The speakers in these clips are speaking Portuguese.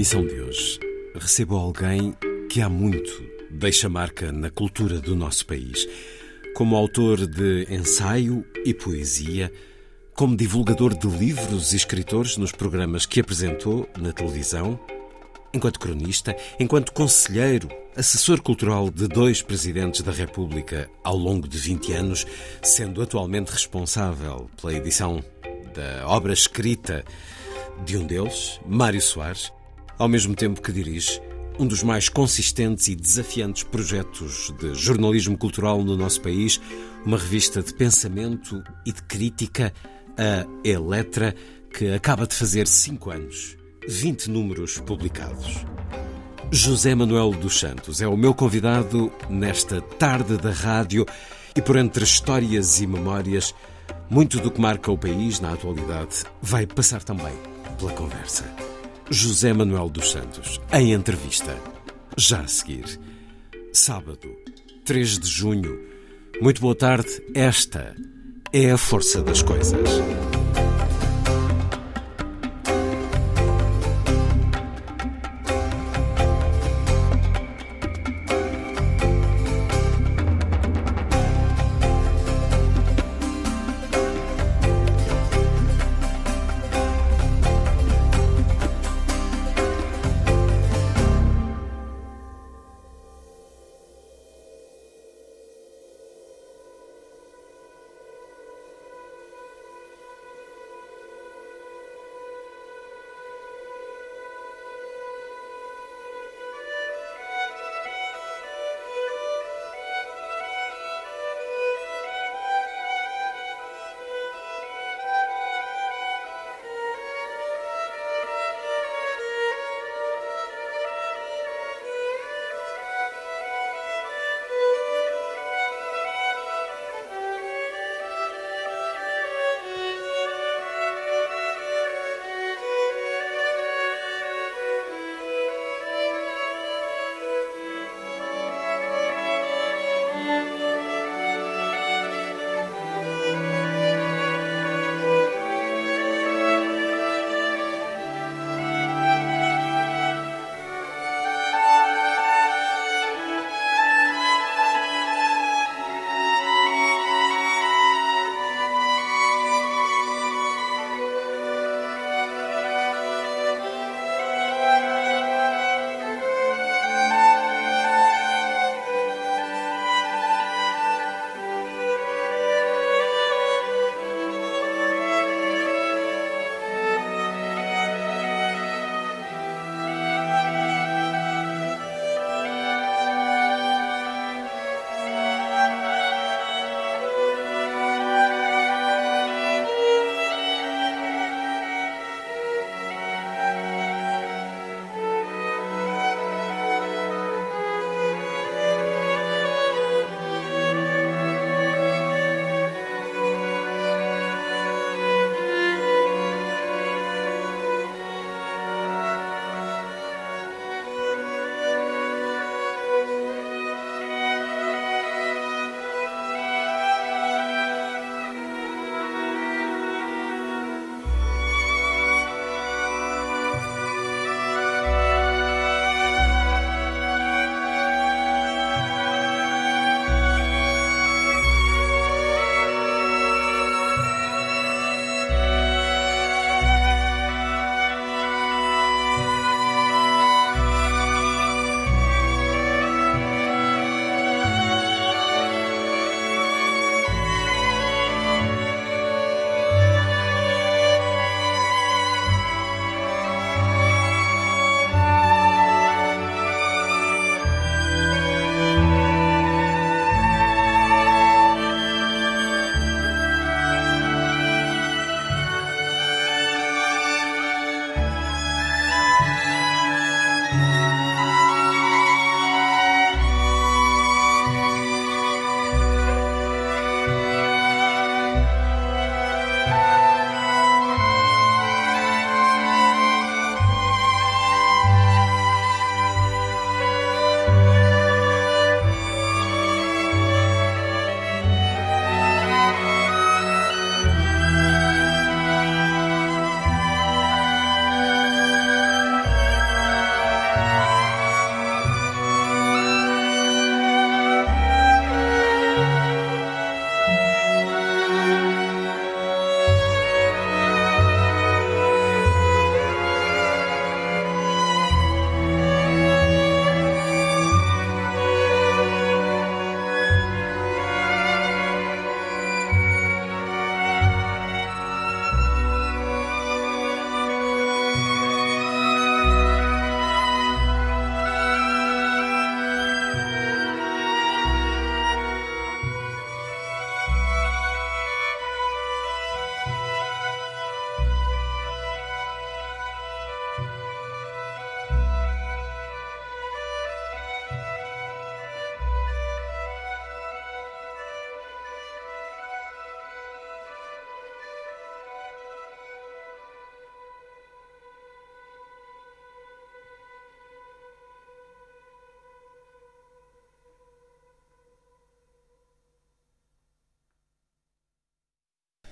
emissão de hoje, recebo alguém que há muito deixa marca na cultura do nosso país. Como autor de ensaio e poesia, como divulgador de livros e escritores nos programas que apresentou na televisão, enquanto cronista, enquanto conselheiro, assessor cultural de dois presidentes da República ao longo de 20 anos, sendo atualmente responsável pela edição da obra escrita de um deles, Mário Soares, ao mesmo tempo que dirige um dos mais consistentes e desafiantes projetos de jornalismo cultural no nosso país, uma revista de pensamento e de crítica, a Eletra, que acaba de fazer cinco anos, 20 números publicados. José Manuel dos Santos é o meu convidado nesta tarde da rádio e por entre histórias e memórias, muito do que marca o país na atualidade vai passar também pela conversa. José Manuel dos Santos, em entrevista. Já a seguir. Sábado, 3 de junho. Muito boa tarde. Esta é a força das coisas.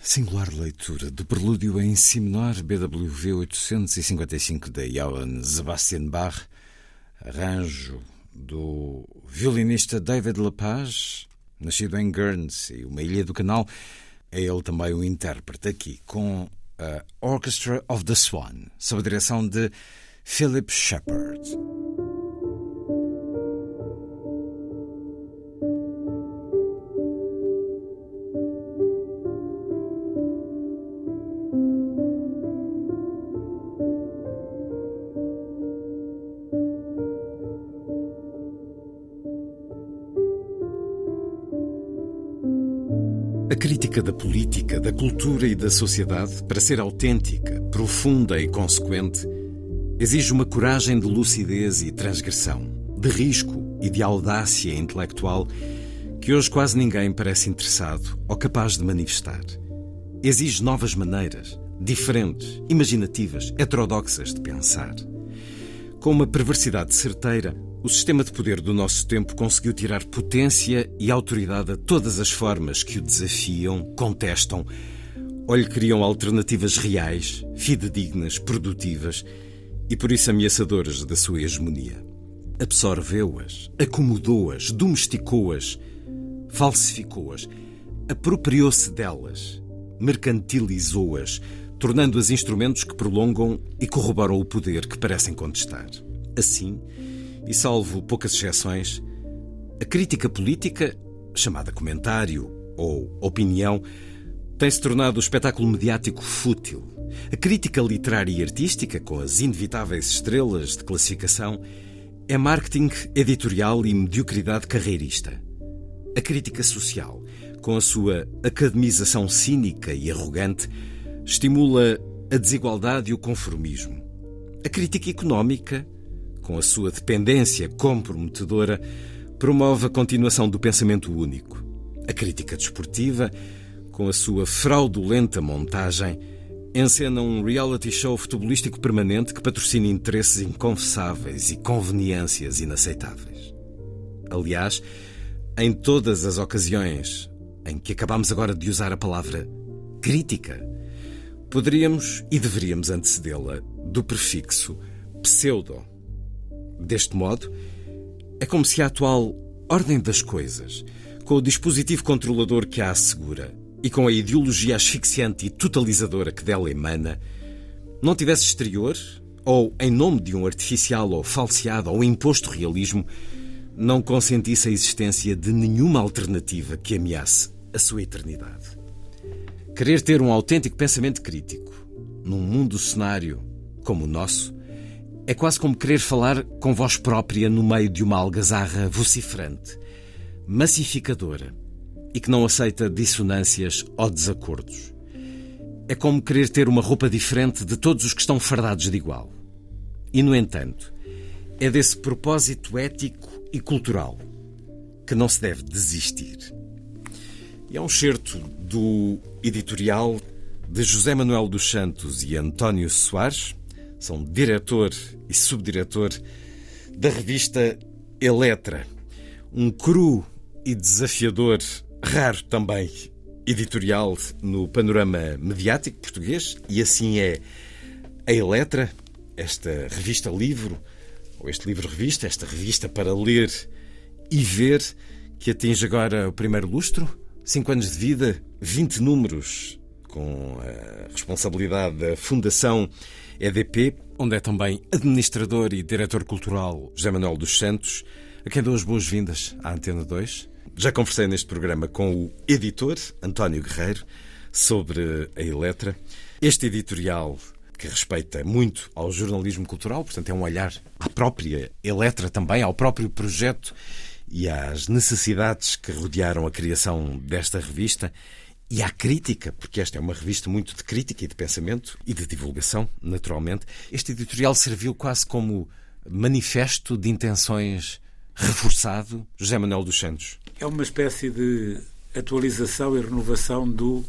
Singular leitura do prelúdio em Si menor BWV 855 de Johann Sebastian Bach, arranjo do violinista David Lepage, nascido em Guernsey, uma ilha do canal. É ele também o intérprete aqui, com a Orchestra of the Swan, sob a direção de Philip Shepard. Crítica da política, da cultura e da sociedade, para ser autêntica, profunda e consequente, exige uma coragem de lucidez e transgressão, de risco e de audácia intelectual que hoje quase ninguém parece interessado ou capaz de manifestar. Exige novas maneiras, diferentes, imaginativas, heterodoxas de pensar. Com uma perversidade certeira, o sistema de poder do nosso tempo conseguiu tirar potência e autoridade a todas as formas que o desafiam, contestam ou lhe criam alternativas reais, fidedignas, produtivas e por isso ameaçadoras da sua hegemonia. Absorveu-as, acomodou-as, domesticou-as, falsificou-as, apropriou-se delas, mercantilizou-as, tornando-as instrumentos que prolongam e corroboram o poder que parecem contestar. Assim, e salvo poucas exceções, a crítica política, chamada comentário ou opinião, tem-se tornado o espetáculo mediático fútil. A crítica literária e artística, com as inevitáveis estrelas de classificação, é marketing editorial e mediocridade carreirista. A crítica social, com a sua academização cínica e arrogante, estimula a desigualdade e o conformismo. A crítica económica, com a sua dependência comprometedora, promove a continuação do pensamento único. A crítica desportiva, com a sua fraudulenta montagem, encena um reality show futebolístico permanente que patrocina interesses inconfessáveis e conveniências inaceitáveis. Aliás, em todas as ocasiões em que acabamos agora de usar a palavra crítica, poderíamos e deveríamos antecedê-la do prefixo pseudo Deste modo, é como se a atual ordem das coisas, com o dispositivo controlador que a assegura e com a ideologia asfixiante e totalizadora que dela emana, não tivesse exterior, ou em nome de um artificial ou falseado ou imposto realismo, não consentisse a existência de nenhuma alternativa que ameace a sua eternidade. Querer ter um autêntico pensamento crítico num mundo cenário como o nosso é quase como querer falar com voz própria no meio de uma algazarra vociferante, massificadora e que não aceita dissonâncias ou desacordos. É como querer ter uma roupa diferente de todos os que estão fardados de igual. E, no entanto, é desse propósito ético e cultural que não se deve desistir. E é um certo do editorial de José Manuel dos Santos e António Soares, são diretor e subdiretor da revista Eletra, um cru e desafiador, raro também, editorial no panorama mediático português, e assim é a Eletra, esta revista livro, ou este livro-revista, esta revista para ler e ver, que atinge agora o primeiro lustro, cinco anos de vida, 20 números, com a responsabilidade da Fundação EDP, onde é também administrador e diretor cultural José Manuel dos Santos, a quem dou as boas-vindas à Antena 2. Já conversei neste programa com o editor, António Guerreiro, sobre a Eletra. Este editorial que respeita muito ao jornalismo cultural, portanto, é um olhar à própria Eletra também, ao próprio projeto e às necessidades que rodearam a criação desta revista e à crítica, porque esta é uma revista muito de crítica e de pensamento e de divulgação, naturalmente. Este editorial serviu quase como manifesto de intenções reforçado, José Manuel dos Santos. É uma espécie de atualização e renovação do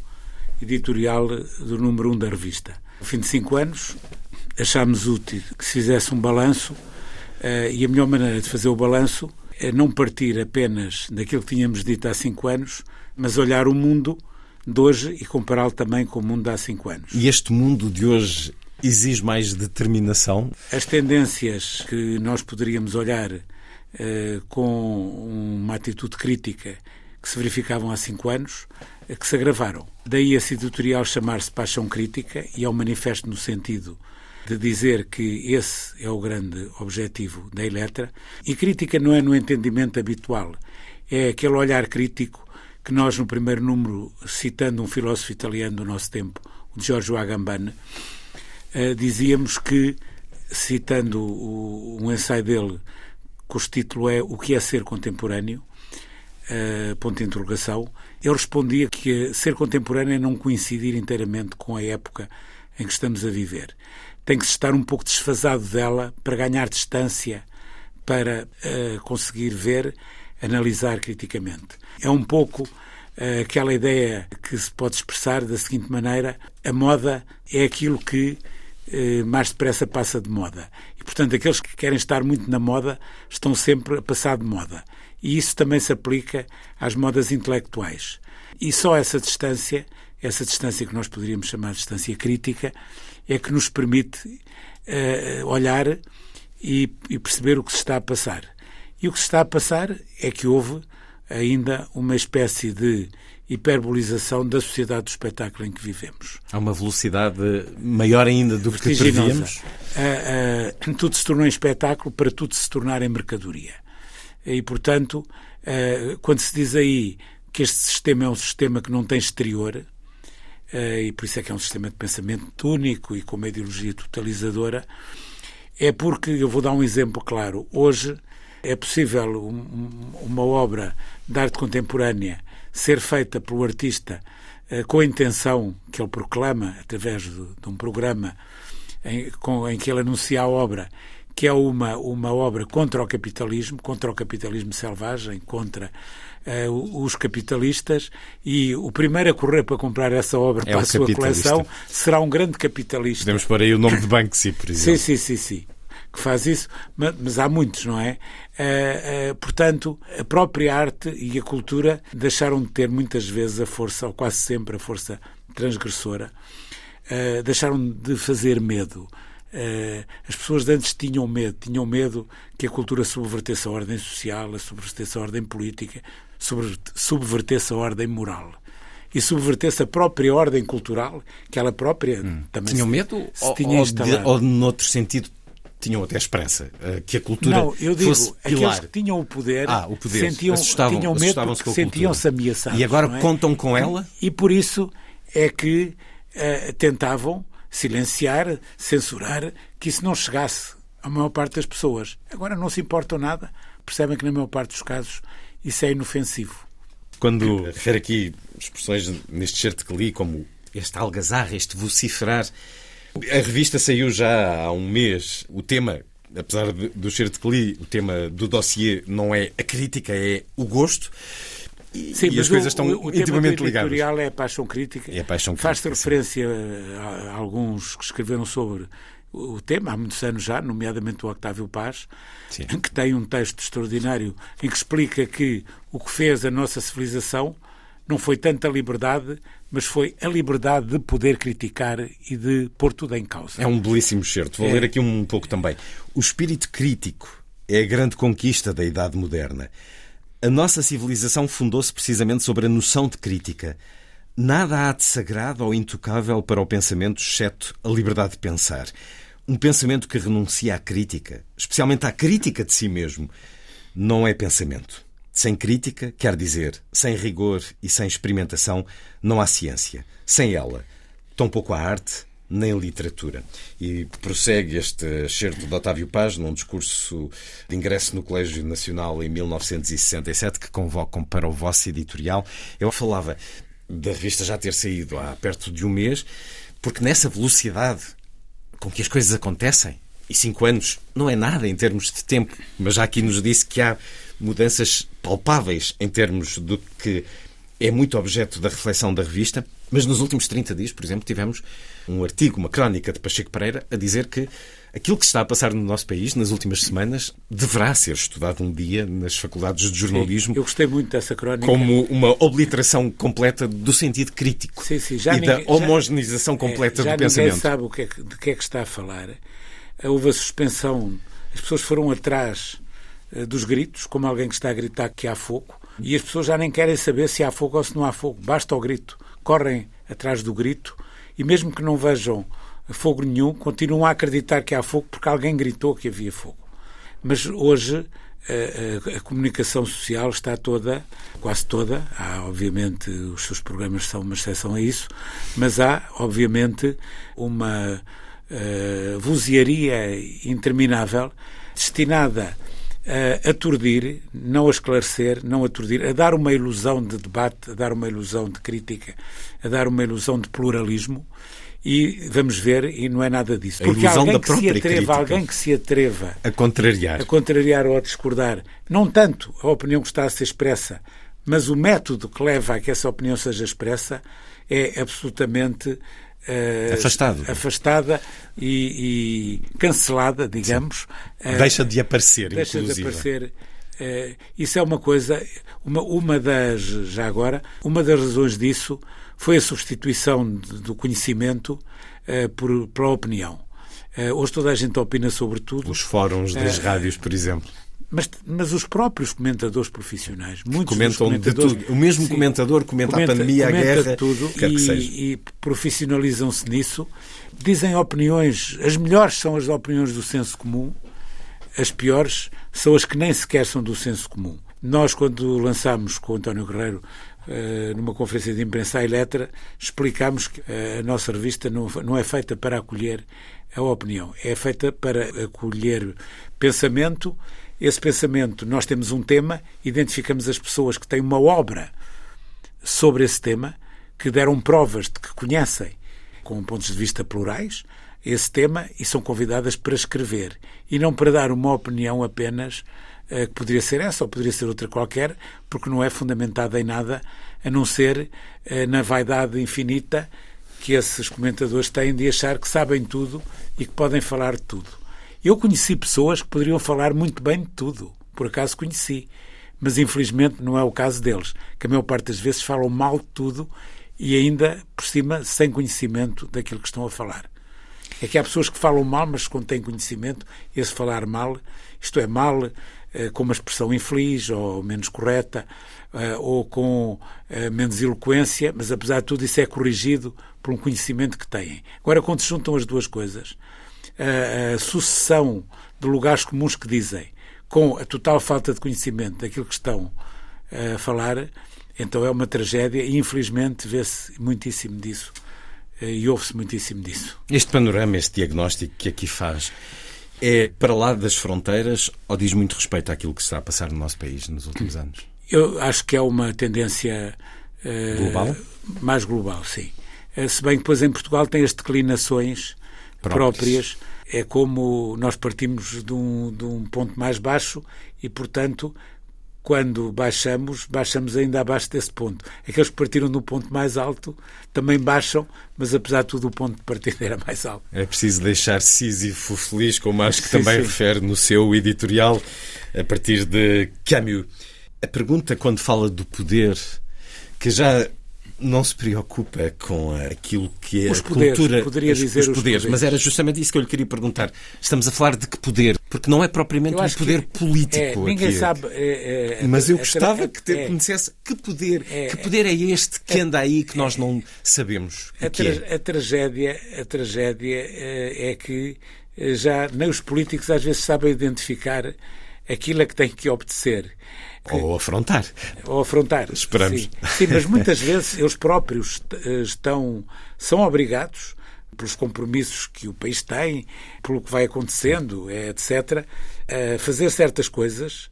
editorial do número 1 um da revista. Ao fim de cinco anos, achámos útil que se fizesse um balanço eh, e a melhor maneira de fazer o balanço é não partir apenas daquilo que tínhamos dito há cinco anos, mas olhar o mundo de hoje e compará-lo também com o mundo de há cinco anos. E este mundo de hoje exige mais determinação? As tendências que nós poderíamos olhar eh, com uma atitude crítica que se verificavam há cinco anos, eh, que se agravaram. Daí esse editorial chamar-se Paixão Crítica e é um manifesto no sentido de dizer que esse é o grande objetivo da Eletra. E crítica não é no entendimento habitual, é aquele olhar crítico que nós, no primeiro número, citando um filósofo italiano do nosso tempo, o Giorgio Agamben, eh, dizíamos que, citando um ensaio dele, cujo título é O que é ser contemporâneo, uh, ponto de interrogação, ele respondia que ser contemporâneo é não coincidir inteiramente com a época em que estamos a viver. Tem que estar um pouco desfasado dela para ganhar distância, para uh, conseguir ver, analisar criticamente. É um pouco uh, aquela ideia que se pode expressar da seguinte maneira: a moda é aquilo que mais depressa passa de moda. E, portanto, aqueles que querem estar muito na moda estão sempre a passar de moda. E isso também se aplica às modas intelectuais. E só essa distância, essa distância que nós poderíamos chamar de distância crítica, é que nos permite uh, olhar e, e perceber o que se está a passar. E o que se está a passar é que houve ainda uma espécie de hiperbolização da sociedade do espetáculo em que vivemos. Há uma velocidade maior ainda do que prevíamos? Uh, uh, tudo se tornou em espetáculo para tudo se tornar em mercadoria. E, portanto, uh, quando se diz aí que este sistema é um sistema que não tem exterior, e por isso é que é um sistema de pensamento único e com uma ideologia totalizadora, é porque, eu vou dar um exemplo claro, hoje é possível uma obra de arte contemporânea ser feita pelo artista eh, com a intenção que ele proclama através de, de um programa em, com, em, que ele anuncia a obra, que é uma, uma obra contra o capitalismo, contra o capitalismo selvagem, contra uh, os capitalistas, e o primeiro a correr para comprar essa obra é para a sua coleção será um grande capitalista. Podemos pôr aí o nome de Banksy, por exemplo. Sim, sim, sim, sim que faz isso, mas, mas há muitos, não é? Uh, uh, portanto, a própria arte e a cultura deixaram de ter muitas vezes a força, ou quase sempre a força transgressora, uh, deixaram de fazer medo. as pessoas de antes tinham medo, tinham medo que a cultura subvertesse a ordem social, a subvertesse a ordem política, subvertesse a ordem moral e subvertesse a própria ordem cultural, que ela própria hum. também tinham medo se ou, tinha ou, de, ou, noutro sentido, tinham até esperança uh, que a cultura não, eu digo, fosse pilar. aqueles que tinham o poder, ah, o poder. Sentiam, tinham medo porque sentiam-se ameaçados. E agora é? contam com ela? E por isso é que uh, tentavam silenciar, censurar, que isso não chegasse à maior parte das pessoas. Agora não se importam nada, percebem que na maior parte dos casos isso é inofensivo. Quando refere aqui expressões neste certo que li, como este algazarra, este vociferar, a revista saiu já há um mês. O tema, apesar do cheiro de que li, o tema do dossiê não é a crítica, é o gosto. E, Sim, e as coisas estão o, o intimamente ligadas. O é a paixão crítica. É a paixão Faz-se referência a, a, alguns que escreveram sobre o tema, há muitos anos já, nomeadamente o Octávio Paz, Sim. que tem um texto extraordinário em que explica que o que fez a nossa civilização não foi tanta liberdade, mas foi a liberdade de poder criticar e de pôr tudo em causa. É um belíssimo certo. Vou é... ler aqui um pouco também. O espírito crítico é a grande conquista da Idade Moderna. A nossa civilização fundou-se precisamente sobre a noção de crítica. Nada há de sagrado ou intocável para o pensamento, exceto a liberdade de pensar. Um pensamento que renuncia à crítica, especialmente à crítica de si mesmo, não é pensamento. Sem crítica, quer dizer, sem rigor e sem experimentação, não há ciência. Sem ela, tampouco há arte, nem literatura. E prossegue este excerto de Otávio Paz num discurso de ingresso no Colégio Nacional em 1967 que convocam para o vosso editorial. Eu falava da revista já ter saído há perto de um mês, porque nessa velocidade com que as coisas acontecem, e cinco anos não é nada em termos de tempo, mas já aqui nos disse que há mudanças palpáveis em termos do que é muito objeto da reflexão da revista, mas nos últimos 30 dias, por exemplo, tivemos um artigo, uma crónica de Pacheco Pereira, a dizer que Aquilo que está a passar no nosso país nas últimas semanas deverá ser estudado um dia nas faculdades de jornalismo. Eu gostei muito dessa crónica. Como uma obliteração completa do sentido crítico sim, sim, e ninguém, da homogeneização completa é, já do pensamento. Ninguém sabe o que é, de que é que está a falar. Houve a suspensão, as pessoas foram atrás dos gritos, como alguém que está a gritar que há fogo, e as pessoas já nem querem saber se há fogo ou se não há fogo. Basta o grito. Correm atrás do grito e mesmo que não vejam fogo nenhum, continuam a acreditar que há fogo porque alguém gritou que havia fogo. Mas hoje a, a, a, comunicação social está toda, quase toda, há obviamente os seus programas são uma exceção a isso, mas há obviamente uma uh, vozearia interminável destinada a aturdir, não a esclarecer, não a aturdir, a dar uma ilusão de debate, a dar uma ilusão de crítica, a dar uma ilusão de pluralismo e vamos ver, e não é nada disso. Porque alguém que se atreva, alguém que se atreva a contrariar. a contrariar ou a discordar, não tanto a opinião que está a ser expressa, mas o método que leva a que essa opinião seja expressa é absolutamente uh, afastado, afastada e, e cancelada, digamos. Uh, deixa de aparecer, deixa inclusive. de aparecer. Uh, isso é uma coisa, uma, uma das, já agora, uma das razões disso foi a substituição do conhecimento uh, por, pela opinião. Hoje toda a gente opina sobre tudo. Os fóruns das rádios, por exemplo. Mas, mas os próprios comentadores profissionais, muitos comentam de tudo. O mesmo sim, comentador comenta, comenta, a pandemia, comenta a guerra, tudo quer e, que seja. e profissionalizam-se nisso. Dizem opiniões, as melhores são as opiniões do senso comum, as piores são as que nem sequer são do senso comum. Nós, quando lançámos com o António Guerreiro eh, numa conferência de imprensa à Eletra, explicámos que a nossa revista não é feita para acolher a opinião, é feita para acolher pensamento. Esse pensamento, nós temos um tema, identificamos as pessoas que têm uma obra sobre esse tema, que deram provas de que conhecem, com pontos de vista plurais, esse tema e são convidadas para escrever e não para dar uma opinião apenas eh, que poderia ser essa ou poderia ser outra qualquer, porque não é fundamentada em nada a não ser eh, na vaidade infinita que esses comentadores têm de achar que sabem tudo e que podem falar de tudo. Eu conheci pessoas que poderiam falar muito bem de tudo, por acaso conheci, mas infelizmente não é o caso deles, que a maior parte das vezes falam mal de tudo e ainda por cima sem conhecimento daquilo que estão a falar. É que há pessoas que falam mal, mas quando têm conhecimento, esse falar mal, isto é, mal eh, com uma expressão infeliz ou menos correta, eh, ou com eh, menos eloquência, mas apesar de tudo isso é corrigido por um conhecimento que têm. Agora, quando se juntam as duas coisas, a sucessão de lugares comuns que dizem, com a total falta de conhecimento daquilo que estão a falar, então é uma tragédia e infelizmente vê-se muitíssimo disso e ouve-se muitíssimo disso. Este panorama, este diagnóstico que aqui faz, é para lá das fronteiras ou diz muito respeito àquilo que está a passar no nosso país nos últimos anos? Eu acho que é uma tendência uh, global? Mais global, sim. Uh, se bem que depois em Portugal tem as declinações próprias. próprias. É como nós partimos de um, de um ponto mais baixo e, portanto, quando baixamos, baixamos ainda abaixo desse ponto. Aqueles que partiram do ponto mais alto também baixam, mas apesar de tudo o ponto de partida era mais alto. É preciso deixar Sísifo feliz, como acho que sim, também sim. refere no seu editorial, a partir de Camus. A pergunta quando fala do poder, que já não se preocupa com aquilo que é os a poderes, cultura, poderia os, dizer os, os poderes, poderes, mas era justamente isso que eu lhe queria perguntar. Estamos a falar de que poder? Porque não é propriamente um poder que, político. É, ninguém aqui. sabe. É, é, mas eu gostava que te conhecesse que poder, que poder é este que anda aí que nós não sabemos. A, tra é. a tragédia, a tragédia é que já nem os políticos às vezes sabem identificar aquilo a que têm que obedecer. Ou afrontar. Ou afrontar. Esperamos. Sim, Sim mas muitas vezes eles próprios eh, estão, são obrigados pelos compromissos que o país tem, pelo que vai acontecendo, etc., a fazer certas coisas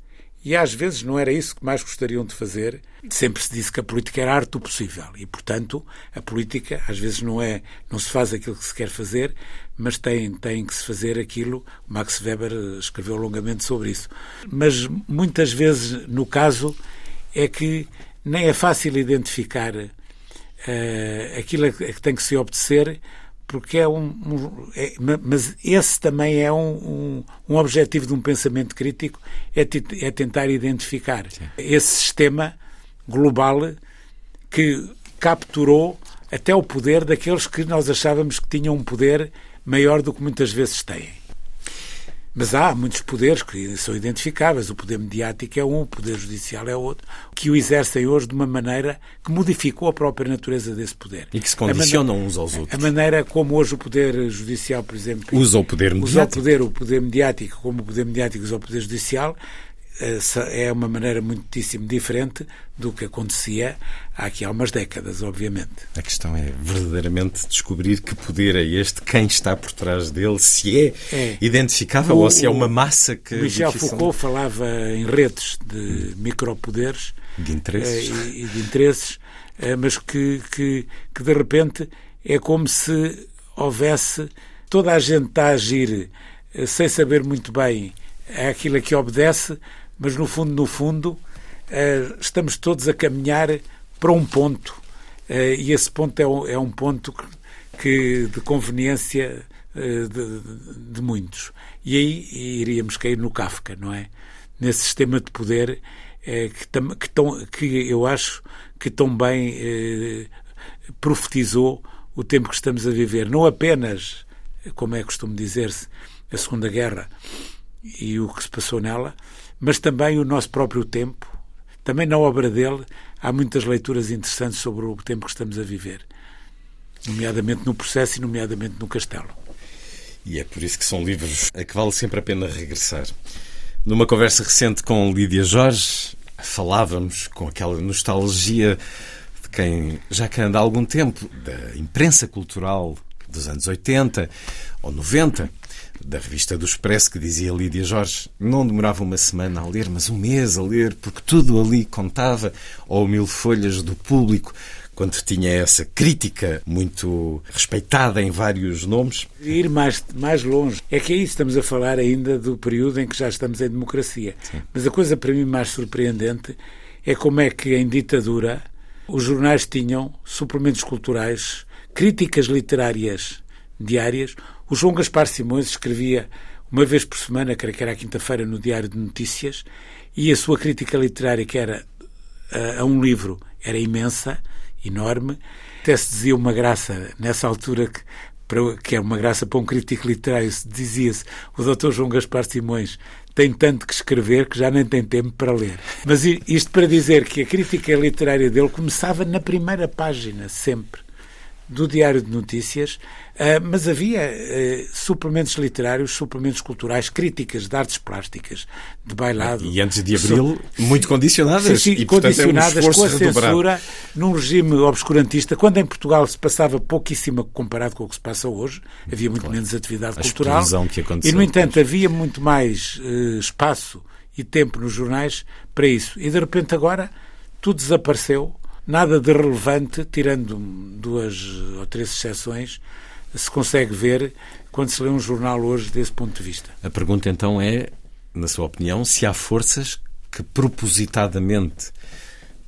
e às vezes não era isso que mais gostariam de fazer. Sempre se disse que a política era a arte do possível e, portanto, a política às vezes não é, não se faz aquilo que se quer fazer, mas tem, tem que se fazer aquilo. O Max Weber escreveu longamente sobre isso. Mas muitas vezes, no caso, é que nem é fácil identificar uh, aquilo a que tem que se obedecer, porque é um. um é, mas esse também é um, um, um, objetivo de um pensamento crítico, é, é tentar identificar Sim. esse sistema global que capturou até o poder daqueles que nós achávamos que tinham um poder maior do que muitas vezes têm. Mas há muitos poderes que são identificáveis. O poder mediático é um, o poder judicial é outro, que o exercem hoje de uma maneira que modificou a própria natureza desse poder. E que se condicionam maneira, uns aos outros. A maneira como hoje o poder judicial, por exemplo, usa o poder mediático, usa o poder, o poder mediático, como o poder mediático usa o poder judicial, é uma maneira muitíssimo diferente do que acontecia aqui há umas décadas, obviamente. A questão é verdadeiramente descobrir que poder é este, quem está por trás dele, se é, é. identificável o, ou se é uma massa que. Michel difícil... Foucault falava em redes de micropoderes de interesses, eh, e, de interesses eh, mas que, que, que de repente é como se houvesse toda a gente está a agir eh, sem saber muito bem aquilo a que obedece, mas no fundo, no fundo, eh, estamos todos a caminhar para um ponto. Eh, e esse ponto é um, é ponto que, de conveniência eh, de, muitos. E aí iríamos cair no Kafka, não é? Nesse sistema de poder que, tão, que eu acho que tão bem profetizou o tempo que estamos a viver. Não apenas, como é costume dizer-se, a Segunda Guerra e o que se passou nela, mas também o nosso próprio tempo. Também na obra dele há muitas leituras interessantes sobre o tempo que estamos a viver, nomeadamente no processo e nomeadamente no castelo. E é por isso que são livros a que vale sempre a pena regressar. Numa conversa recente com Lídia Jorge, falávamos com aquela nostalgia de quem já que anda há algum tempo da imprensa cultural dos anos 80 ou 90 da revista do Expresso que dizia Lídia Jorge, não demorava uma semana a ler, mas um mês a ler, porque tudo ali contava, ou mil folhas do público, quando tinha essa crítica muito respeitada em vários nomes. Ir mais, mais longe. É que aí estamos a falar ainda do período em que já estamos em democracia. Sim. Mas a coisa para mim mais surpreendente é como é que em ditadura os jornais tinham suplementos culturais, críticas literárias diárias, o João Gaspar Simões escrevia uma vez por semana, creio que era a quinta-feira, no Diário de Notícias, e a sua crítica literária, que era a, a um livro, era imensa, enorme. Até se dizia uma graça, nessa altura, que, para, que é uma graça para um crítico literário, dizia-se o Dr. João Gaspar Simões tem tanto que escrever que já nem tem tempo para ler. Mas isto para dizer que a crítica literária dele começava na primeira página, sempre do Diário de Notícias, uh, mas havia uh, suplementos literários, suplementos culturais, críticas de artes plásticas, de bailado. E antes de abril, so, muito condicionadas. Sim, sim, e, condicionadas portanto, é um com a censura, num regime obscurantista, quando em Portugal se passava pouquíssimo comparado com o que se passa hoje, havia muito claro. menos atividade a cultural. Que aconteceu e, no entanto, havia muito mais uh, espaço e tempo nos jornais para isso. E, de repente, agora, tudo desapareceu nada de relevante, tirando duas ou três exceções, se consegue ver quando se lê um jornal hoje desse ponto de vista. A pergunta então é, na sua opinião, se há forças que propositadamente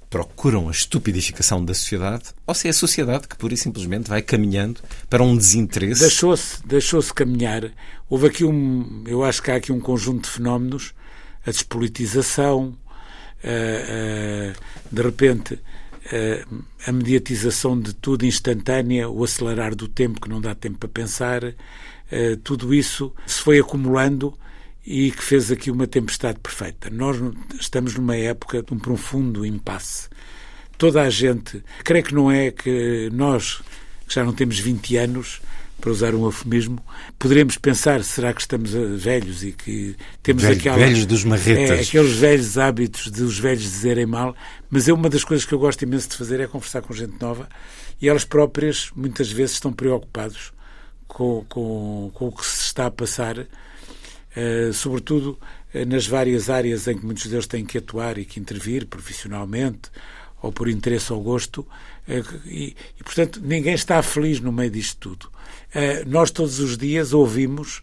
procuram a estupidificação da sociedade ou se é a sociedade que pura e simplesmente vai caminhando para um desinteresse. Deixou-se deixou caminhar. Houve aqui um, eu acho que há aqui um conjunto de fenómenos, a despolitização, de repente a mediatização de tudo instantânea, o acelerar do tempo que não dá tempo para pensar, eh, tudo isso se foi acumulando e que fez aqui uma tempestade perfeita. Nós estamos numa época de um profundo impasse. Toda a gente, creio que não é que nós, que já não temos 20 anos, para usar um eufemismo, poderemos pensar, será que estamos eh, velhos e que temos Velho, velhos dos marretas. É, aqueles velhos hábitos de os velhos dizerem mal, mas é uma das coisas que eu gosto imenso de fazer é conversar com gente nova e elas próprias muitas vezes estão preocupados com, com, com o que se está a passar, uh, sobretudo uh, nas várias áreas em que muitos deles têm que atuar e que intervir profissionalmente ou por interesse ou gosto, uh, e, e portanto ninguém está feliz no meio disto tudo. Eh, nós todos os dias ouvimos,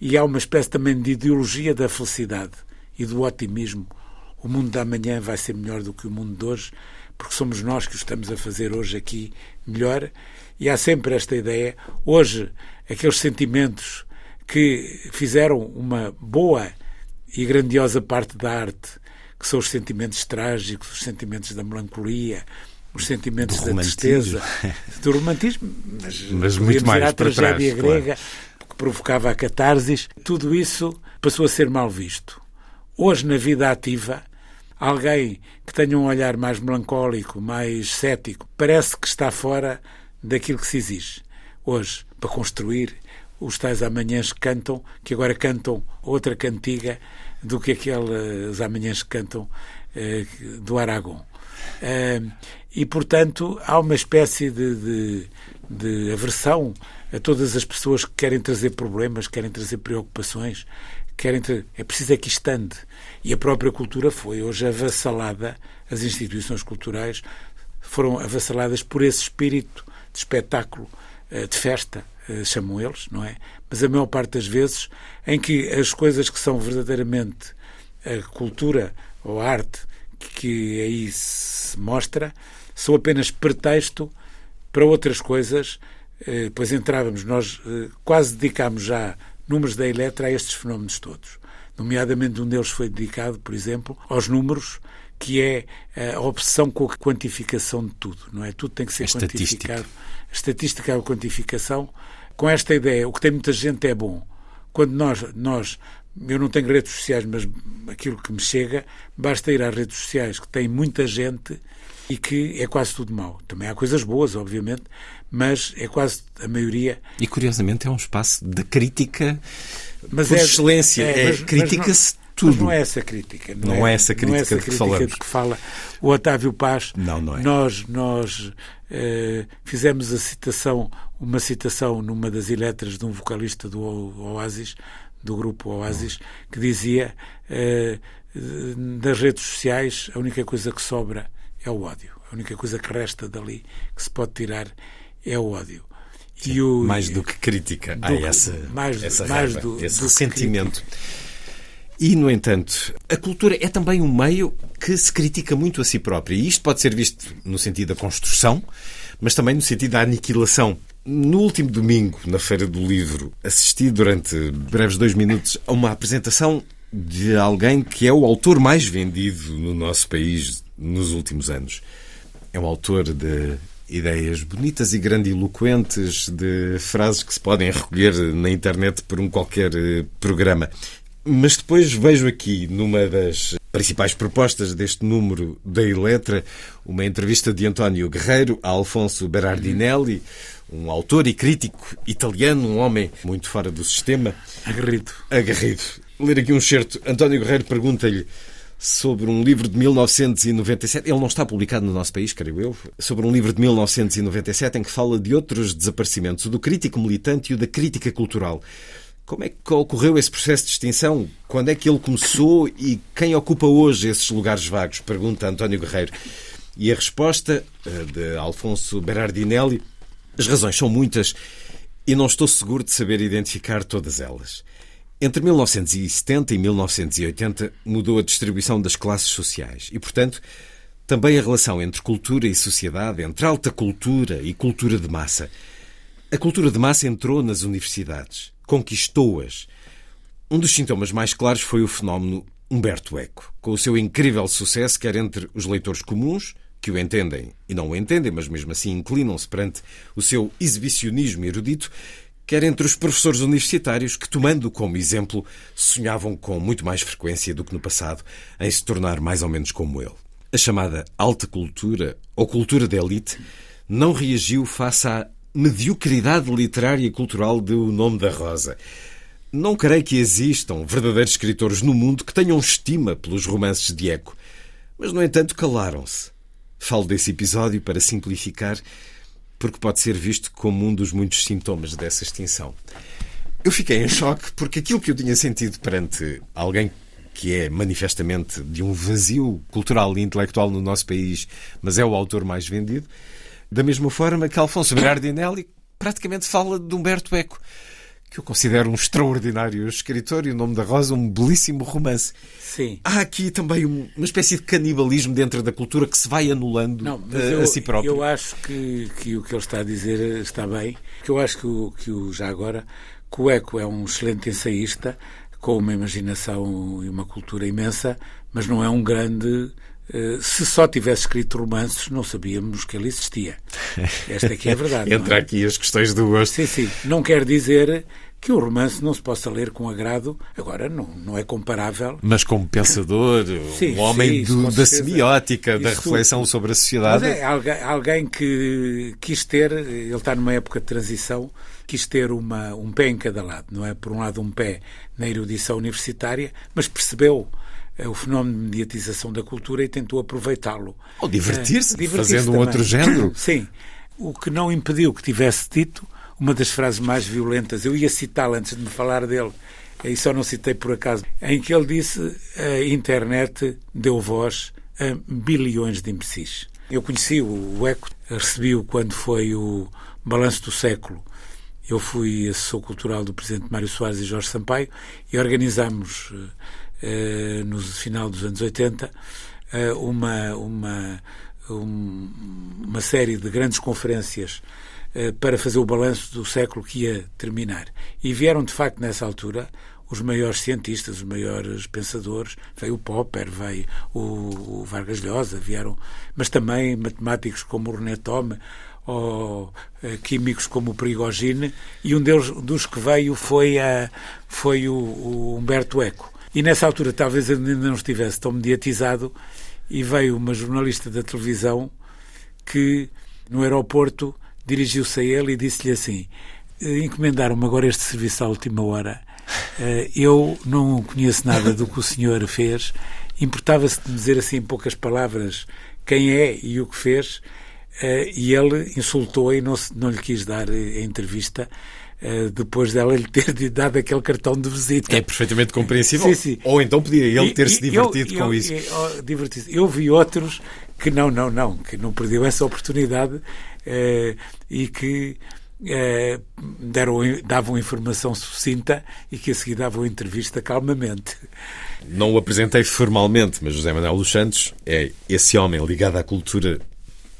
e há uma espécie também de ideologia da felicidade e do otimismo. O mundo da manhã vai ser melhor do que o mundo de hoje, porque somos nós que o estamos a fazer hoje aqui melhor. E há sempre esta ideia. Hoje, aqueles sentimentos que fizeram uma boa e grandiosa parte da arte, que são os sentimentos trágicos, os sentimentos da melancolia, os sentimentos da tristeza, do romantismo, mas, Mas muito mais para tragédia trás, grega, que provocava a catarsis. Tudo isso passou a ser mal visto. Hoje, na vida ativa, alguém que tenha um olhar mais melancólico, mais cético, parece que está fora daquilo que se exige. Hoje, para construir os tais amanhãs que cantam, que agora cantam outra cantiga do que aqueles amanhãs que cantam eh, do Aragão. E, portanto, há uma espécie de, de, de aversão a todas as pessoas que querem trazer problemas, querem trazer preocupações, querem ter... é preciso é que isto ande. E a própria cultura foi hoje avassalada, as instituições culturais foram avassaladas por esse espírito de espetáculo, eh, de festa, eh, chamam eles, não é? Mas a maior parte das vezes em que as coisas que são verdadeiramente a cultura ou a arte que aí se mostra são apenas pretexto para outras coisas. Eh, Pois entrávamos, nós eh, quase dedicámos já números da Eletra a estes fenómenos todos. Nomeadamente, um deles foi dedicado, por exemplo, aos números, que é eh, a obsessão com a quantificação de tudo, não é? Tudo tem que ser A estatística. quantificado. A estatística é a quantificação. Com esta ideia, o que tem muita gente é bom. Quando nós, nós eu não tenho redes sociais, mas aquilo que me chega, basta ir às redes sociais que têm muita gente e que é quase tudo mau. Também há coisas boas, obviamente, mas é quase a maioria. E curiosamente é um espaço de crítica Mas por é- excelência. é, É, critica-se tudo. Mas não é essa crítica. Não, Não é essa não é crítica de que falamos. que fala o Otávio Paz. Não, não é. Nós, nós eh, fizemos a citação, uma citação numa das eletras de um vocalista do Oasis, do grupo Oasis, que dizia eh, das redes sociais a única coisa que sobra é o ódio. A única coisa que resta dali que se pode tirar é o ódio. E o- mais do que crítica. Que- essa, mais- essa mais raiva, do- esse do que ressentimento. E, no entanto, a cultura é também um meio que se critica muito a si própria. E isto pode ser visto no sentido da construção, mas também no sentido da aniquilação. No último domingo, na Feira do Livro, assisti durante breves dois minutos a uma apresentação de alguém que é o autor mais vendido no nosso país nos últimos anos. É um autor de ideias bonitas e grandiloquentes, de frases que se podem recolher na internet por um qualquer eh, programa. Mas depois vejo aqui, numa das principais propostas deste número da Eletra, uma entrevista de António Guerreiro a Alfonso Berardinelli, um autor e crítico italiano, um homem muito fora do sistema, Aguerrido. aguerrido. Ler aqui um certo. António Guerreiro pergunta-lhe sobre um livro de 1997. Ele não está publicado no nosso país, creio eu. Sobre um livro de 1997 em que fala de outros desaparecimentos, o do crítico militante e o da crítica cultural. Como é que ocorreu esse processo de extinção? Quando é que ele começou e quem ocupa hoje esses lugares vagos? Pergunta António Guerreiro. E a resposta eh, de Alfonso Berardinelli: as razões são muitas e não estou seguro de saber identificar todas elas. Entre 1970 e 1980 mudou a distribuição das classes sociais e, portanto, também a relação entre cultura e sociedade, entre alta cultura e cultura de massa. A cultura de massa entrou nas universidades, conquistou-as. Um dos sintomas mais claros foi o fenómeno Humberto Eco, com o seu incrível sucesso, quer entre os leitores comuns, que o entendem e não o entendem, mas mesmo assim inclinam-se perante o seu exibicionismo erudito, quer entre os professores universitários que, tomando como exemplo, sonhavam com muito mais frequência do que no passado em se tornar mais ou menos como ele. A chamada alta cultura, ou cultura de elite, não reagiu face à mediocridade literária e cultural de O Nome da Rosa. Não creio que existam verdadeiros escritores no mundo que tenham estima pelos romances de Eco, mas, no entanto, calaram-se. Falo desse episódio para simplificar, porque pode ser visto como um dos muitos sintomas dessa extinção. Eu fiquei em choque porque aquilo que eu tinha sentido perante alguém que é manifestamente de um vazio cultural e intelectual no nosso país, mas é o autor mais vendido, da mesma forma que Alfonso Berardinelli praticamente fala de Humberto Eco, que eu considero um extraordinário escritor, e o nome da Rosa, um belíssimo romance. Sim. Há aqui também uma espécie de canibalismo dentro da cultura que se vai anulando Não, a, eu, a si próprio. Eu acho que, que o que ele está a dizer está bem. Eu acho que, o, que o, já agora, que o Eco é um excelente ensaísta, com uma imaginação e uma cultura imensa, mas não é um grande. Se só tivesse escrito romances, não sabíamos que ele existia. Esta aqui é a verdade. Entra é? aqui as questões do gosto. Sim, sim. Não quer dizer que o romance não se possa ler com agrado. Agora, não, não é comparável. Mas como pensador, sim, um homem sim, do, da semiótica, da reflexão sobre a sociedade. Mas é alguém, alguém, que quis ter, ele está numa época de transição, quis ter uma, um pé em cada lado, não é? Por um lado, um pé na erudição universitária, mas percebeu o fenómeno de mediatização da cultura e tentou aproveitá-lo. Ou divertir-se, é, divertir fazendo um também. outro género. Sim. O que não impediu que tivesse dito uma das frases mais violentas, eu ia citá-la antes de me falar dele, e só não citei por acaso, em que ele disse a internet deu voz a bilhões de imbecis. Eu conheci o Eco, recebi-o quando foi o balanço do século. Eu fui assessor cultural do presidente Mário Soares e Jorge Sampaio e organizámos Uh, no final dos anos 80, uh, uma, uma, um, uma série de grandes conferências uh, para fazer o balanço do século que ia terminar. E vieram, de facto, nessa altura, os maiores cientistas, os maiores pensadores. Veio o Popper, veio o, Vargas Llosa, vieram, mas também matemáticos como o René Thome, ou químicos como o Prigogine, e um deles, dos que veio foi, a, foi o, o Humberto Eco. E nessa altura talvez ainda não estivesse tão mediatizado e veio uma jornalista da televisão que no aeroporto dirigiu-se a ele e disse-lhe assim encomendaram-me agora este serviço à última hora. Eu não conheço nada do que o senhor fez. Importava-se de dizer assim em poucas palavras quem é e o que fez. E ele insultou e não, não lhe quis dar a entrevista depois dela lhe ter dado aquele cartão de visita. É perfeitamente compreensível. Sim, sim. Ou então podia ele ter-se divertido eu, com eu, isso. Eu, divertido. eu vi outros que não, não, não, que não perdeu essa oportunidade uh, e que uh, deram, davam informação sucinta e que a seguir davam entrevista calmamente. Não o apresentei formalmente, mas José Manuel dos Santos é esse homem ligado à cultura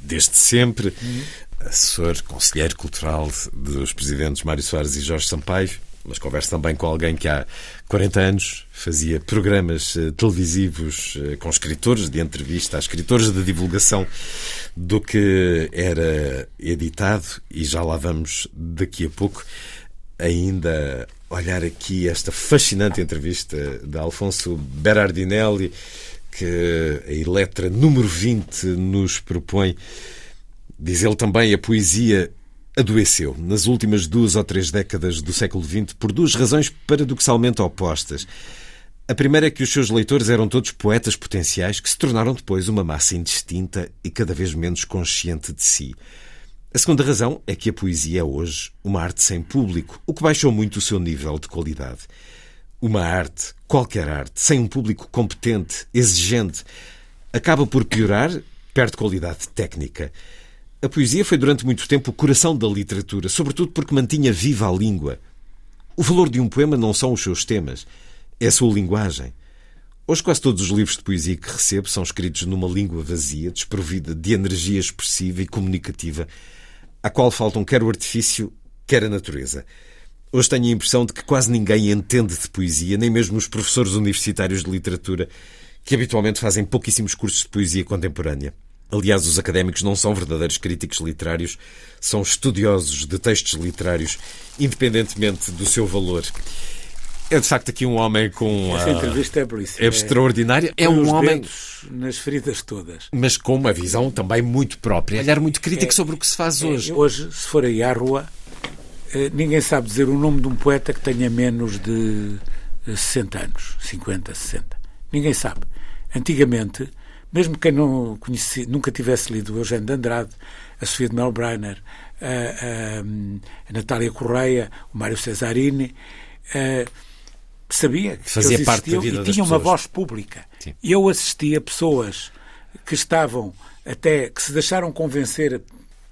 desde sempre. Uhum assessor, conselheiro cultural dos presidentes Mário Soares e Jorge Sampaio, mas converso também com alguém que há 40 anos fazia programas televisivos com escritores de entrevista, a escritores de divulgação do que era editado e já lá vamos daqui a pouco ainda olhar aqui esta fascinante entrevista de Alfonso Berardinelli que a Eletra número 20 nos propõe Diz ele também, a poesia adoeceu nas últimas duas ou três décadas do século XX por duas razões paradoxalmente opostas. A primeira é que os seus leitores eram todos poetas potenciais que se tornaram depois uma massa indistinta e cada vez menos consciente de si. A segunda razão é que a poesia é hoje uma arte sem público, o que baixou muito o seu nível de qualidade. Uma arte, qualquer arte, sem um público competente, exigente, acaba por piorar, perde qualidade técnica. A poesia foi durante muito tempo o coração da literatura, sobretudo porque mantinha viva a língua. O valor de um poema não são os seus temas, é a sua linguagem. Hoje, quase todos os livros de poesia que recebo são escritos numa língua vazia, desprovida de energia expressiva e comunicativa, à qual faltam quer o artifício, quer a natureza. Hoje tenho a impressão de que quase ninguém entende de poesia, nem mesmo os professores universitários de literatura, que habitualmente fazem pouquíssimos cursos de poesia contemporânea. Aliás, os académicos não são verdadeiros críticos literários, são estudiosos de textos literários, independentemente do seu valor. É de facto aqui um homem com. Essa entrevista é belíssima. É extraordinária. É, é um homem. nas feridas todas. Mas com uma visão também muito própria. Olhar muito crítico é, sobre o que se faz hoje. É, hoje, se for aí à rua, ninguém sabe dizer o nome de um poeta que tenha menos de 60 anos, 50, 60. Ninguém sabe. Antigamente mesmo quem não conheci, nunca tivesse lido o Eugênio de Andrade, a Sofia de Melbrenner, a, a, a Natália Correia, o Mário Cesarini, a, sabia que Fazia eles parte da vida e das tinham uma voz pública. Sim. Eu assisti a pessoas que estavam até, que se deixaram convencer,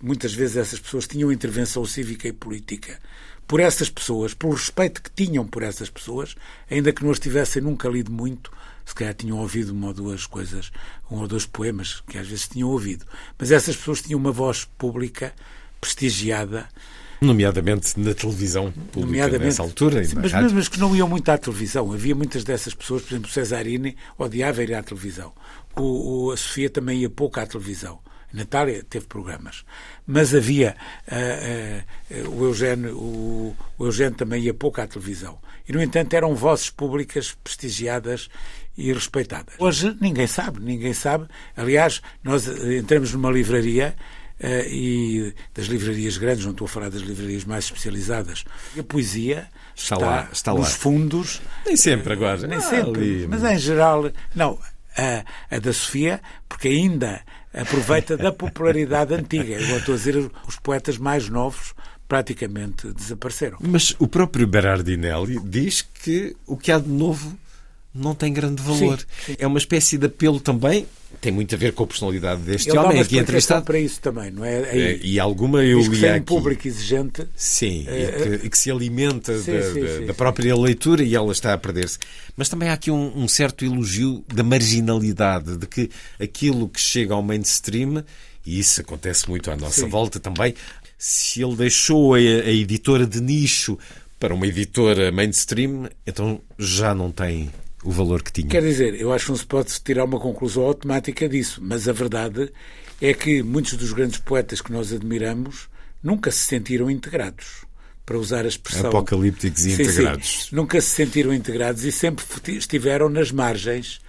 muitas vezes essas pessoas tinham intervenção cívica e política por essas pessoas, pelo respeito que tinham por essas pessoas, ainda que não as tivessem nunca lido muito, se calhar tinham ouvido uma ou duas coisas, um ou dois poemas que às vezes tinham ouvido. Mas essas pessoas tinham uma voz pública prestigiada. Nomeadamente na televisão pública nessa altura. sim, mas, mas, mas que não iam muito à televisão. Havia muitas dessas pessoas, por exemplo, o Cesarini odiava ir à televisão. O, o, a Sofia também ia pouco à televisão. A Natália teve programas. Mas havia uh, uh, o, Eugênio, o, o Eugênio também ia pouco à televisão. E, no entanto, eram vozes públicas prestigiadas e respeitadas. Hoje ninguém sabe, ninguém sabe. Aliás, nós entramos numa livraria uh, e das livrarias grandes, não estou a falar das livrarias mais especializadas, a poesia está, está, lá, está nos lá. fundos. Nem sempre agora. Nem Ah, sempre, ali. mas em geral, não. A, a da Sofia, porque ainda aproveita da popularidade antiga. Eu estou a dizer, os poetas mais novos praticamente desapareceram. Mas o próprio Berardinelli diz que o que há de novo não tem grande valor. Sim, sim. É uma espécie de apelo também, tem muito a ver com a personalidade deste Ele homem aqui explicação entrevistado. para isso também, não é? Aí, É, E alguma eu que li sem um aqui. público exigente Sim, É, e, que, e que se alimenta sim, da, da- própria leitura e ela está a perder-se. Mas também há aqui um, um certo elogio da marginalidade, de que aquilo que chega ao mainstream, e isso acontece muito à nossa volta também, se ele deixou a, a editora de nicho para uma editora mainstream, então já não tem o valor que tinha. Quer dizer, eu acho que não se pode tirar uma conclusão automática disso, mas a verdade é que muitos dos grandes poetas que nós admiramos nunca se sentiram integrados, para usar a expressão. Apocalípticos e Sim, sim. integrados. Nunca se sentiram integrados e sempre estiveram nas margens,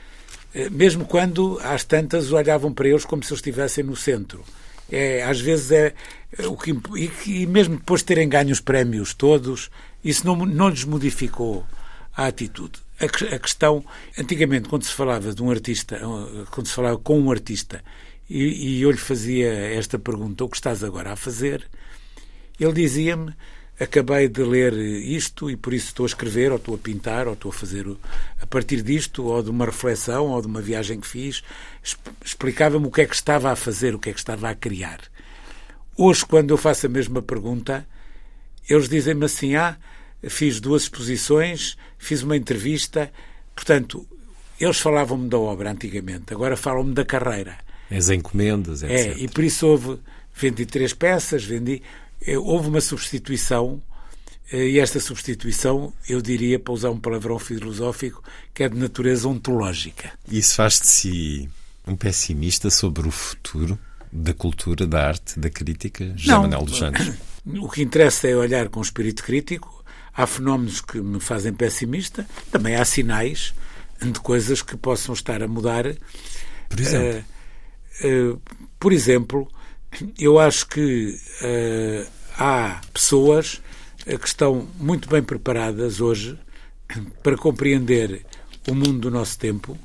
eh, mesmo quando às tantas olhavam para eles como se eles estivessem no centro. É, às vezes é é o e, que- e mesmo depois de terem ganho os prémios todos, isso não, não lhes modificou a atitude. A, que- a questão, antigamente, quando se falava de um artista, eh, quando se falava com um artista, e, e eu lhe fazia esta pergunta: o que estás agora a fazer? Ele dizia-me: acabei de ler isto e por isso estou a escrever, ou estou a pintar, ou estou a fazer a partir disto, ou de uma reflexão, ou de uma viagem que fiz. Exp- Explicava-me o que é que estava a fazer, o que é que estava a criar. Hoje, quando eu faço a mesma pergunta, eles dizem-me assim: ah, fiz duas exposições, fiz uma entrevista. Portanto, eles falavam-me da obra antigamente, agora falam-me da carreira. As encomendas, etc. É, e por isso houve, vendi três peças, vendi, eh, houve uma substituição, eh, e esta substituição, eu diria, para usar um palavrão filosófico, que é de natureza ontológica. Isso faz de si um pessimista sobre o futuro da cultura, da arte, da crítica, José. Manuel dos Santos. O que interessa é olhar com espírito crítico. Há fenómenos que me fazem pessimista, também há sinais de coisas que possam estar a mudar. Por exemplo, Eh, eh, por exemplo, eu acho que eh, há pessoas que estão muito bem preparadas hoje para compreender o mundo do nosso tempo,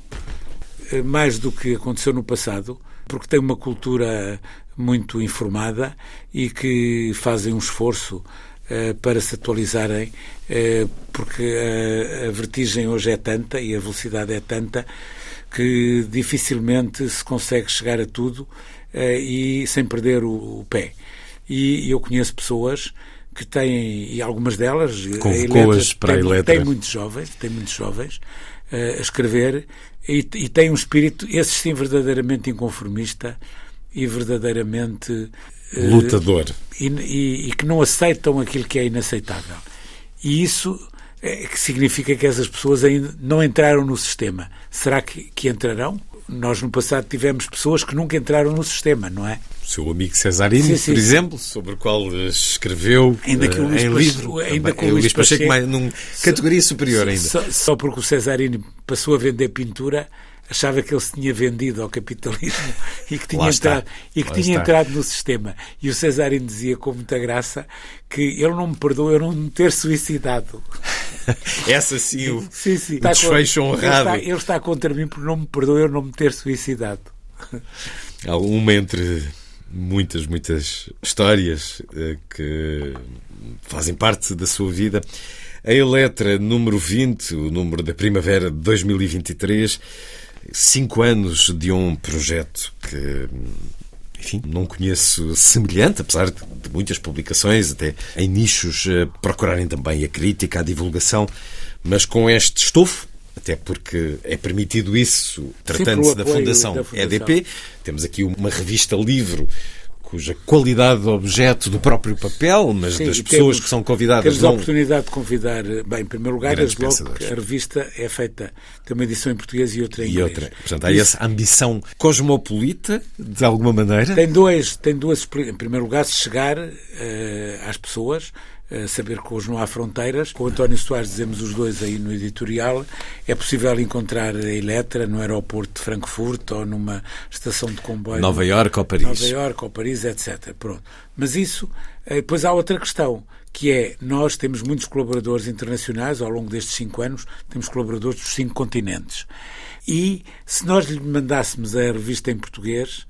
mais do que aconteceu no passado, porque têm uma cultura muito informada e que fazem um esforço para se atualizarem, eh, porque a, vertigem hoje é tanta e a velocidade é tanta que dificilmente se consegue chegar a tudo eh, e sem perder o, pé. E eu conheço pessoas que têm, e algumas delas, Convocou-as para a Eletra. tem muitos jovens, tem muitos jovens eh, a escrever e, e tem um espírito, esse sim, verdadeiramente inconformista e verdadeiramente eh, lutador. e, e- e que não aceitam aquilo que é inaceitável. E isso é, que significa que essas pessoas ainda não entraram no sistema. Será que, que entrarão? Nós no passado tivemos pessoas que nunca entraram no sistema, não é? O seu amigo Cesarini, por sim. exemplo, sobre o qual eh, escreveu Ainda que o eh, Luís em Pache- livro. ainda que o Eh, Luís Pacheco, Pacheco- mais, num categoria superior ainda. Só, só porque o Cesarini passou a vender pintura, achava que ele se tinha vendido ao capitalismo e que tinha, entrado, e que Lá tinha está. entrado no sistema. E o Cesarini dizia com muita graça que ele não me perdoa eu não me ter suicidado. Essa sim, o, Sim, sim. o Está desfecho honrado. Ele está, ele está contra mim porque não me perdoa eu não me ter suicidado. Há uma entre muitas, muitas histórias eh, que fazem parte da sua vida. A Eletra número 20, o número da primavera de 2023, cinco anos de um projeto que enfim, não conheço semelhante, apesar de, muitas publicações, até em nichos, eh, procurarem também a crítica, a divulgação, mas com este estofo, até porque é permitido isso, tratando-se da Fundação, da Fundação EDP. Temos aqui uma revista livro cuja qualidade de objeto do próprio papel, mas Sim, das pessoas temos, que são convidadas. Temos não... a oportunidade de convidar, bem, em primeiro lugar, desde logo que a revista é feita, tem uma edição em português e outra em inglês. E outra. Portanto, há Isso... essa ambição cosmopolita, de alguma maneira? Tem, dois, tem duas. Em primeiro lugar, chegar uh, às pessoas, saber que hoje não há fronteiras. Com o António Soares dizemos os dois aí no editorial, é possível encontrar a Eletra no aeroporto de Frankfurt ou numa estação de comboio. Nova Iorque ou Paris. Nova Iorque ou Paris, etc. Pronto. Mas isso, eh, depois há outra questão, que é, nós temos muitos colaboradores internacionais ao longo destes cinco anos, temos colaboradores dos cinco continentes. E se nós lhe mandássemos a revista em português,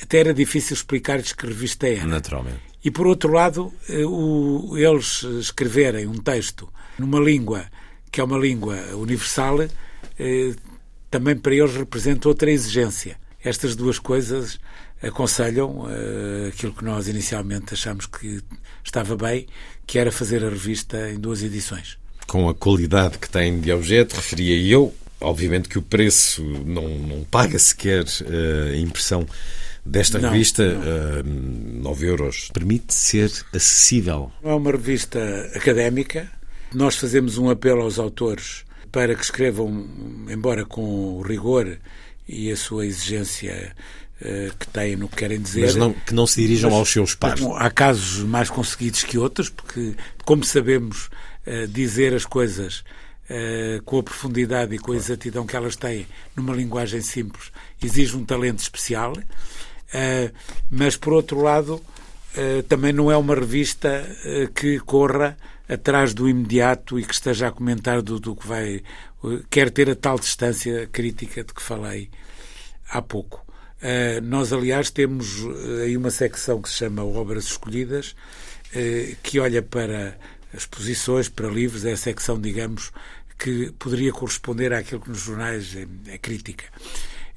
até era difícil explicar-lhes que revista era. Naturalmente. E, por outro lado, eh, o, eles escreverem um texto numa língua que é uma língua universal, eh, também para eles representa outra exigência. Estas duas coisas aconselham eh, aquilo que nós inicialmente achamos que estava bem, que era fazer a revista em duas edições. Com a qualidade que tem de objeto, referia eu, obviamente que o preço não, não paga sequer a impressão desta não, revista, não. Uh, 9 euros, permite ser acessível? É uma revista académica. Nós fazemos um apelo aos autores para que escrevam, embora com o rigor e a sua exigência uh, que têm no que querem dizer. Mas não, que não se dirijam mas, aos seus pares. Bom, há casos mais conseguidos que outros, porque, como sabemos uh, dizer as coisas uh, com a profundidade e com a exatidão que elas têm numa linguagem simples, exige um talento especial. Uh, mas, por outro lado, uh, também não é uma revista uh, que corra atrás do imediato e que esteja a comentar do, do que vai. quer ter a tal distância crítica de que falei há pouco. nós, aliás, temos aí uma secção que se chama Obras Escolhidas, que olha para exposições, para livros, é a secção, digamos, que poderia corresponder àquilo que nos jornais é crítica.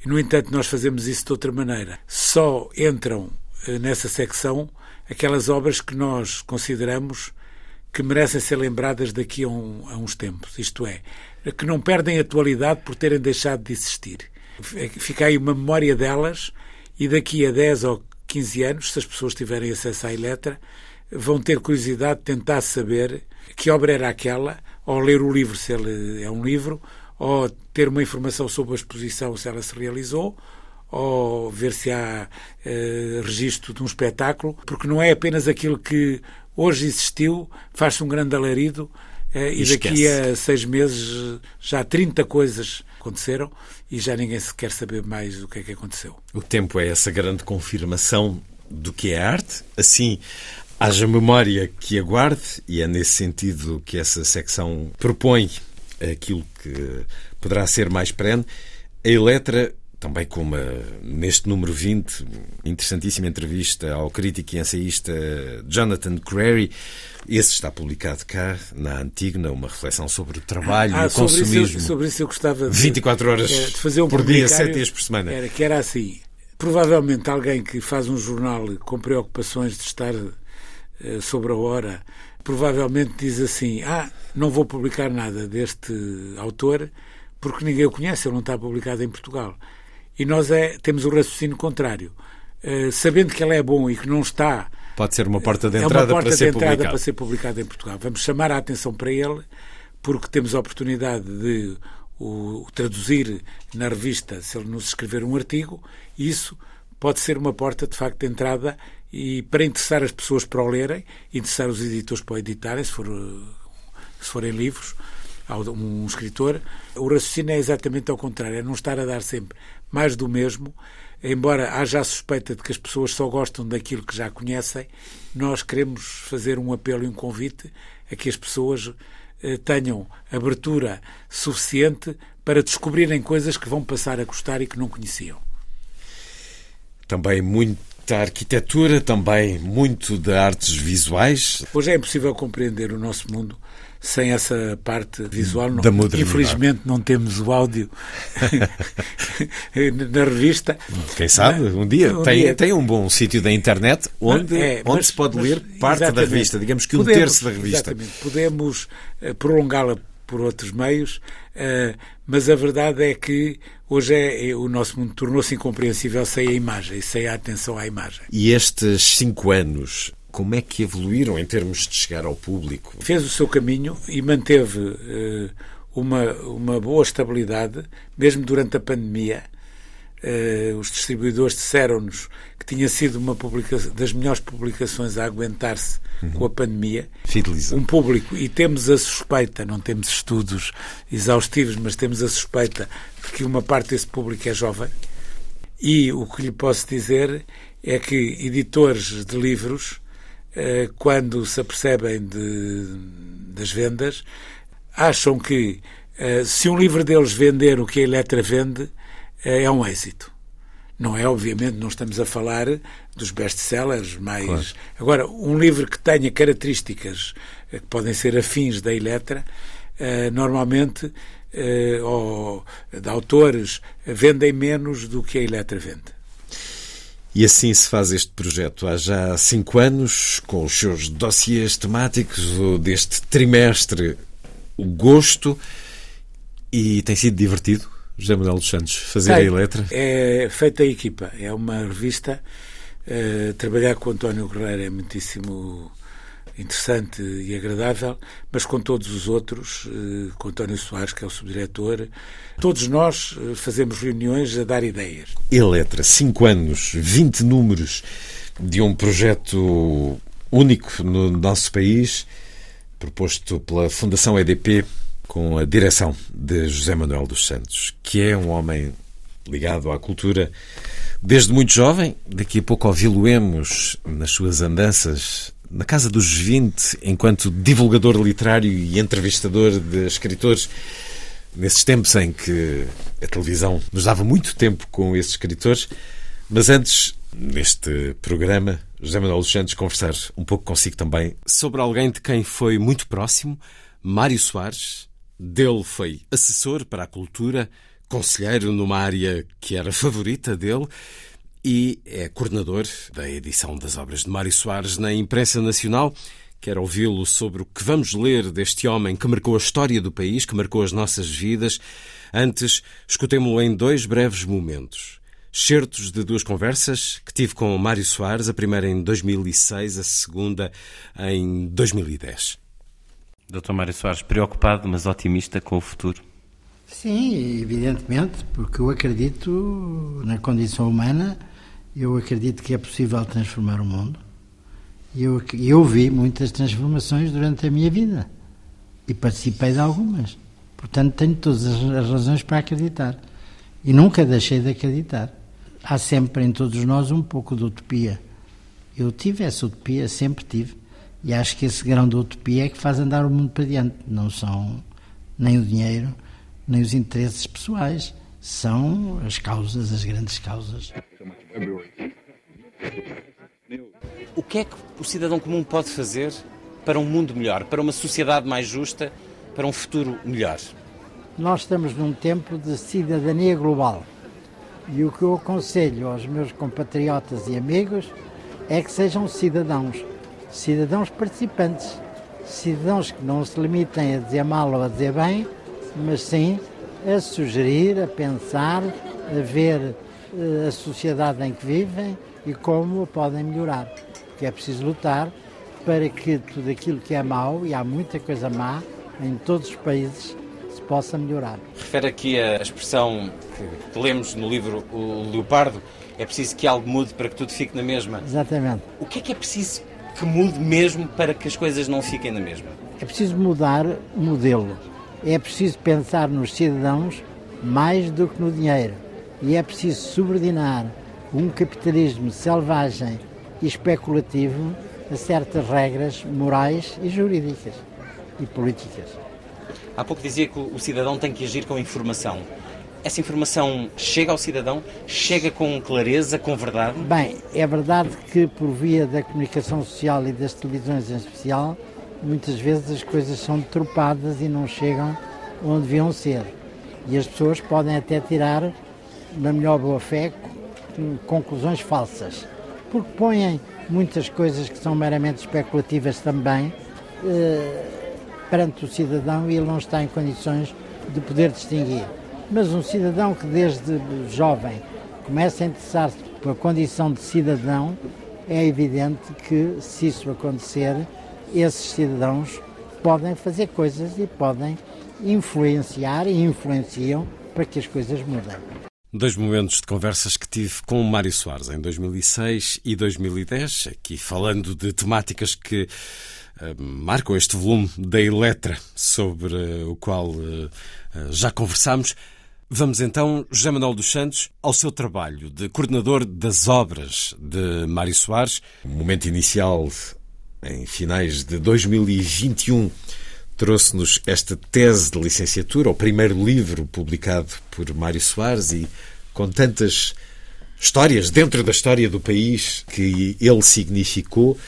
No entanto, nós fazemos isso de outra maneira. Só entram eh, nessa secção aquelas obras que nós consideramos que merecem ser lembradas daqui a, um, a, uns tempos, isto é, que não perdem atualidade por terem deixado de existir. É fica aí uma memória delas e daqui a 10 ou 15 anos, se as pessoas tiverem acesso à Eletra, vão ter curiosidade de tentar saber que obra era aquela, ou ler o livro se ele é um livro, ou ter uma informação sobre a exposição, se ela se realizou, ou ver se há eh, registro de um espetáculo, porque não é apenas aquilo que hoje existiu, faz-se um grande alarido eh, e daqui a seis meses já 30 coisas aconteceram e já ninguém se quer saber mais o que é que aconteceu. O tempo é essa grande confirmação do que é arte, assim haja memória que aguarde e é nesse sentido que essa secção propõe aquilo que poderá ser mais perene. A Eletra, também com uma, neste número 20, interessantíssima entrevista ao crítico e ensaísta Jonathan Crary. Esse está publicado cá, na Antigna, uma reflexão sobre o trabalho ah, e o sobre consumismo. Isso, sobre isso eu gostava de, 24 horas de fazer um por dia, 7 dias por semana. Era, que era assim. Provavelmente alguém que faz um jornal com preocupações de estar uh, sobre a hora provavelmente diz assim: Ah, não vou publicar nada deste autor porque ninguém o conhece, ele não está publicado em Portugal. E nós é, temos o raciocínio contrário. Uh, sabendo que ele é bom e que não está. Pode ser uma porta de entrada, é uma porta para, ser de entrada publicado. para ser publicado em Portugal. Vamos chamar a atenção para ele, porque temos a oportunidade de o, o traduzir na revista se ele nos escrever um artigo, e isso pode ser uma porta, de facto, de entrada e para interessar as pessoas para o lerem, interessar os editores para o editarem, se, for, se forem livros, um escritor, o raciocínio é exatamente ao contrário, é não estar a dar sempre mais do mesmo, embora haja a suspeita de que as pessoas só gostam daquilo que já conhecem, nós queremos fazer um apelo e um convite a que as pessoas eh, tenham abertura suficiente para descobrirem coisas que vão passar a gostar e que não conheciam. Também muito da arquitetura, também muito de artes visuais. Hoje é impossível compreender o nosso mundo sem essa parte visual. Da modernidade. Infelizmente não temos o áudio na revista. Quem sabe, um dia, Um tem, dia. tem um bom sítio da internet onde, É, onde mas- se pode mas, ler parte da revista, digamos que um Podemos, terço da revista. Exatamente. Podemos eh, prolongá-la por outros meios, eh, mas a verdade é que hoje é, é- o nosso mundo tornou-se incompreensível sem a imagem, sem a atenção à imagem. E estes cinco anos, como é que evoluíram em termos de chegar ao público? fez o seu caminho e manteve eh, uma, uma boa estabilidade, mesmo durante a pandemia. Eh, os distribuidores disseram-nos que tinha sido uma das melhores publicações a aguentar-se com a pandemia. Fidelizam. Um público, e temos a suspeita, não temos estudos exaustivos, mas temos a suspeita de que uma parte desse público é jovem. E o que lhe posso dizer é que editores de livros, eh, quando se apercebem de- das vendas, acham que eh, se um livro deles vender o que a Eletra vende, é um êxito. Não é, obviamente, não estamos a falar dos best-sellers, mas. Agora, um livro que tenha características eh, que podem ser afins da Eletra, eh, normalmente, eh, ou de autores, vendem menos do que a Eletra vende. E assim se faz este projeto há já cinco anos, com os seus dossiês temáticos, deste trimestre, o gosto, e tem sido divertido, José Manuel dos Santos, fazer a Tem. letra. É feita a equipa, é uma revista. eh, trabalhar com António Guerreiro é muitíssimo interessante e agradável, mas com todos os outros, eh, com António Soares, que é o subdiretor, todos nós eh, fazemos reuniões a dar ideias. Eletra, 5 anos, 20 números de um projeto único no nosso país, proposto pela Fundação EDP, com a direção de José Manuel dos Santos, que é um homem ligado à cultura desde muito jovem. Daqui a pouco ouvi-lo-emos nas suas andanças na casa dos 20, enquanto divulgador literário e entrevistador de escritores nesses tempos em que a televisão nos dava muito tempo com esses escritores. Mas antes, neste programa, José Manuel dos Santos conversar um pouco consigo também sobre alguém de quem foi muito próximo, Mário Soares. Dele foi assessor para a cultura, conselheiro numa área que era favorita dele e é coordenador da edição das obras de Mário Soares na imprensa nacional. Quero ouvi-lo sobre o que vamos ler deste homem que marcou a história do país, que marcou as nossas vidas. Antes, escutemo-lo em dois breves momentos. Certos de duas conversas que tive com Mário Soares, a primeira em 2006, a segunda em 2010. Dr. Mário Soares, preocupado, mas otimista com o futuro. Sim, evidentemente, porque eu acredito na condição humana, eu acredito que é possível transformar o mundo. Eu, eu vi muitas transformações durante a minha vida e participei de algumas. Portanto, tenho todas as as razões para acreditar. E nunca deixei de acreditar. Há sempre em todos nós um pouco de utopia. Eu tive essa utopia, sempre tive. E acho que esse grão de utopia é que faz andar o mundo para diante. Não são nem o dinheiro, nem os interesses pessoais. São as causas, as grandes causas. O que é que o cidadão comum pode fazer para um mundo melhor, para uma sociedade mais justa, para um futuro melhor? Nós estamos num tempo de cidadania global. E o que eu aconselho aos meus compatriotas e amigos é que sejam cidadãos, cidadãos participantes, cidadãos que não se limitem a dizer mal ou a dizer bem, mas sim a sugerir, a pensar, a ver eh, a sociedade em que vivem e como a podem melhorar. Porque é preciso lutar para que tudo aquilo que é mau, e há muita coisa má em todos os países, se possa melhorar. Refere aqui a expressão que, que lemos no livro O Leopardo: é preciso que algo mude para que tudo fique na mesma. Exatamente. O que é que é preciso que mude mesmo para que as coisas não fiquem na mesma? É preciso mudar o modelo. É preciso pensar nos cidadãos mais do que no dinheiro. E é preciso subordinar um capitalismo selvagem e especulativo a certas regras morais e jurídicas e políticas. Há pouco dizia que o cidadão tem que agir com informação. Essa informação chega ao cidadão? Chega com clareza, com verdade? Bem, é verdade que por via da comunicação social e das televisões em especial, muitas vezes as coisas são deturpadas e não chegam onde deviam ser. E as pessoas podem até tirar, na melhor boa fé, conclusões falsas. Porque põem muitas coisas que são meramente especulativas também eh, perante o cidadão e ele não está em condições de poder distinguir. Mas um cidadão que desde jovem começa a interessar-se pela condição de cidadão, é evidente que se isso acontecer, esses cidadãos podem fazer coisas e podem influenciar e influenciam para que as coisas mudem. Dois momentos de conversas que tive com o Mário Soares em 2006 e 2010, aqui falando de temáticas que uh, marcam este volume da Eletra, sobre uh, o qual uh, já conversámos. Vamos então, José Manuel dos Santos, ao seu trabalho de coordenador das obras de Mário Soares. O momento inicial, em finais de 2021, trouxe-nos esta tese de licenciatura, o primeiro livro publicado por Mário Soares e com tantas histórias dentro da história do país que ele significou.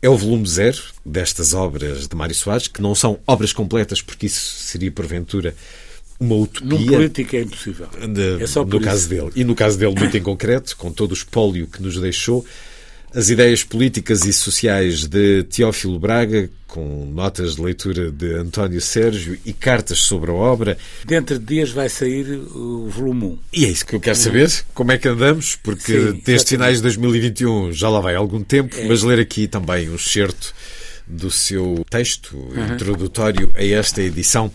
É o volume zero destas obras de Mário Soares, que não são obras completas, porque isso seria porventura uma utopia. Num político é impossível. De, é só no caso dele. E no caso dele, muito em concreto, com todo o espólio que nos deixou, as ideias políticas e sociais de Teófilo Braga, com notas de leitura de António Sérgio e cartas sobre a obra. Dentro de dias vai sair o volume 1. E é isso que eu quero saber, como é que andamos, porque Sim, desde finais de 2021 já lá vai algum tempo, é. mas ler aqui também um excerto do seu texto uhum. introdutório a esta edição.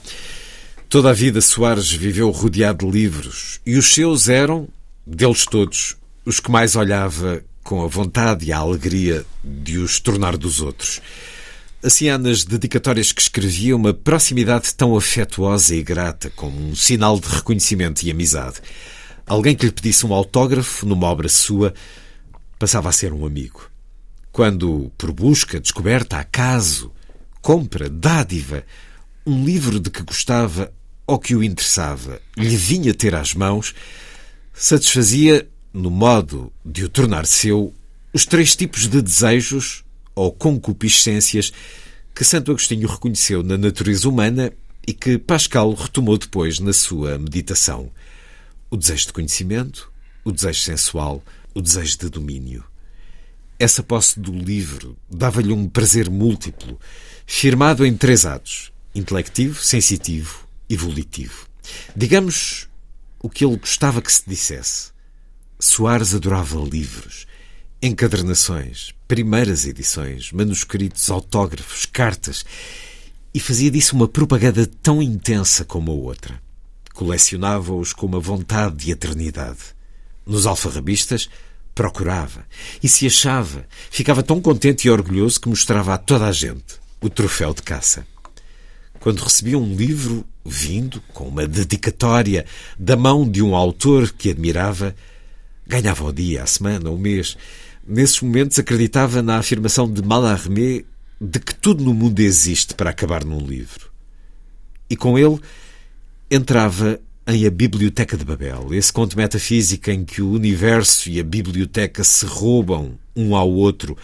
Toda a vida Soares viveu rodeado de livros e os seus eram, deles todos, os que mais olhava com a vontade e a alegria de os tornar dos outros. Assim há nas dedicatórias que escrevia uma proximidade tão afetuosa e grata como um sinal de reconhecimento e amizade. Alguém que lhe pedisse um autógrafo numa obra sua passava a ser um amigo. Quando, por busca, descoberta, acaso, compra, dádiva, um livro de que gostava ou que o interessava lhe vinha ter às mãos, satisfazia, no modo de o tornar seu, os três tipos de desejos ou concupiscências que Santo Agostinho reconheceu na natureza humana e que Pascal retomou depois na sua meditação: o desejo de conhecimento, o desejo sensual, o desejo de domínio. Essa posse do livro dava-lhe um prazer múltiplo, firmado em três atos: intelectivo, sensitivo e volitivo. Digamos o que ele gostava que se dissesse. Soares adorava livros, encadernações, primeiras edições, manuscritos, autógrafos, cartas e fazia disso uma propaganda tão intensa como a outra. Colecionava-os com uma vontade de eternidade. Nos alfarrabistas, procurava e se achava, ficava tão contente e orgulhoso que mostrava a toda a gente o troféu de caça. Quando recebia um livro vindo com uma dedicatória da mão de um autor que admirava, ganhava o dia, a semana, o mês. Nesses momentos acreditava na afirmação de Mallarmé de que tudo no mundo existe para acabar num livro. E com ele entrava em A Biblioteca de Babel, esse conto metafísico em que o universo e a biblioteca se roubam um ao outro.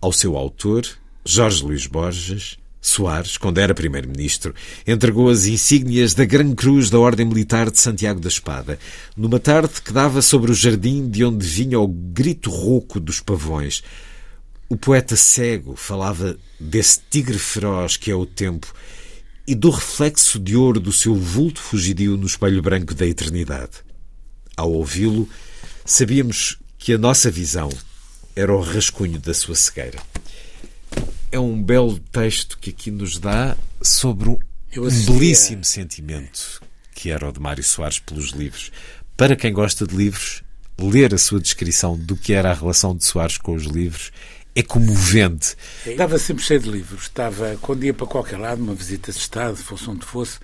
Ao seu autor, Jorge Luís Borges, Soares, quando era primeiro-ministro, entregou as insígnias da Gran Cruz da Ordem Militar de Santiago da Espada, numa tarde que dava sobre o jardim de onde vinha o grito rouco dos pavões. O poeta cego falava desse tigre feroz que é o tempo e do reflexo de ouro do seu vulto fugidio no espelho branco da eternidade. Ao ouvi-lo, sabíamos que a nossa visão era o rascunho da sua cegueira é um belo texto que aqui nos dá sobre um, um belíssimo sentimento que era o de Mário Soares pelos livros. Para quem gosta de livros, ler a sua descrição do que era a relação de Soares com os livros é comovente. Estava sempre cheio de livros. Estava, quando ia para qualquer lado, uma visita de Estado, fosse onde fosse,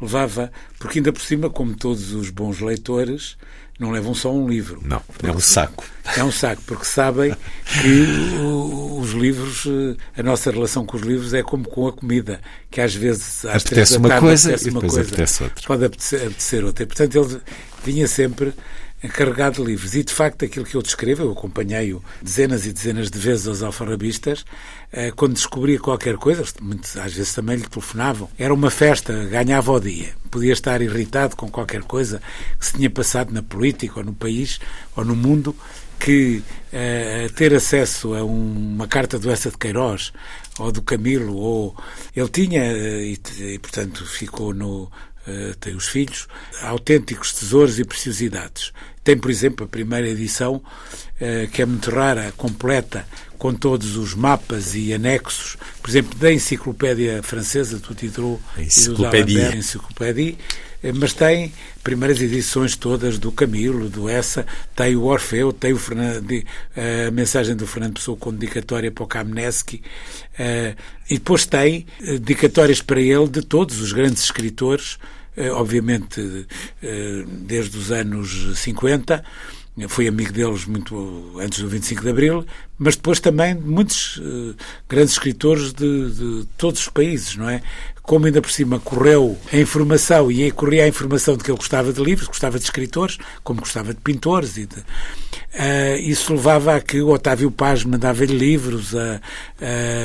levava, porque ainda por cima, como todos os bons leitores, não levam só um livro. Não, é um saco. É um saco, porque sabem que os livros, eh, a nossa relação com os livros é como com a comida, que às vezes às apetece uma tarde, coisa apetece e depois coisa, apetece outra. Pode apetecer, apetecer outra. E, portanto, ele vinha sempre carregado de livros. E, de facto, aquilo que eu descrevo, eu acompanhei-o dezenas e dezenas de vezes aos alfarrabistas, eh, quando descobria qualquer coisa, muitas, às vezes também lhe telefonavam, era uma festa, ganhava o dia. Podia estar irritado com qualquer coisa que se tinha passado na política, ou no país, ou no mundo, que uh, ter acesso a um, uma carta do Essa de Queiroz, ou do Camilo, ou ele tinha, e, e portanto ficou no, Uh, tem os filhos, autênticos tesouros e preciosidades. Tem, por exemplo, a primeira edição, uh, que é muito rara, completa, com todos os mapas e anexos, por exemplo, da enciclopédia francesa, do Diderot enciclopédia. e do enciclopédia, uh, mas tem primeiras edições todas do Camilo, do Essa, tem o Orfeu, tem o Fernando, a mensagem do Fernando Pessoa com dedicatória para o Kamneski, e depois tem dedicatórias para ele de todos os grandes escritores, obviamente desde os anos 50, foi amigo deles muito antes do 25 de Abril, mas depois também de muitos uh, grandes escritores de, de, todos os países, não é? Como ainda por cima correu a informação e corria a informação de que ele gostava de livros, gostava de escritores, como gostava de pintores e de, uh, isso levava a que o Otávio Paz mandava-lhe livros,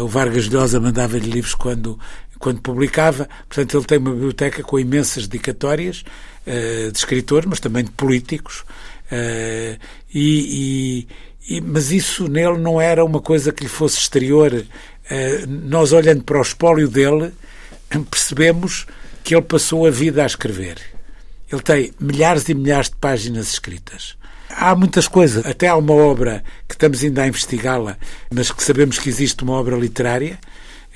o Vargas Llosa mandava-lhe livros quando quando publicava. Portanto, ele tem uma biblioteca com imensas dedicatórias de escritores, mas também de políticos. Uh, e, e, mas isso nele não era uma coisa que lhe fosse exterior. Uh, nós, olhando para o espólio dele, percebemos que ele passou a vida a escrever. Ele tem milhares e milhares de páginas escritas. Há muitas coisas. Até há uma obra que estamos ainda a investigá-la, mas que sabemos que existe uma obra literária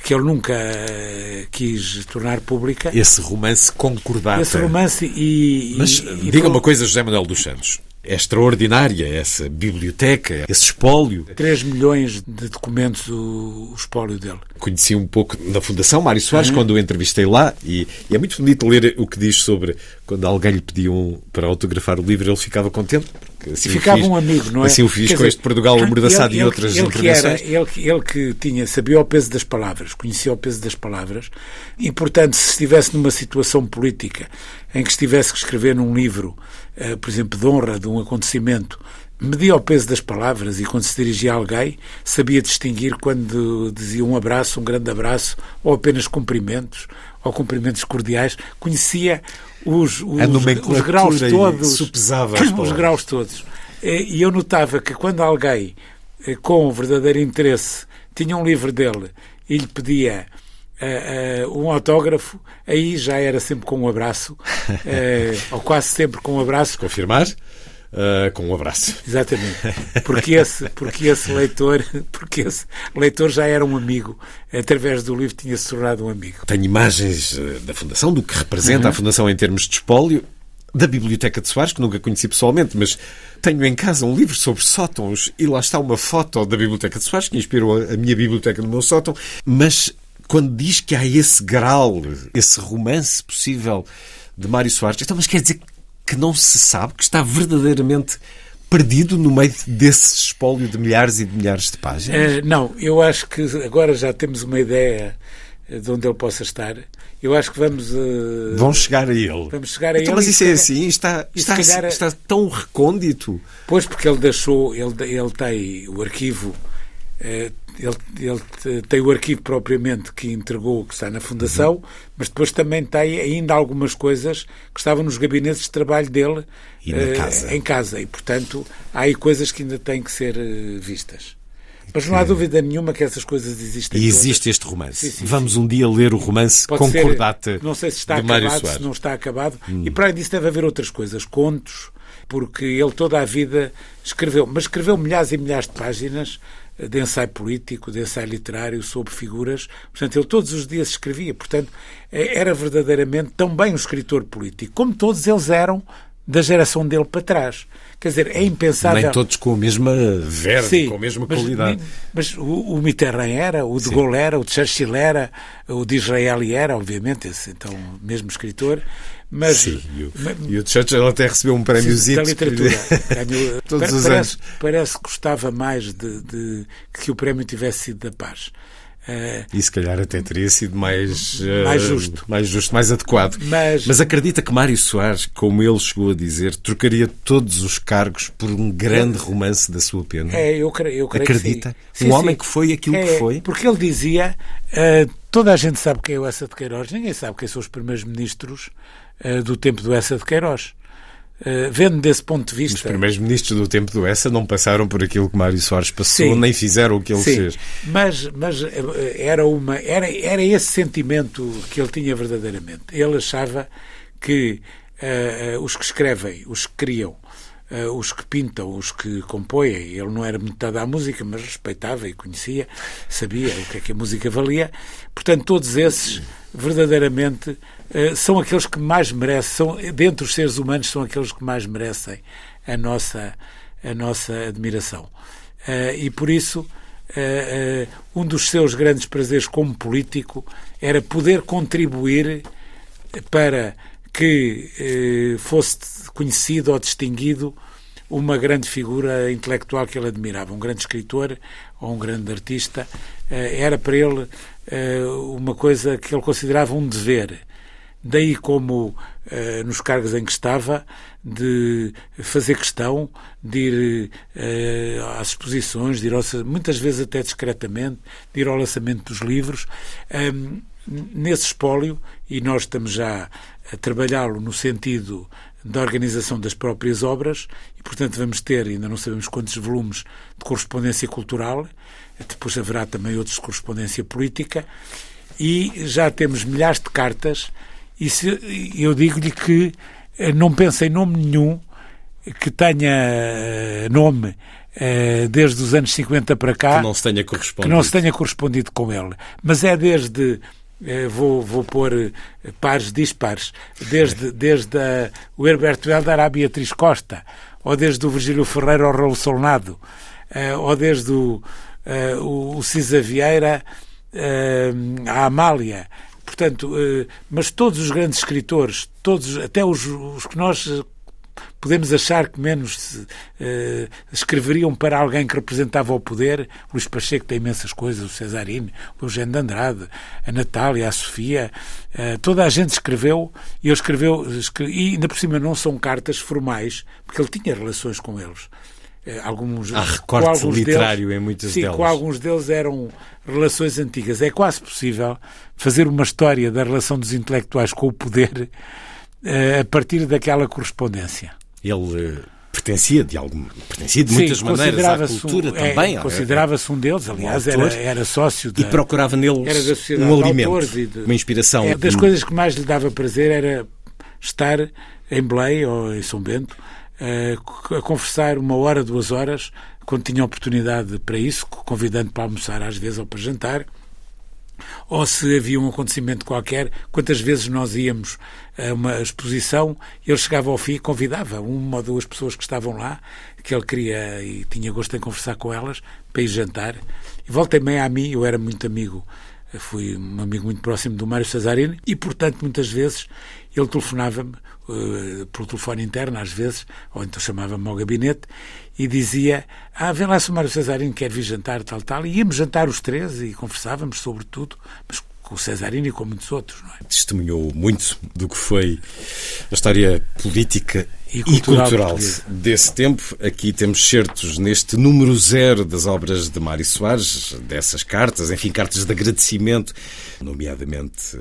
que ele nunca uh, quis tornar pública. Esse romance concordata. Esse romance e... Mas e, diga e, uma coisa, José Manuel dos Santos. É extraordinária essa biblioteca, esse espólio. 3 milhões de documentos o, o espólio dele. Conheci um pouco na Fundação Mário Soares uhum. quando o entrevistei lá e, e, é muito bonito ler o que diz sobre quando alguém lhe pediu um, para autografar o livro, ele ficava contente. Assim ficava fiz, um amigo, não é? Assim o fiz Quer com dizer, este Portugal amordaçado e outras ele. Que era, ele, ele que tinha, sabia o peso das palavras, conhecia o peso das palavras e, portanto, se estivesse numa situação política em que estivesse que escrever num livro, uh, por exemplo, de honra de um acontecimento, media o peso das palavras e quando se dirigia a alguém sabia distinguir quando dizia um abraço, um grande abraço, ou apenas cumprimentos, ou cumprimentos cordiais. Conhecia os, os, os graus todos. Os graus todos. E eu notava que quando alguém com verdadeiro interesse tinha um livro dele e lhe pedia Uh, uh, um autógrafo, aí já era sempre com um abraço, uh, ou quase sempre com um abraço. Confirmar? Uh, com um abraço. Exatamente. Porque esse, porque esse leitor, porque esse leitor já era um amigo, através do livro tinha se tornado um amigo. Tenho imagens da Fundação, do que representa uhum. a Fundação em termos de espólio, da Biblioteca de Soares, que nunca conheci pessoalmente, mas tenho em casa um livro sobre sótãos e lá está uma foto da Biblioteca de Soares, que inspirou a minha biblioteca no meu sótão, mas quando diz que há esse grau, esse romance possível de Mário Soares, então, mas quer dizer que não se sabe, que está verdadeiramente perdido no meio desse espólio de milhares e de milhares de páginas? É, não, eu acho que agora já temos uma ideia de onde ele possa estar. Eu acho que vamos. Uh, Vão chegar a ele. Vamos chegar a então, ele. Mas isso é assim? Está, está, calhar, está tão recôndito? Pois, porque ele deixou. Ele, ele tem o arquivo. Uh, ele, ele, tem o arquivo propriamente que entregou, que está na Fundação, uhum. mas depois também tem ainda algumas coisas que estavam nos gabinetes de trabalho dele uh, casa. em casa. E, portanto, há aí coisas que ainda têm que ser uh, vistas. Mas não há dúvida nenhuma que essas coisas existem. E existe todas. este romance. Sim, sim, Vamos sim. um dia ler o romance Pode Concordata ser, Não sei se está acabado, se não está acabado. Hum. E para além disso deve haver outras coisas, contos, porque ele toda a vida escreveu, mas escreveu milhares e milhares de páginas de ensaio político, de ensaio literário sobre figuras. Portanto, ele todos os dias escrevia. Portanto, era verdadeiramente também um escritor político, como todos eles eram da geração dele para trás. Quer dizer, é impensável. Nem todos com a mesma verve, Sim, com a mesma mas, qualidade. Mas o, o Mitterrand era, o de Gaulle era, o Churchill era, o de Israel era, obviamente, esse então mesmo escritor. Mas, Sim, e o, e o Churchill até recebeu um prémiozinho da literatura. Ganhou, todos os parece, anos. Parece que gostava mais de, de, que o prémio tivesse sido da paz. Uh, e se calhar até teria sido mais, mais justo, mais justo, mais adequado. Mas, Mas acredita que Mário Soares, como ele chegou a dizer, trocaria todos os cargos por um grande romance da sua pena? É, eu creio, eu creio Acredita? Que sim. Um sim, homem sim. que foi aquilo é, que foi? Porque ele dizia: uh, toda a gente sabe quem é o Essa de Queiroz, ninguém sabe quem são os primeiros ministros uh, do tempo do Essa de Queiroz. Uh, vendo desse ponto de vista. Os primeiros ministros do tempo do ESA não passaram por aquilo que Mário Soares passou, Sim. nem fizeram o que ele Sim. fez. Mas, mas era, uma, era, era esse sentimento que ele tinha verdadeiramente. Ele achava que uh, os que escrevem, os que criam, uh, os que pintam, os que compõem, ele não era muito dado à música, mas respeitava e conhecia, sabia o que é que a música valia. Portanto, todos esses verdadeiramente uh, são aqueles que mais merecem, são, dentre os seres humanos, são aqueles que mais merecem a nossa, a nossa admiração. Uh, e por isso, uh, um dos seus grandes prazeres como político era poder contribuir para que fosse conhecido ou distinguido uma grande figura intelectual que ele admirava, um grande escritor ou um grande artista. Era para ele uma coisa que ele considerava um dever. Daí como uh, nos cargos em que estava, de fazer questão de ir uh, às exposições, de ir ao, muitas vezes até discretamente, de ir ao lançamento dos livros. Nesse espólio, e nós estamos já a trabalhá-lo no sentido da organização das próprias obras, e portanto vamos ter, ainda não sabemos quantos volumes de correspondência cultural, depois haverá também outros de correspondência política, e já temos milhares de cartas. E se, eu digo-lhe que não pensa em nome nenhum que tenha nome desde os anos 50 para cá que não se tenha correspondido, não se tenha correspondido com ele. Mas é desde vou, vou pôr pares dispares, desde, desde a, o Herberto Helder à Beatriz Costa, ou desde o Virgílio Ferreira ao Raul Solnado, ou desde o, o, o Cisa Vieira à Amália, Portanto, mas todos os grandes escritores, todos, até os, os que nós podemos achar que menos uh, escreveriam para alguém que representava o poder, Luís Pacheco tem imensas coisas, o Cesarino, o Eugênio de Andrade, a Natália, a Sofia, uh, toda a gente escreveu e ele escreveu, escreve, e ainda por cima não são cartas formais, porque ele tinha relações com eles. Uh, alguns, Há recorte literário deles, em muitas sim, delas. com alguns deles eram relações antigas. É quase possível fazer uma história da relação dos intelectuais com o poder uh, a partir daquela correspondência. Ele uh, pertencia de algum, pertencia de muitas Sim, maneiras à cultura um, também. É, Considerava-se um deles, aliás, um era, era sócio da, e procurava neles um alimento, de, uma inspiração. É, das coisas que mais lhe dava prazer era estar em Belém ou em São Bento a conversar uma hora, duas horas, quando tinha oportunidade para isso, convidando para almoçar às vezes ou para jantar, ou se havia um acontecimento qualquer, quantas vezes nós íamos a uma exposição, ele chegava ao fim e convidava uma ou duas pessoas que estavam lá, que ele queria e tinha gosto em conversar com elas, para ir jantar. E volta e a mim, eu era muito amigo, fui um amigo muito próximo do Mário Cesarini, e portanto muitas vezes ele telefonava-me uh, pelo telefone interno, às vezes, ou então chamava-me ao gabinete e dizia: Ah, vem lá se o Mário Cesarino quer vir jantar, tal, tal. E íamos jantar os três e conversávamos sobre tudo, mas com o Cesarino e com muitos outros, não é? Testemunhou muito do que foi a história política e e cultural, cultural, desse tempo. Aqui temos certos neste número zero das obras de Mário Soares, dessas cartas, enfim, cartas de agradecimento, nomeadamente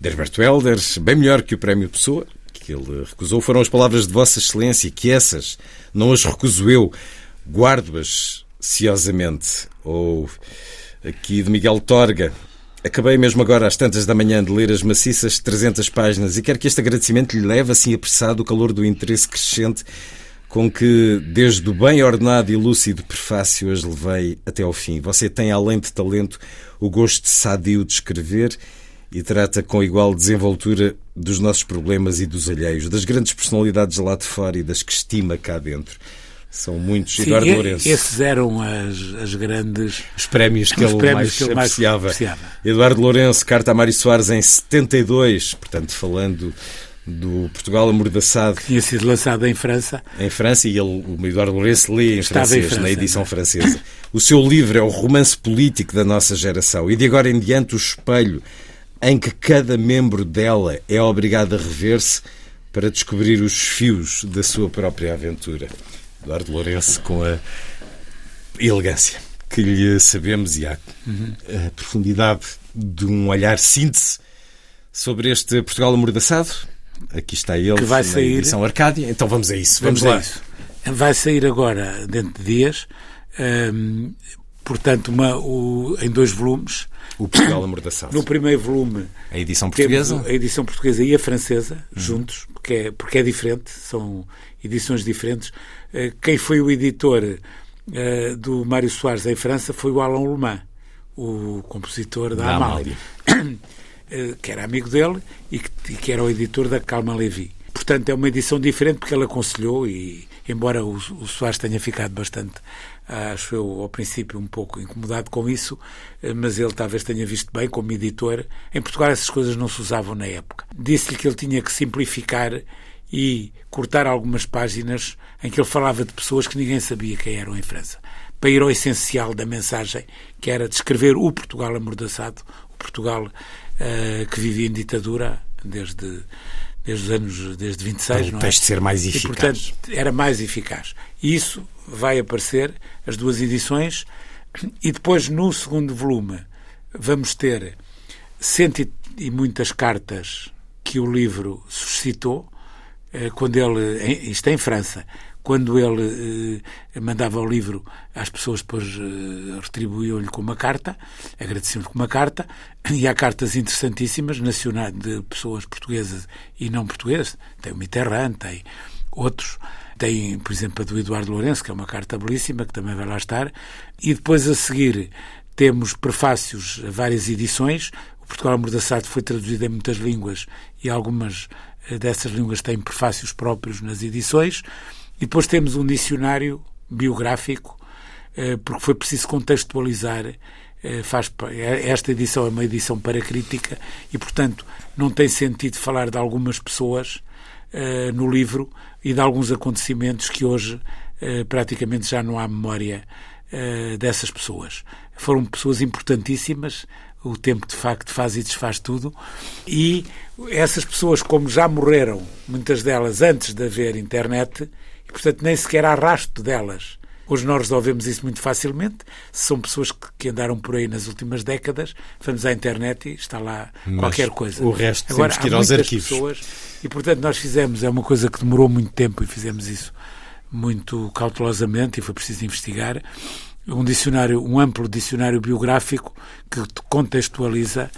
de Herberto Helder, bem melhor que o Prémio Pessoa, que ele recusou, foram as palavras de Vossa Excelência, que essas não as recuso eu, guardo-as ciosamente. Ou aqui de Miguel Torga, Acabei mesmo agora às tantas da manhã de ler as maciças 300 páginas e quero que este agradecimento lhe leve assim apressado o calor do interesse crescente com que, desde o bem ordenado e lúcido prefácio, as levei até ao fim. Você tem, além de talento, o gosto sadio de escrever e trata com igual desenvoltura dos nossos problemas e dos alheios, das grandes personalidades lá de fora e das que estima cá dentro. São muitos. Sim, Eduardo Lourenço. Esses eram as, as grandes. Os prémios que, os ele, prémios mais que ele mais apreciava. apreciava. Eduardo Lourenço, carta a Mário Soares em 72, portanto, falando do Portugal Amordaçado. Tinha sido lançado em França. Em França, e ele, o Eduardo Lourenço lê em Estava francês, em França, na edição não francesa. O seu livro é o romance político da nossa geração e de agora em diante o espelho em que cada membro dela é obrigado a rever-se para descobrir os fios da sua própria aventura. Eduardo Lourenço com a elegância que lhe sabemos e a, a profundidade de um olhar síntese sobre este Portugal amordaçado. Aqui está ele, Que vai na sair- edição Arcádia. Então vamos a isso. Vamos, Vamos, lá. isso. Vai sair agora, dentro de dias, hum, portanto, uma, o- em dois volumes. O Portugal amordaçado. No primeiro volume A edição portuguesa. a edição portuguesa e a francesa juntos, porque é, porque é diferente, são edições diferentes. Eh, Quem foi o editor eh, do Mário Soares em França foi o Alain Lemay, o compositor da, Da Amália, Eh, que era amigo dele e que, e que era o editor da Calma Levi. Portanto, é uma edição diferente porque ele aconselhou e, embora o, o Soares tenha ficado bastante, acho eu, ao princípio, um pouco incomodado com isso, eh, mas ele talvez tenha visto bem como editor. Em Portugal essas coisas não se usavam na época. Disse-lhe que ele tinha que simplificar e cortar algumas páginas em que ele falava de pessoas que ninguém sabia quem eram em França, para ir ao essencial da mensagem, que era descrever o Portugal amordaçado, o Portugal eh, que vivia em ditadura desde, desde os anos, desde 26, Para o não é? texto ser mais E, eficaz. portanto, era mais eficaz. E isso vai aparecer, as duas edições, e depois no segundo volume vamos ter cento e- e muitas cartas que o livro suscitou, eh, quando ele, isto é em França, quando ele eh, mandava o livro às pessoas, depois eh, retribuíam-lhe com uma carta, agradeciam-lhe com uma carta, e há cartas interessantíssimas, nacionais, de pessoas portuguesas e não portuguesas, tem o Mitterrand, tem outros, tem, por exemplo, a do Eduardo Lourenço, que é uma carta belíssima, que também vai lá estar, e depois a seguir temos prefácios a várias edições, o Portugal Amordaçado foi traduzido em muitas línguas e algumas eh, dessas línguas têm prefácios próprios nas edições. E depois temos um dicionário biográfico, eh, porque foi preciso contextualizar. eh, Faz, eh, esta edição é uma edição para crítica e, portanto, não tem sentido falar de algumas pessoas eh, no livro e de alguns acontecimentos que hoje praticamente já não há memória dessas pessoas. Foram pessoas importantíssimas, o tempo de facto faz e desfaz tudo, e essas pessoas, como já morreram, muitas delas antes de haver internet, e portanto nem sequer há rastro delas. Hoje nós resolvemos isso muito facilmente. São pessoas que, que andaram por aí nas últimas décadas, vamos à internet e está lá Mas qualquer coisa. o resto Agora, temos que ir aos arquivos. pessoas e portanto nós fizemos, é uma coisa que demorou muito tempo e fizemos isso muito cautelosamente e foi preciso investigar um dicionário, um amplo dicionário biográfico que te contextualiza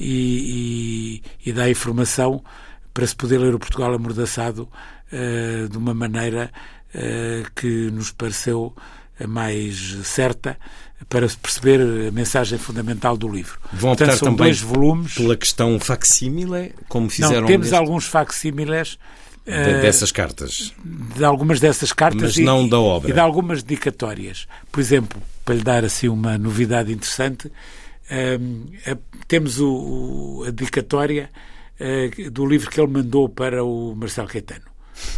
e, e, e dá informação para se poder ler o Portugal amordaçado de uma maneira eh, que nos pareceu a mais certa para se perceber a mensagem fundamental do livro. Vão Portanto, optar são também dois volumes. pela questão facsímile, como fizeram Não, temos neste- alguns facsímiles de- eh, dessas cartas. de algumas dessas cartas Mas e, não da obra. e de algumas dedicatórias. Por exemplo, para lhe dar assim uma novidade interessante, a- temos o, a dedicatória eh, do livro que ele mandou para o Marcelo Caetano,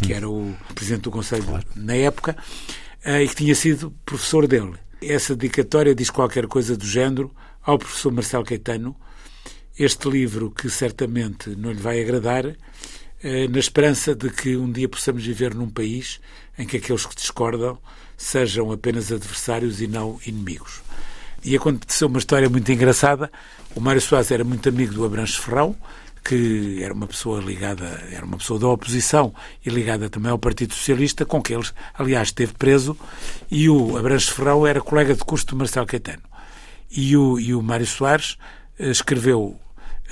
que era o presidente do Conselho na época, eh, e que tinha sido professor dele. Essa dedicatória diz qualquer coisa do género ao professor Marcelo Caetano, este livro que certamente não lhe vai agradar, eh, na esperança de que um dia possamos viver num país em que aqueles que discordam sejam apenas adversários e não inimigos. E aconteceu uma história muito engraçada. O Mário Soares era muito amigo do Abranches Ferrão, que era uma pessoa ligada, era uma pessoa da oposição e ligada também ao Partido Socialista, com que ele, aliás, esteve preso, e o Abranches Ferrão era colega de curso do Marcelo Caetano. E o, e o Mário Soares eh, escreveu,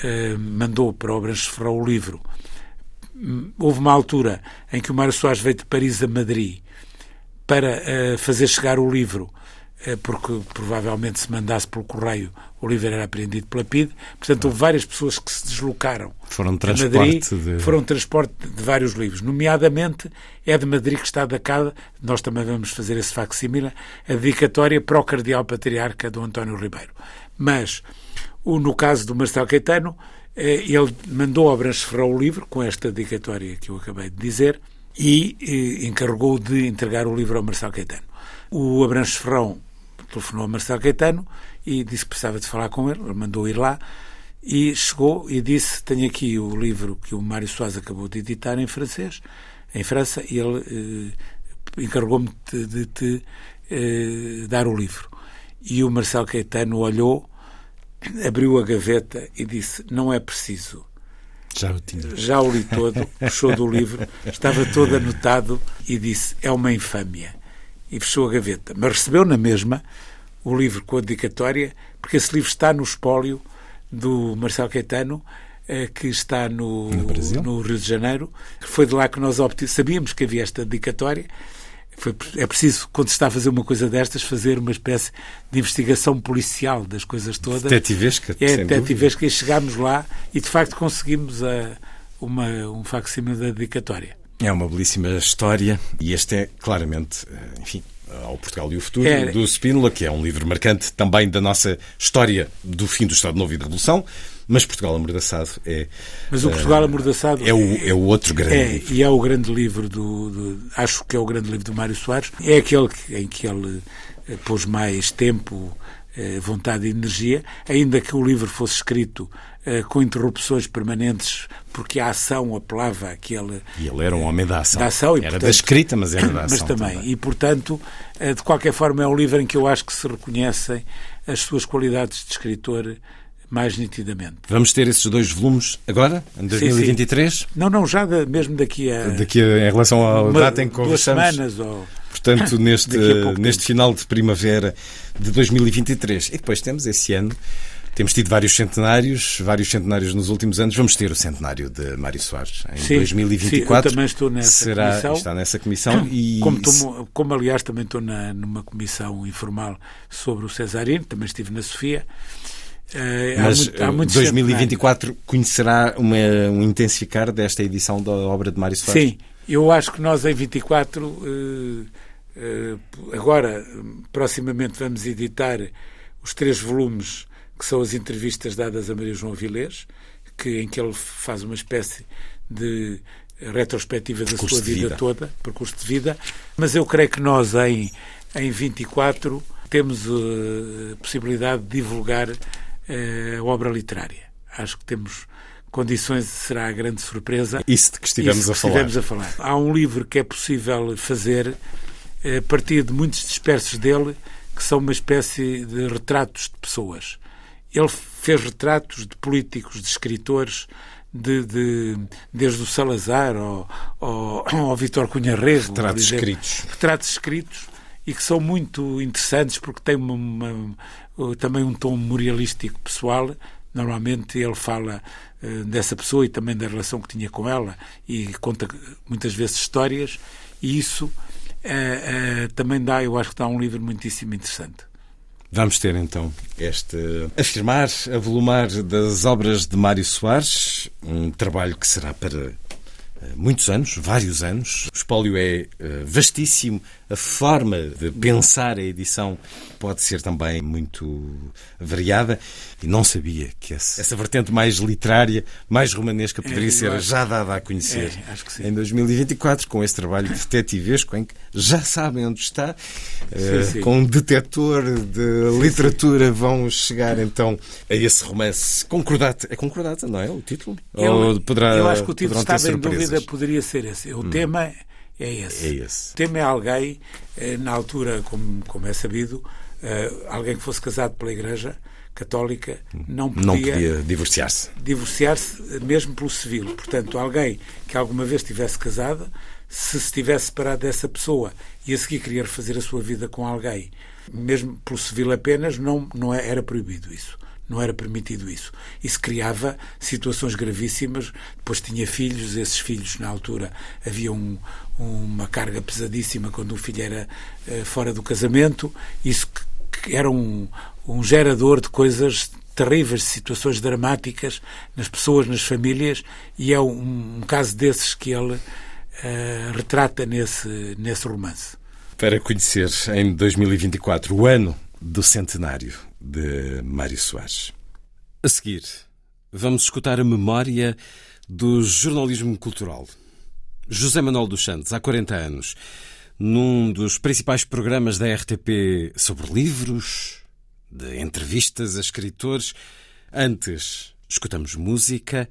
eh, mandou para o Abranches Ferrão o livro houve uma altura em que o Mário Soares veio de Paris a Madrid para eh, fazer chegar o livro, porque provavelmente se mandasse pelo correio o livro era apreendido pela PIDE. Portanto, houve várias pessoas que se deslocaram Foram transporte Madrid, de- foram transporte de vários livros. Nomeadamente, é de Madrid que está da nós também vamos fazer esse facsímile, a dedicatória para o Cardeal Patriarca do António Ribeiro. Mas, o, no caso do Marcelo Caetano, eh, ele mandou ao Branches Ferrão o livro, com esta dedicatória que eu acabei de dizer, e eh, encarregou de entregar o livro ao Marcelo Caetano. O Abranches Ferrão telefonou a Marcelo Caetano e disse que precisava de falar com ele, ele mandou ir lá e chegou e disse, tenho aqui o livro que o Mário Soares acabou de editar em francês, em França, e ele eh, encarregou-me de te eh, dar o livro. E o Marcelo Caetano olhou, abriu a gaveta e disse, não é preciso. Já o tinha. Já o li todo, puxou do livro, estava todo anotado e disse, é uma infâmia. E fechou a gaveta. Mas recebeu na mesma o livro com a dedicatória, porque esse livro está no espólio do Marcelo Caetano, eh, que está no, no, no, Rio de Janeiro. Foi de lá que nós obtivemos, sabíamos que havia esta dedicatória. Foi, é preciso, quando se está a fazer uma coisa destas, fazer uma espécie de investigação policial das coisas todas. Detetivesca. É, detetivesca. E chegámos lá e, de facto, conseguimos a, uma, um facsímile da dedicatória. É uma belíssima história e este é claramente, eh, enfim, ao Portugal e o Futuro, é. do Spínola, que é um livro marcante também da nossa história do fim do Estado Novo e da Revolução. Mas Portugal Amordaçado é. Mas o Portugal Amordaçado. É o, é o outro grande é, livro. E é o grande livro do, do, Acho que é o grande livro do Mário Soares. É aquele em que ele eh, pôs mais tempo, eh, vontade e energia, ainda que o livro fosse escrito eh, com interrupções permanentes, porque a ação apelava àquele. E ele era um homem da ação. Da ação e, era portanto, da escrita, mas era da ação. Mas também. também. E, portanto, de qualquer forma, é um livro em que eu acho que se reconhecem as suas qualidades de escritor mais nitidamente. Vamos ter esses dois volumes agora, em 2023? Sim, sim. Não, não, já de, mesmo daqui a... Daqui a, em relação à data em que conversamos. Duas semanas ou... Portanto, neste, neste final de primavera de 2023. E depois temos esse ano temos tido vários centenários, vários centenários nos últimos anos. Vamos ter o centenário de Mário Soares em sim, 2024. Sim, eu também estou nessa será, comissão. Está nessa comissão e... Como, tomo, como aliás, também estou na, numa comissão informal sobre o Cesarino, também estive na Sofia. Uh, Mas há muito, há 2024 conhecerá uma, um intensificar desta edição da obra de Mário Soares? Sim, eu acho que nós em 24, uh, uh, agora, proximamente, vamos editar os três volumes que são as entrevistas dadas a Maria João Vilés, que, em que ele faz uma espécie de retrospectiva da sua vida, vida, toda, percurso de vida, mas eu creio que nós em, em 24 temos a possibilidade de divulgar a obra literária. Acho que temos condições, será a grande surpresa. Isso de que estivemos, que a, falar. estivemos a falar. Há um livro que é possível fazer a partir de muitos dispersos dele, que são uma espécie de retratos de pessoas. Ele fez retratos de políticos, de escritores, de, de, desde o Salazar ao, ao, ao Vítor Cunha Rego. Retratos escritos. Retratos escritos e que são muito interessantes porque têm uma, uma, também um tom memorialístico pessoal. Normalmente ele fala uh, dessa pessoa e também da relação que tinha com ela e conta muitas vezes histórias e isso uh, uh, também dá, eu acho que dá um livro muitíssimo interessante. Vamos ter então este afirmar, avolumar das obras de Mário Soares, um trabalho que será para eh, muitos anos, vários anos. O espólio é eh, vastíssimo, a forma de pensar a edição pode ser também muito variada e não sabia que essa, vertente mais literária, mais romanesca poderia é, ser já dada a conhecer é, em 2024 com esse trabalho detetivesco em que já sabem onde está, sim, uh, sim. com um detector de sim, literatura vão chegar então a esse romance concordata. É concordata, não é o título? Eu, Ou poderá, eu acho que o título estava em dúvida, poderia ser esse. O hum. tema é esse. É esse. O tema é alguém, eh, na altura, como, como é sabido, eh, alguém que fosse casado pela Igreja Católica não podia, não podia divorciar-se. Divorciar-se mesmo pelo civil. Portanto, alguém que alguma vez estivesse casado, se se tivesse separado dessa pessoa e a seguir queria refazer a sua vida com alguém, mesmo pelo civil apenas, não, não é, era proibido isso não era permitido isso. Isso criava situações gravíssimas. Depois tinha filhos, esses filhos, na altura, havia um, uma carga pesadíssima quando o filho era uh, fora do casamento. Isso era um, um gerador de coisas terríveis, de situações dramáticas nas pessoas, nas famílias, e é um, um caso desses que ele uh, retrata nesse, nesse romance. Para conhecer em 2024 o ano do centenário de Mário Soares. A seguir, vamos escutar a memória do jornalismo cultural. José Manuel dos Santos, há 40 anos, num dos principais programas da RTP sobre livros, de entrevistas a escritores. Antes, escutamos música,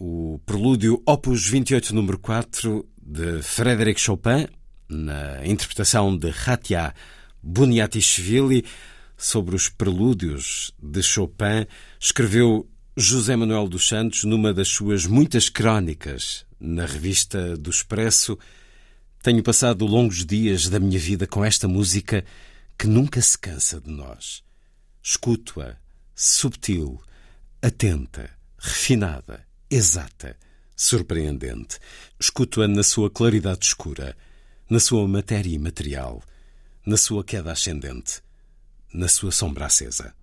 o prelúdio Opus 28, número 4, de Frédéric Chopin, na interpretação de Hatia Buniatishvili, sobre os prelúdios de Chopin, escreveu José Manuel dos Santos numa das suas muitas crónicas na revista do Expresso. Tenho passado longos dias da minha vida com esta música que nunca se cansa de nós. Escuto-a, subtil, atenta, refinada, exata, surpreendente. Escuto-a na sua claridade escura, na sua matéria imaterial, na sua queda ascendente, na sua sombra acesa.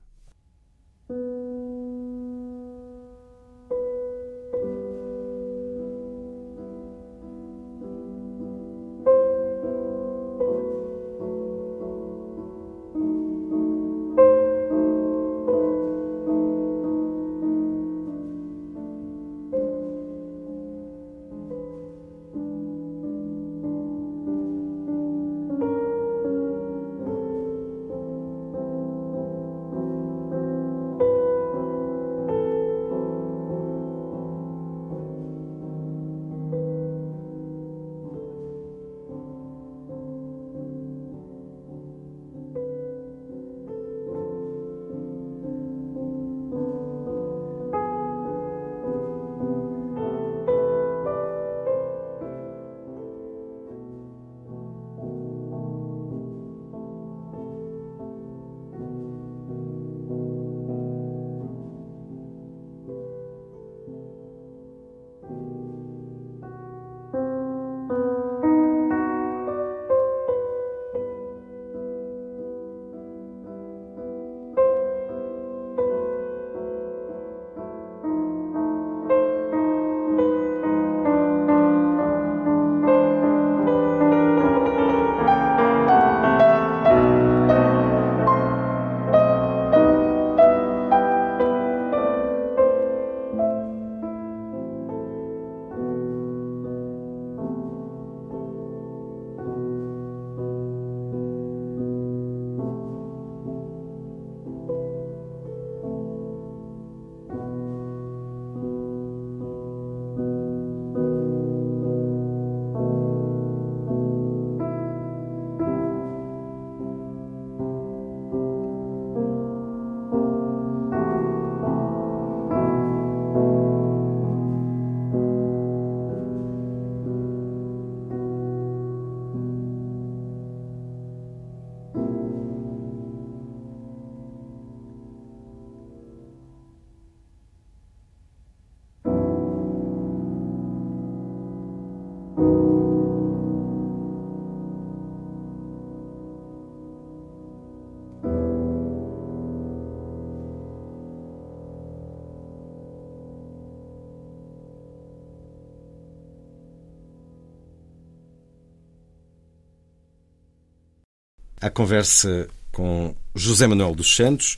A conversa com José Manuel dos Santos,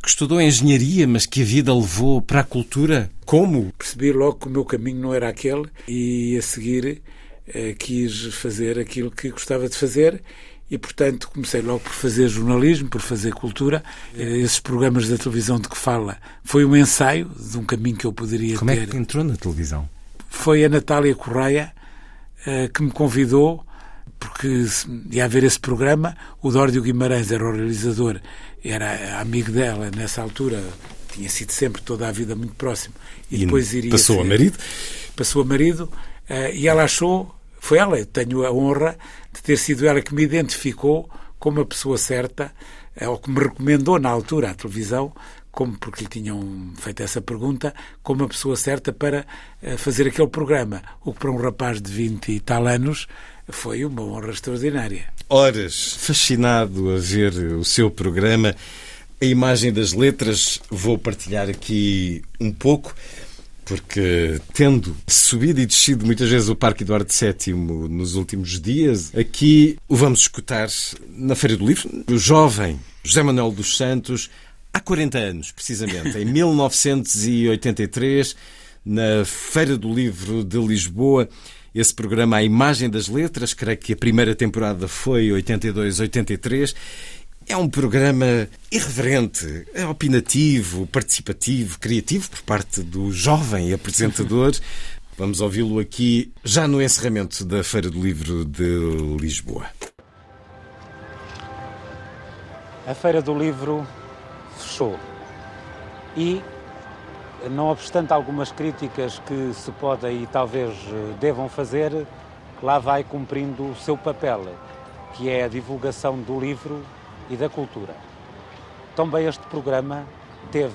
que estudou engenharia, mas que a vida levou para a cultura. Como? Percebi logo que o meu caminho não era aquele e a seguir eh, quis fazer aquilo que gostava de fazer e, portanto, comecei logo por fazer jornalismo, por fazer cultura. Eh, esses programas da televisão de que fala foi um ensaio de um caminho que eu poderia Como ter. Como é que entrou na televisão? Foi a Natália Correia eh, que me convidou porque ia haver esse programa, o Dórdio Guimarães era o realizador, era amigo dela nessa altura, tinha sido sempre toda a vida muito próximo. E, e depois iria passou ser, a marido? Passou a marido, uh, e ela achou, foi ela, eu tenho a honra de ter sido ela que me identificou como a pessoa certa, uh, ou que me recomendou na altura à televisão, como porque lhe tinham feito essa pergunta, como a pessoa certa para uh, fazer aquele programa. O que para um rapaz de 20 e tal anos foi uma honra extraordinária. Horas fascinado a ver o seu programa. A imagem das letras vou partilhar aqui um pouco, porque tendo subido e descido muitas vezes o Parque Eduardo VII nos últimos dias, aqui o vamos escutar na Feira do Livro. O jovem José Manuel dos Santos, Há 40 anos, precisamente, em 1983, na Feira do Livro de Lisboa, esse programa A Imagem das Letras, creio que a primeira temporada foi 82-83. É um programa irreverente, é opinativo, participativo, criativo por parte do jovem apresentador. Vamos ouvi-lo aqui já no encerramento da Feira do Livro de Lisboa. A Feira do Livro fechou. E, não obstante algumas críticas que se podem e talvez eh, devam fazer, lá vai cumprindo o seu papel, que é a divulgação do livro e da cultura. Também este programa teve,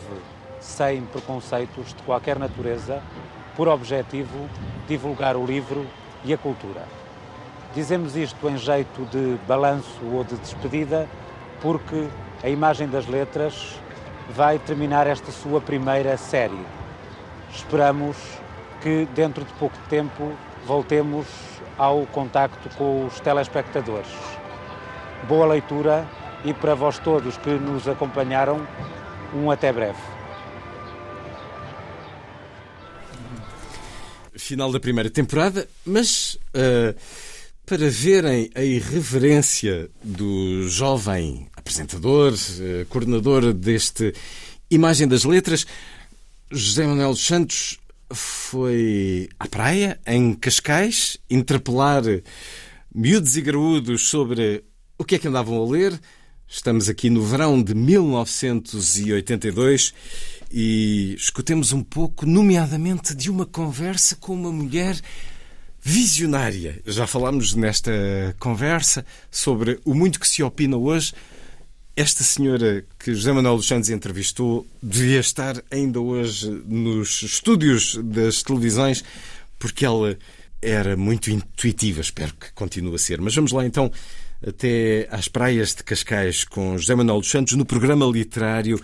sem preconceitos de qualquer natureza, por objetivo divulgar o livro e a cultura. Dizemos isto em jeito de balanço ou de despedida, porque a imagem das letras vai terminar esta sua primeira série. Esperamos que dentro de pouco tempo voltemos ao contacto com os telespectadores. Boa leitura e para vós todos que nos acompanharam, um até breve. Final da primeira temporada, mas uh, para verem a irreverência do jovem apresentador, uh, coordenador deste Imagem das Letras, José Manuel dos Santos foi à praia, em Cascais, interpelar miúdos e graúdos sobre o que é que andavam a ler. Estamos aqui no verão de 1982 e escutemos um pouco, nomeadamente, de uma conversa com uma mulher visionária. Já falámos nesta conversa sobre o muito que se opina hoje. Esta senhora que José Manuel dos Santos entrevistou devia estar ainda hoje nos estúdios das televisões porque ela era muito intuitiva. Espero que continue a ser. Mas vamos lá então até às praias de Cascais com José Manuel dos Santos no programa literário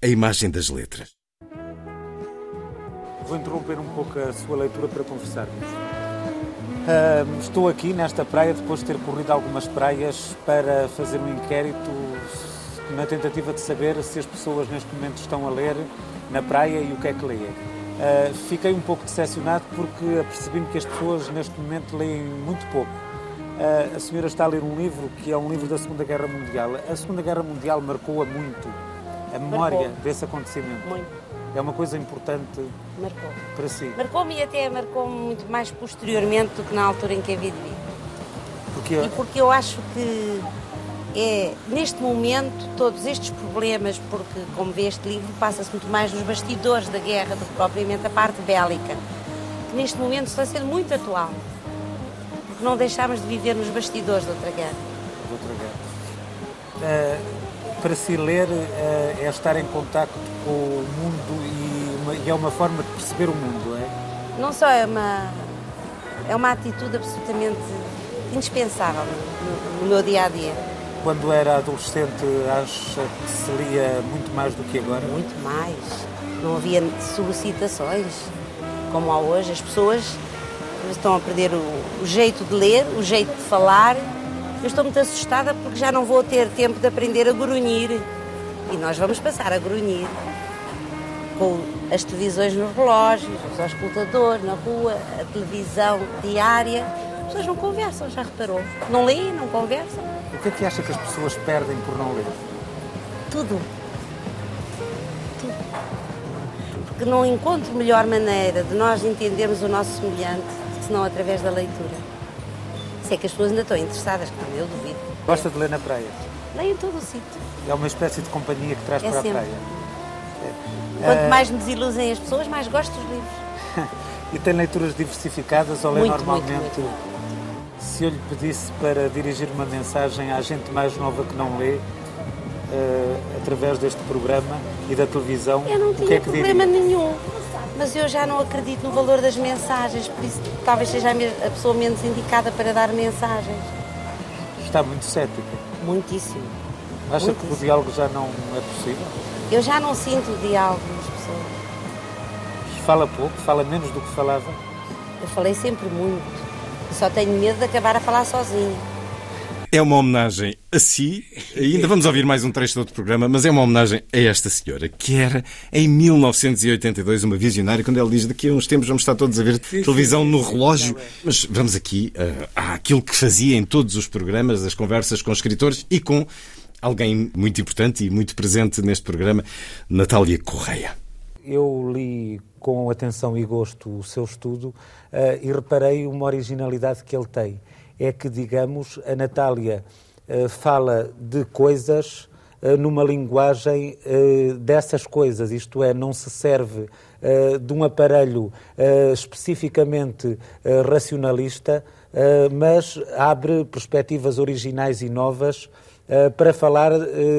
A Imagem das Letras. Vou interromper um pouco a sua leitura para conversarmos. Uh, estou aqui nesta praia depois de ter corrido algumas praias para fazer um inquérito na tentativa de saber se as pessoas neste momento estão a ler na praia e o que é que leem. Uh, fiquei um pouco decepcionado porque apercebi-me que as pessoas neste momento leem muito pouco a senhora está a ler um livro que é um livro da Segunda Guerra Mundial. A Segunda Guerra Mundial marcou-a muito a memória marcou. desse acontecimento. Muito. É uma coisa importante marcou. para si. Marcou-me e até marcou-me muito mais posteriormente do que na altura em que a vi de mim. Porque... E porque eu acho que é, neste momento, todos estes problemas, porque, como vê este livro, passa-se muito mais nos bastidores da guerra do que propriamente a parte bélica, que neste momento está sendo muito atual porque não deixámos de viver nos bastidores de outra guerra. De outra guerra. Uh, para se ler uh, é estar em contato com o mundo e, uma, e, é uma forma de perceber o mundo, é? Não só é uma, é uma atitude absolutamente indispensável no, no meu dia a dia. Quando era adolescente, acha que se lia muito mais do que agora? Muito mais. Não havia solicitações como há hoje. As pessoas estão a perder o, o jeito de ler, o jeito de falar. Eu estou muito assustada porque já não vou ter tempo de aprender a grunhir. E nós vamos passar a grunhir com as televisões nos relógios, os auscultadores na rua, a televisão diária. As pessoas não conversam, já reparou? Não leem, não conversam. O que é que acha que as pessoas perdem por não ler? Tudo. Tudo. Porque não encontro melhor maneira de nós entendermos o nosso semelhante senão através da leitura. Se é que as pessoas ainda estão interessadas, como eu duvido. Gosta de ler na praia? Leio em todo o sítio. É uma espécie de companhia que traz é para sempre. a praia. É. Quanto mais me desiludem as pessoas, mais gosto dos livros. e tem leituras diversificadas ou lê muito, normalmente? Muito, muito. Se eu lhe pedisse para dirigir uma mensagem à gente mais nova que não lê, uh, através deste programa e da televisão, eu não o tinha que é que problema diria? nenhum mas eu já não acredito no valor das mensagens, por isso talvez seja a pessoa menos indicada para dar mensagens. Está muito cética? Muitíssimo. Acha Muitíssimo. que o diálogo já não é possível? Eu já não sinto o diálogo nas pessoas. Fala pouco, fala menos do que falava? Eu falei sempre muito. Só tenho medo de acabar a falar sozinha. é uma homenagem a si. Ainda vamos ouvir mais um trecho do outro programa, mas é uma homenagem a esta senhora, que era em 1982 uma visionária, quando ela diz daqui a uns tempos vamos estar todos a ver televisão no relógio. Mas vamos aqui uh, àquilo que fazia em todos os programas, as conversas com escritores e com alguém muito importante e muito presente neste programa, Natália Correia. Eu li com atenção e gosto o seu estudo eh, e reparei uma originalidade que ele tem. É que, digamos, a Natália eh, fala de coisas eh, numa linguagem dessas coisas, isto é, não se serve de um aparelho especificamente racionalista, mas abre perspectivas originais e novas para falar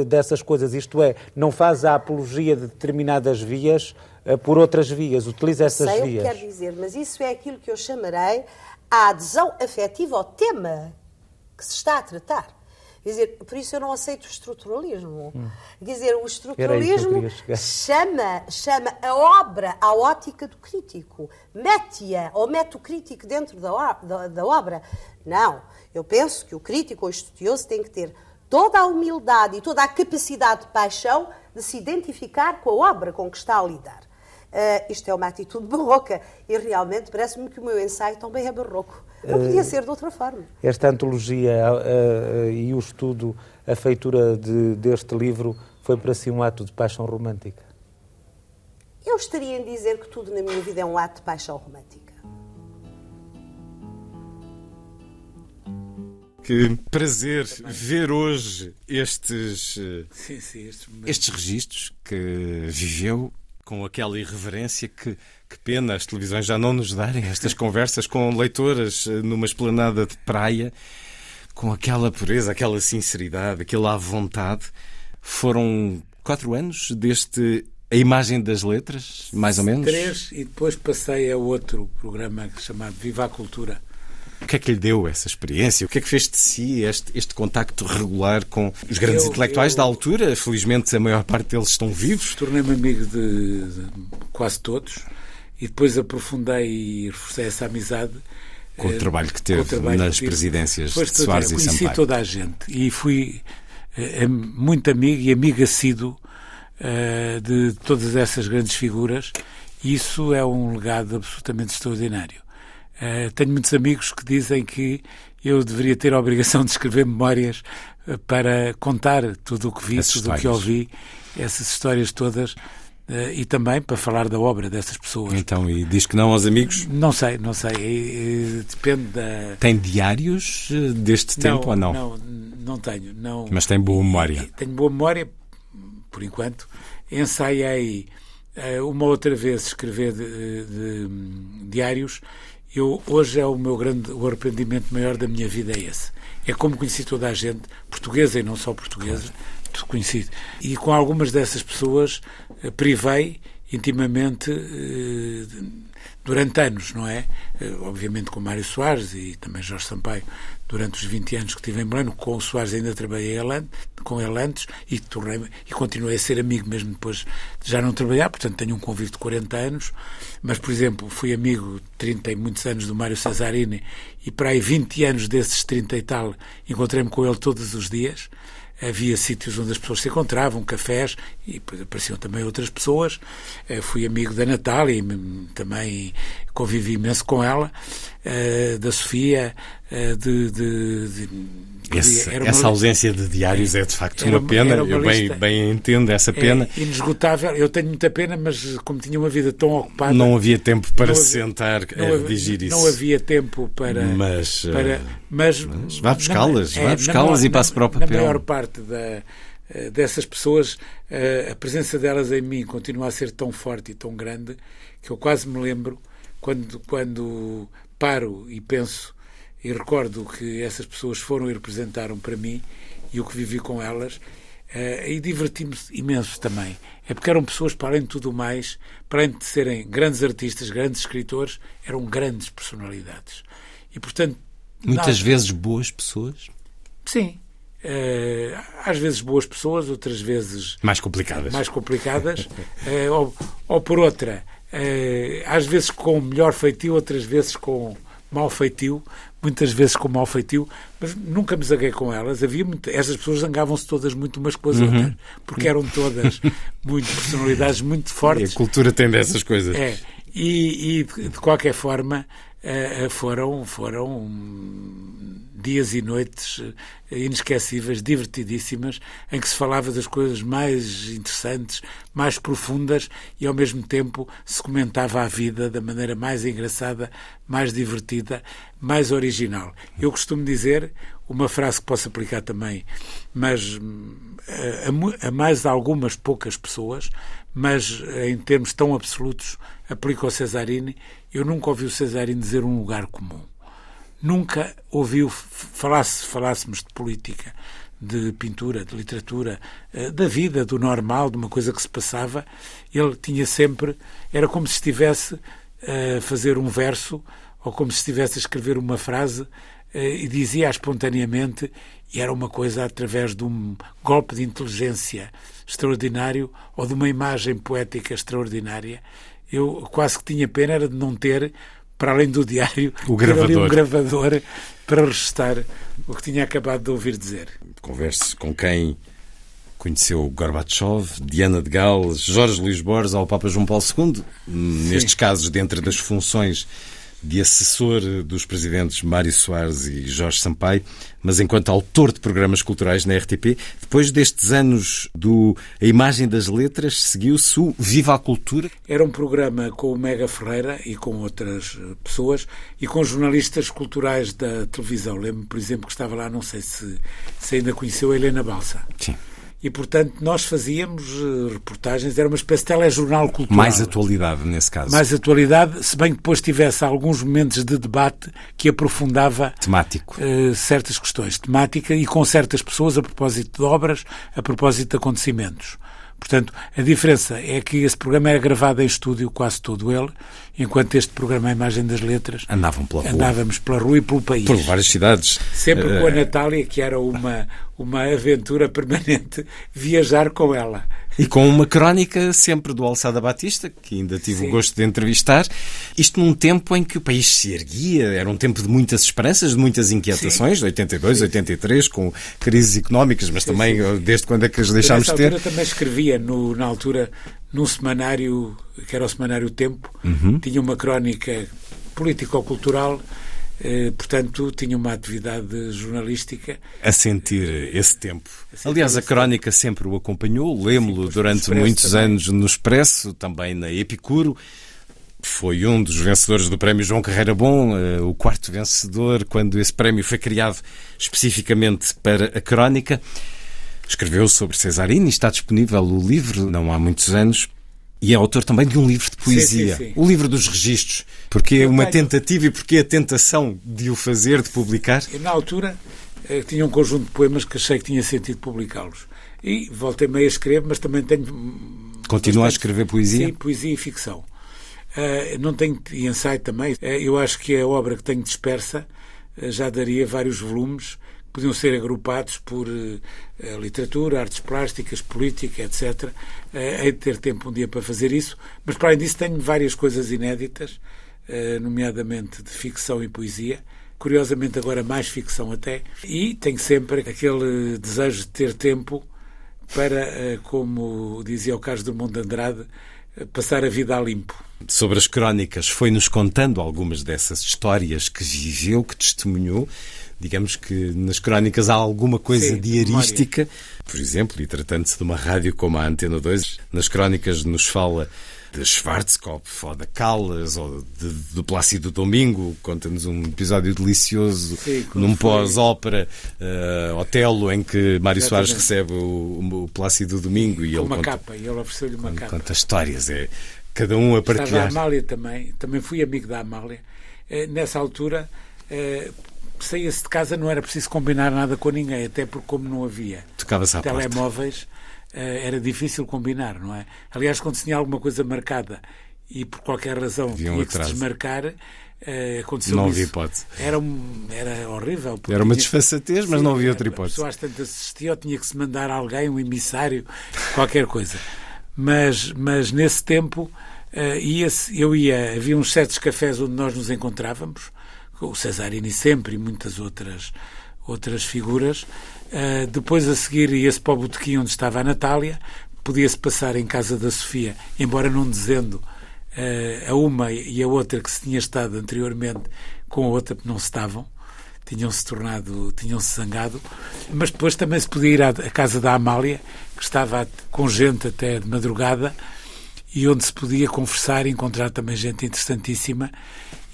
dessas coisas. Isto é, não faz a apologia de determinadas vias por outras vias, utiliza essas Sei o que vias. quer dizer, mas isso é aquilo que eu chamarei a adesão afetiva ao tema que se está a tratar. Quer dizer, por isso eu não aceito o estruturalismo. Quer dizer, o que estruturalismo chegar. chama, chama a obra à ótica do crítico. Mete-a, ou mete o crítico dentro da, da- da obra. Não. Eu penso que o crítico ou estudioso tem que ter toda a humildade e toda a capacidade de paixão de se identificar com a obra com que está a lidar. Ah, isto é uma atitude barroca e realmente parece-me que o meu ensaio também é barroco. Não podia ser de outra forma. Esta antologia ah, ah, e o estudo, a feitura de- deste livro, foi para si um ato de paixão romântica. Eu estaria em dizer que tudo na minha vida é um ato de paixão romântica. Que prazer ver hoje estes, eh, Sim, sim, estes estes registros que viveu com aquela irreverência que, que pena as televisões já não nos darem estas conversas com leitoras eh, numa esplanada de praia, com aquela pureza, aquela sinceridade, aquela à vontade. Foram quatro anos deste A Imagem das Letras, mais ou menos? Três, e depois passei a outro programa chamado Viva a Cultura. O que é que lhe deu essa experiência? O que é que fez de si este, este contacto regular com os grandes Eu- intelectuais eu- da altura? Felizmente a maior parte deles estão vivos. Tornei-me amigo de, de quase todos e depois aprofundei e reforcei essa amizade. Com o eh, trabalho que teve trabalho nas que presidências de Soares e conheci Sampaio. toda a gente e fui eh, muito amigo e amigo assíduo eh, de todas essas grandes figuras e isso é um legado absolutamente extraordinário. Eh, tenho muitos amigos que dizem que eu deveria ter a obrigação de escrever memórias eh, para contar tudo o que vi, tudo o que ouvi, essas histórias todas, eh, e também para falar da obra dessas pessoas. Então, e diz que não aos amigos? Não sei, não sei. eh, eh, Depende da. Tem diários deste tempo ou não? Não, não tenho. Não. Mas tem boa memória. Tenho boa memória, por enquanto. Ensaiei eh, uma outra vez escrever de- de, hum, diários. Eu, hoje é o meu grande, o arrependimento maior da minha vida é esse. É como conheci toda a gente, portuguesa e não só portuguesa, tu conheci. E com algumas dessas pessoas eh, privei intimamente eh, durante anos, não é? Eh, Obviamente com Mário Soares e também Jorge Sampaio, durante os 20 anos que tive em Belém, com o Soares ainda trabalhei com ele antes e, tornei e continuei a ser amigo mesmo depois de já não trabalhar, portanto tenho um convívio de 40 anos, mas por exemplo fui amigo 30 e muitos anos do Mário Cesarini e para aí 20 anos desses 30 e tal encontrei-me com ele todos os dias, havia sítios onde as pessoas se encontravam, cafés, e depois apareciam também outras pessoas. Eh, Fui amigo da Natália e também convivi imenso com ela, eh, da Sofia, eh, de. de- de- Esse- uma- essa ausência de diários é de facto uma uma- pena. uma Eu bem, bem entendo essa pena. É inesgotável. Eu tenho muita pena, mas como tinha uma vida tão ocupada. Não havia tempo para havia- sentar não a redigir isso. Não havia tempo para. Mas, para eh, mas, mas vá buscá-las, na- vá buscá-las e passe para o papel. Na maior parte da, eh, dessas pessoas, eh, a presença delas em mim continua a ser tão forte e tão grande que eu quase me lembro quando, quando paro e penso e recordo que essas pessoas foram e representaram para mim e o que vivi com elas. eh, e diverti-me imenso também. É porque eram pessoas, para além de tudo mais, para além de serem grandes artistas, grandes escritores, eram grandes personalidades. E, portanto, Muitas vezes boas pessoas. Sim. Eh, às vezes boas pessoas, outras vezes Mais complicadas. mais complicadas, eh, ou, ou por outra, às vezes com melhor feitio, outras vezes com mau feitio, muitas vezes com mau feitio, mas nunca me zanguei com elas. Havia muito, essas pessoas zangavam-se todas muito umas com as Uhum. outras, porque eram todas muito personalidades muito fortes. E a cultura tem dessas coisas. É, e, e de, de qualquer forma foram, foram hum, dias e noites eh, inesquecíveis, divertidíssimas, em que se falava das coisas mais interessantes, mais profundas e ao mesmo tempo se comentava a vida da maneira mais engraçada, mais divertida, mais original. Eu costumo dizer uma frase que posso aplicar também, mas a, a a mais algumas poucas pessoas, mas eh, em termos tão absolutos, aplico ao Cesarini. Eu nunca ouvi o Cesarini dizer um lugar comum. Nunca ouviu, falasse, falássemos de política, de pintura, de literatura, eh, da vida, do normal, de uma coisa que se passava. Ele tinha sempre, era como se estivesse a fazer um verso ou como se estivesse a escrever uma frase eh, e dizia espontaneamente, e era uma coisa através de um golpe de inteligência extraordinário ou de uma imagem poética extraordinária. Eu quase que tinha pena era de não ter, para além do diário, O ali um gravador. gravador para registrar o que tinha acabado de ouvir dizer. Converse com quem conheceu Gorbachev, Diana de Gales, Jorge Luís Borges ao Papa João Paulo II, nestes casos dentro das funções de assessor dos presidentes Mário Soares e Jorge Sampaio, mas enquanto autor de programas culturais na RTP, depois destes anos do A Imagem das Letras, seguiu-se o Viva a Cultura. Era um programa com o Mega Ferreira e com outras pessoas e com jornalistas culturais da televisão. Lembro-me, por exemplo, que estava lá, não sei se, se ainda conheceu a Helena Balsa. Sim. E, portanto, nós fazíamos eh, reportagens, era uma espécie de telejornal cultural. Mais atualidade nesse caso. Mais atualidade, se bem que depois tivesse alguns momentos de debate que aprofundava Temático. eh, certas questões, temática e com certas pessoas a propósito de obras, a propósito de acontecimentos. Portanto, a diferença é que esse programa era gravado em estúdio, quase todo ele, enquanto este programa, a Imagem das Letras, Andavam pela andávamos pela rua e pelo país. Por várias cidades. Sempre com a Eh, Natália, que era uma, uma aventura permanente, viajar com ela. E com uma crónica sempre do Alçada Batista, que ainda tive Sim. o gosto de entrevistar. Isto num tempo em que o país se erguia, era um tempo de muitas esperanças, de muitas inquietações, 82, 83, com crises económicas, mas também desde quando é que as deixámos Eu, de ter. altura também escrevia, no, na altura, num semanário, que era o Semanário Tempo, Uhum. tinha uma crónica político-cultural, portanto, tinha uma atividade jornalística. A sentir esse tempo. Aliás, a crónica sempre o acompanhou, lemos-lo durante muitos também. anos no Expresso, também na Epicuro. Foi um dos vencedores do Prémio João Carreira Bom, eh, o quarto vencedor, quando esse prémio foi criado especificamente para a crónica. Escreveu sobre Cesarini, está disponível o livro, não há muitos anos, e é autor também de um livro de poesia, sim, sim. o livro dos registros. Porque Eu uma tentativa e porque a tentação de o fazer, de publicar? Na altura, eh, tinha um conjunto de poemas que achei que tinha sentido publicá-los. E voltei meio a escrever, mas também tenho. hum, Continua a escrever poesia? Sim, poesia e ficção. Eh, não tenho e ensaio também. Eh, eu acho que a obra que tenho dispersa eh, já daria vários volumes podiam ser agrupados por eh, literatura, artes plásticas, política, etc. Eh, hei de ter tempo um dia para fazer isso, mas para além disso tenho várias coisas inéditas, eh, nomeadamente de ficção e poesia. Curiosamente, agora mais ficção até. E tenho sempre aquele desejo de ter tempo para, como dizia o Carlos Drummond de Andrade, passar a vida a limpo. sobre as crónicas, foi-nos contando algumas dessas histórias que viveu, que testemunhou. Digamos que nas crónicas há alguma coisa Sim, de diarística. Por exemplo, e tratando-se de uma rádio como a Antena 2, nas crónicas nos fala de Schwarzkopf ou da Callas ou de, do Plácido Domingo. Conta-nos um episódio delicioso Sim, num pós-ópera eh, Otelo em que Mário Soares Exatamente. recebe o, o Plácido Domingo e Com ele uma conta, capa, e ele ofereceu-lhe uma capa. conta histórias. É cada um a Estava a partilhar. Amália também, também fui amigo da Amália. Eh, Nessa altura, eh, saía-se de casa, não era preciso combinar nada com ninguém, até porque, como não havia telemóveis, eh, era difícil combinar, não é? Aliás, quando tinha alguma coisa marcada e por qualquer razão Havia um tinha que se desmarcar, eh, aconteceu Não isso. havia hipótese. Era, um, era horrível. Era uma desfaçatez, mas Sim, não havia outra A hipótese. pessoa às tantas assistia ou tinha que se mandar alguém, um emissário, qualquer coisa. Mas, mas nesse tempo, eh, ia-se- eu ia, havia uns certos cafés onde nós nos encontrávamos, o Cesarini sempre e muitas outras, outras figuras. Uh, depois a seguir ia-se para o botequim onde estava a Natália, podia-se passar em casa da Sofia, embora não dizendo uh, a uma e a outra que se tinha estado anteriormente com a outra, não se estavam, tinham-se tornado, tinham-se zangado, mas depois também se podia ir à, à casa da Amália, que estava com gente até de madrugada, e onde se podia conversar e encontrar também gente interessantíssima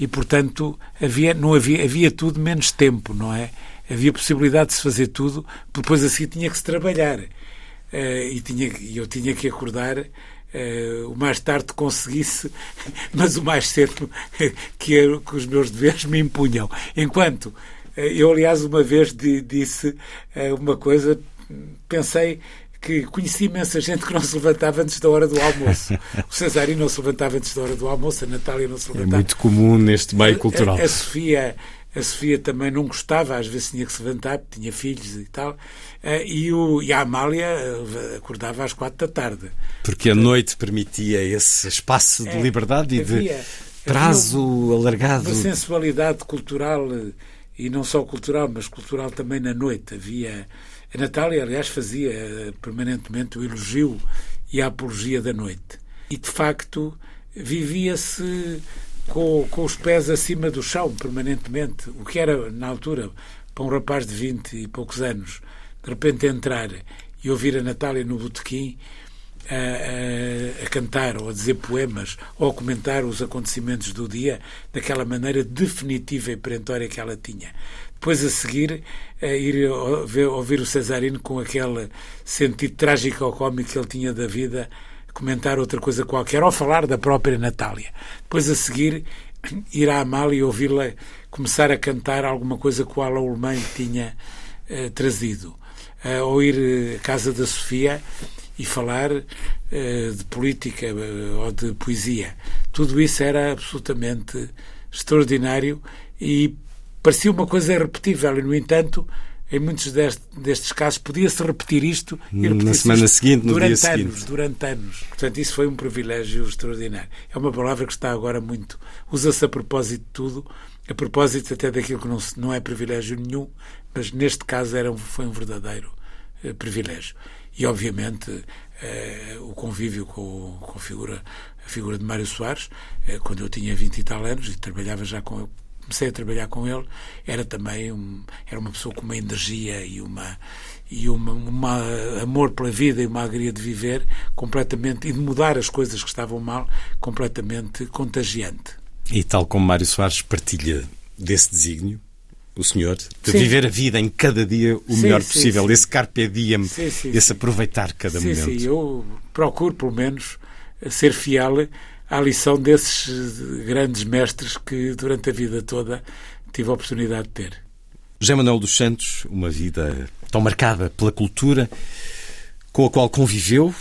e portanto havia não havia havia tudo menos tempo não é? Havia possibilidade de se fazer tudo depois assim tinha que se trabalhar. Uh, e tinha eu tinha que acordar uh, o mais tarde conseguisse mas o mais cedo que, era, que os meus deveres me impunham. Enquanto uh, eu aliás uma vez disse uma coisa pensei que conheci imensa gente que não se levantava antes da hora do almoço. O Cesari não se levantava antes da hora do almoço, a Natália não se é levantava. É muito comum neste meio cultural. A, a, Sofia, a Sofia também não gostava, às vezes tinha que se levantar, tinha filhos e tal. Eh, e, o, e a Amália eh, acordava às quatro da tarde. Porque a noite permitia esse espaço de é, liberdade e havia, de prazo havia alargado. Uma sensualidade cultural, eh, e não só cultural, mas cultural também na noite. Havia a Natália, aliás, fazia eh, permanentemente o elogio e a apologia da noite. E, de facto, vivia-se com, com os pés acima do chão, permanentemente. O que era, na altura, para um rapaz de 20 e poucos anos, de repente entrar e ouvir a Natália no botequim a, a, a, cantar ou a dizer poemas ou a comentar os acontecimentos do dia daquela maneira definitiva e perentória que ela tinha. Depois, a seguir, a ir ouvir o Cesarino com aquele sentido trágico ou cómico que ele tinha da vida, comentar outra coisa qualquer, ou falar da própria Natália. Depois, a seguir, ir à Amália e ouvi-la começar a cantar alguma coisa que o Alain tinha uh, trazido. Uh, ou ir eh, à casa da Sofia e falar uh, de política ou de poesia. Tudo isso era absolutamente extraordinário e parecia uma coisa irrepetível e, no entanto, em muitos destes, destes casos podia-se repetir isto e repetir na semana seguinte, no durante dia anos, seguinte. Durante anos. Portanto, isso foi um privilégio extraordinário. É uma palavra que está agora muito. Usa-se a propósito de tudo, a propósito até daquilo que não, não é privilégio nenhum, mas neste caso era, foi um verdadeiro eh, privilégio. E, obviamente, eh, o convívio com, com a, figura, a figura de Mário Soares, eh, quando eu tinha 20 e tal anos e trabalhava já com comecei a trabalhar com ele, era também um, era uma pessoa com uma energia e uma e uma amor pela vida e uma alegria de viver completamente e de mudar as coisas que estavam mal completamente contagiante. E tal como Mário Soares partilha desse desígnio, o senhor, de sim. viver a vida em cada dia o sim, melhor possível, sim, esse carpe diem, esse aproveitar cada momento. Sim, eu procuro, pelo menos, ser fiel à lição desses grandes mestres que durante a vida toda tive a oportunidade de ter. José Manuel dos Santos, uma vida tão marcada pela cultura, com a qual conviveu,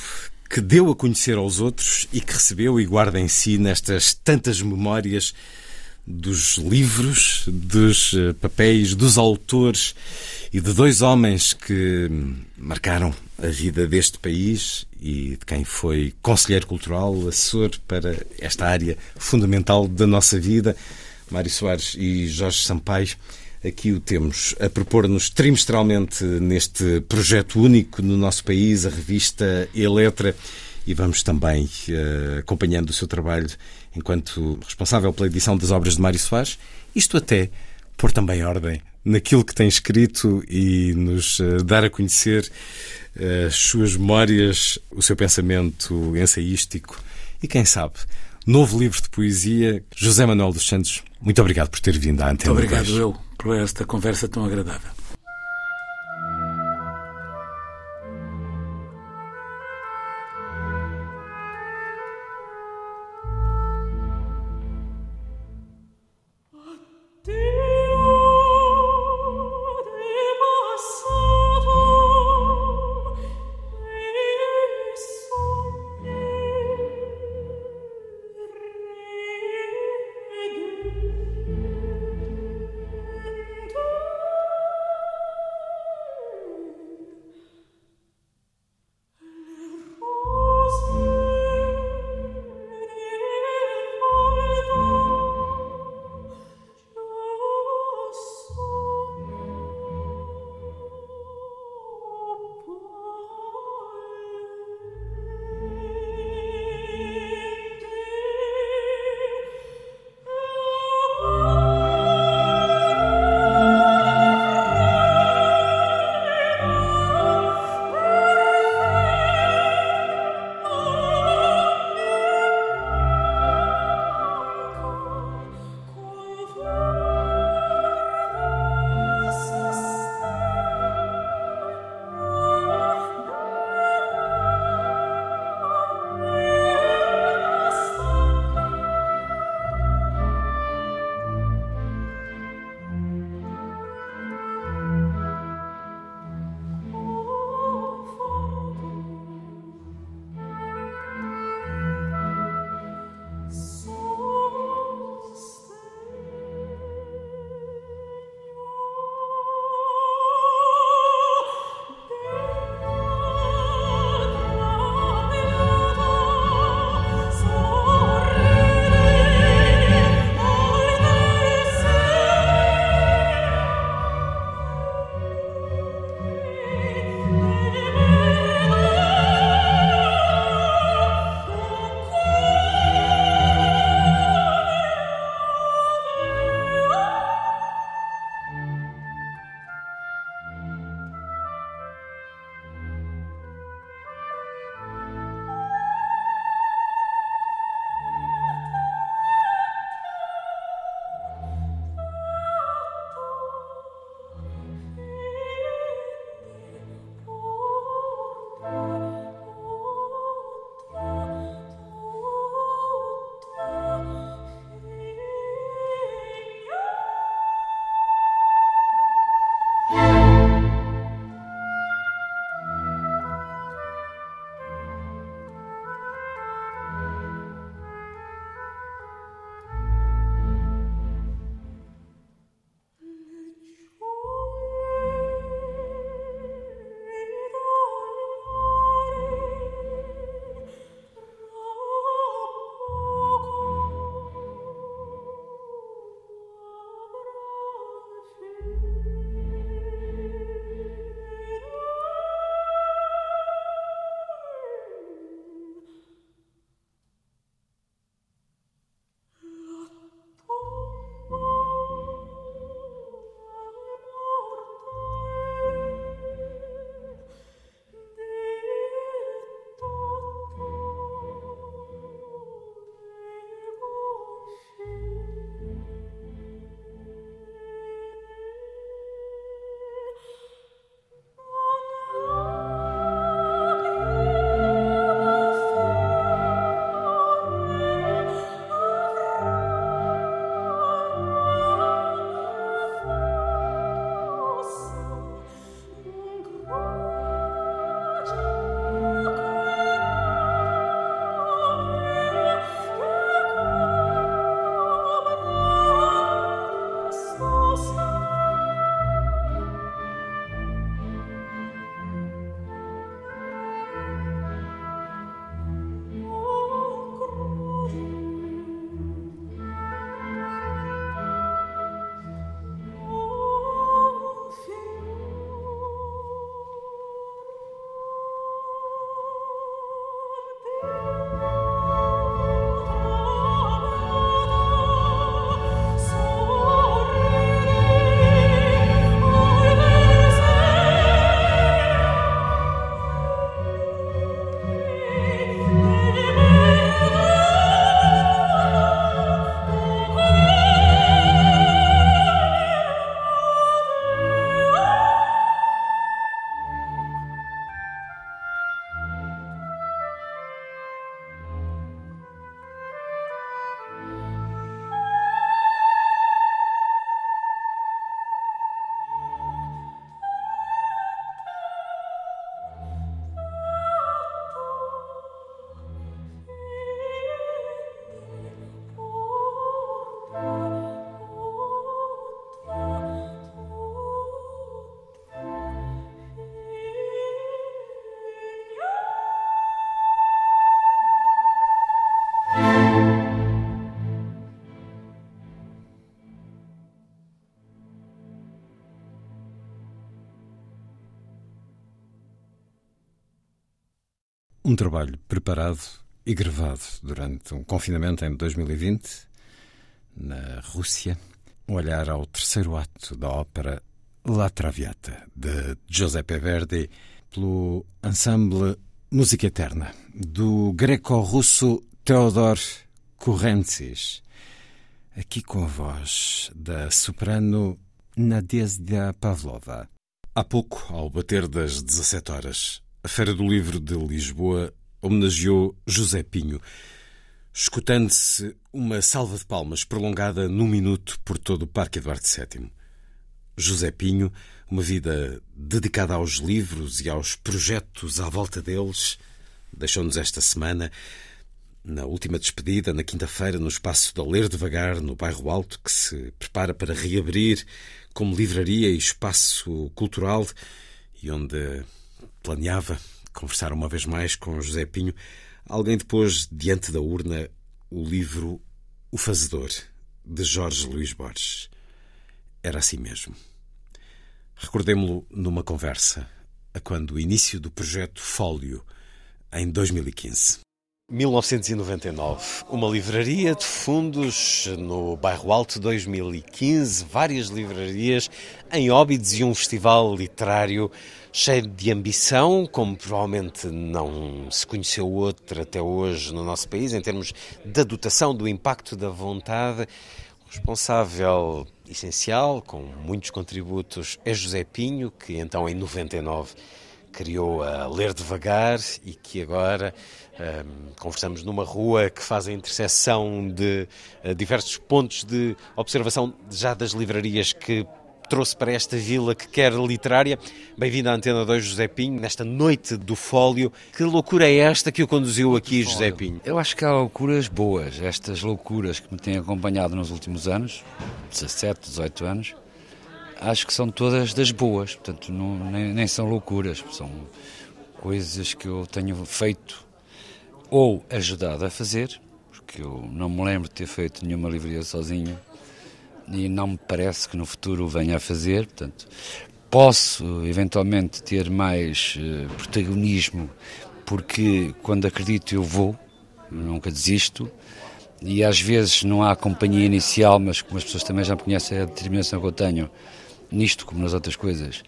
que deu a conhecer aos outros e que recebeu e guarda em si nestas tantas memórias dos livros, dos eh, papéis, dos autores e de dois homens que marcaram a vida deste país e de quem foi conselheiro cultural, assessor para esta área fundamental da nossa vida, Mário Soares e Jorge Sampaio. Aqui o temos a propor-nos trimestralmente neste projeto único no nosso país, a revista Eletra, e vamos também uh, acompanhando o seu trabalho enquanto responsável pela edição das obras de Mário Soares, isto até pôr também ordem naquilo que tem escrito e nos uh, dar a conhecer as suas memórias, o seu pensamento ensaístico e, quem sabe, novo livro de poesia. José Manuel dos Santos, muito obrigado por ter vindo à Antena Muito obrigado eu por esta conversa tão agradável. Um trabalho preparado e gravado durante um confinamento em 2020, na Rússia. Um olhar ao terceiro ato da ópera La Traviata, de Giuseppe Verdi, pelo ensemble Música Eterna, do greco-russo Theodor Kurentsis. Aqui com a voz da soprano Nadezhda Pavlova. Há pouco, ao bater das 17 horas, a Feira do Livro de Lisboa homenageou José Pinho, escutando-se uma salva de palmas prolongada num minuto por todo o Parque Eduardo VII. José Pinho, uma vida dedicada aos livros e aos projetos à volta deles, deixou-nos esta semana, na última despedida, na quinta-feira, no espaço da Ler Devagar, no Bairro Alto, que se prepara para reabrir como livraria e espaço cultural e onde planeava conversar uma vez mais com José Pinho. Alguém depois, diante da urna, o livro O Fazedor, de Jorge Luís Borges. Era assim mesmo. Recordemo-lo numa conversa, a quando o início do projeto Fólio, em 2015. 1999, uma livraria de fundos no Bairro Alto 2015, várias livrarias em Óbidos e um festival literário cheio de ambição, como provavelmente não se conheceu outro até hoje no nosso país, em termos da dotação, do impacto da vontade. O responsável essencial, com muitos contributos, é José Pinho, que então em 99 criou a Ler Devagar e que agora um, conversamos numa rua que faz a interseção de uh, diversos pontos de observação já das livrarias que trouxe para esta vila que quer literária. Bem-vindo à Antena 2, José Pinho, nesta noite do fólio. Que loucura é esta que o conduziu aqui, José Pinho? Eu acho que há loucuras boas, estas loucuras que me têm acompanhado nos últimos anos, 17, 18 anos, acho que são todas das boas, portanto, não, nem, nem são loucuras, são coisas que eu tenho feito ou ajudado a fazer, porque eu não me lembro de ter feito nenhuma livraria sozinho e não me parece que no futuro venha a fazer, portanto, posso eventualmente ter mais uh, protagonismo porque quando acredito eu vou, nunca desisto e às vezes não há companhia inicial, mas como as pessoas também já conhecem a determinação que eu tenho nisto como nas outras coisas,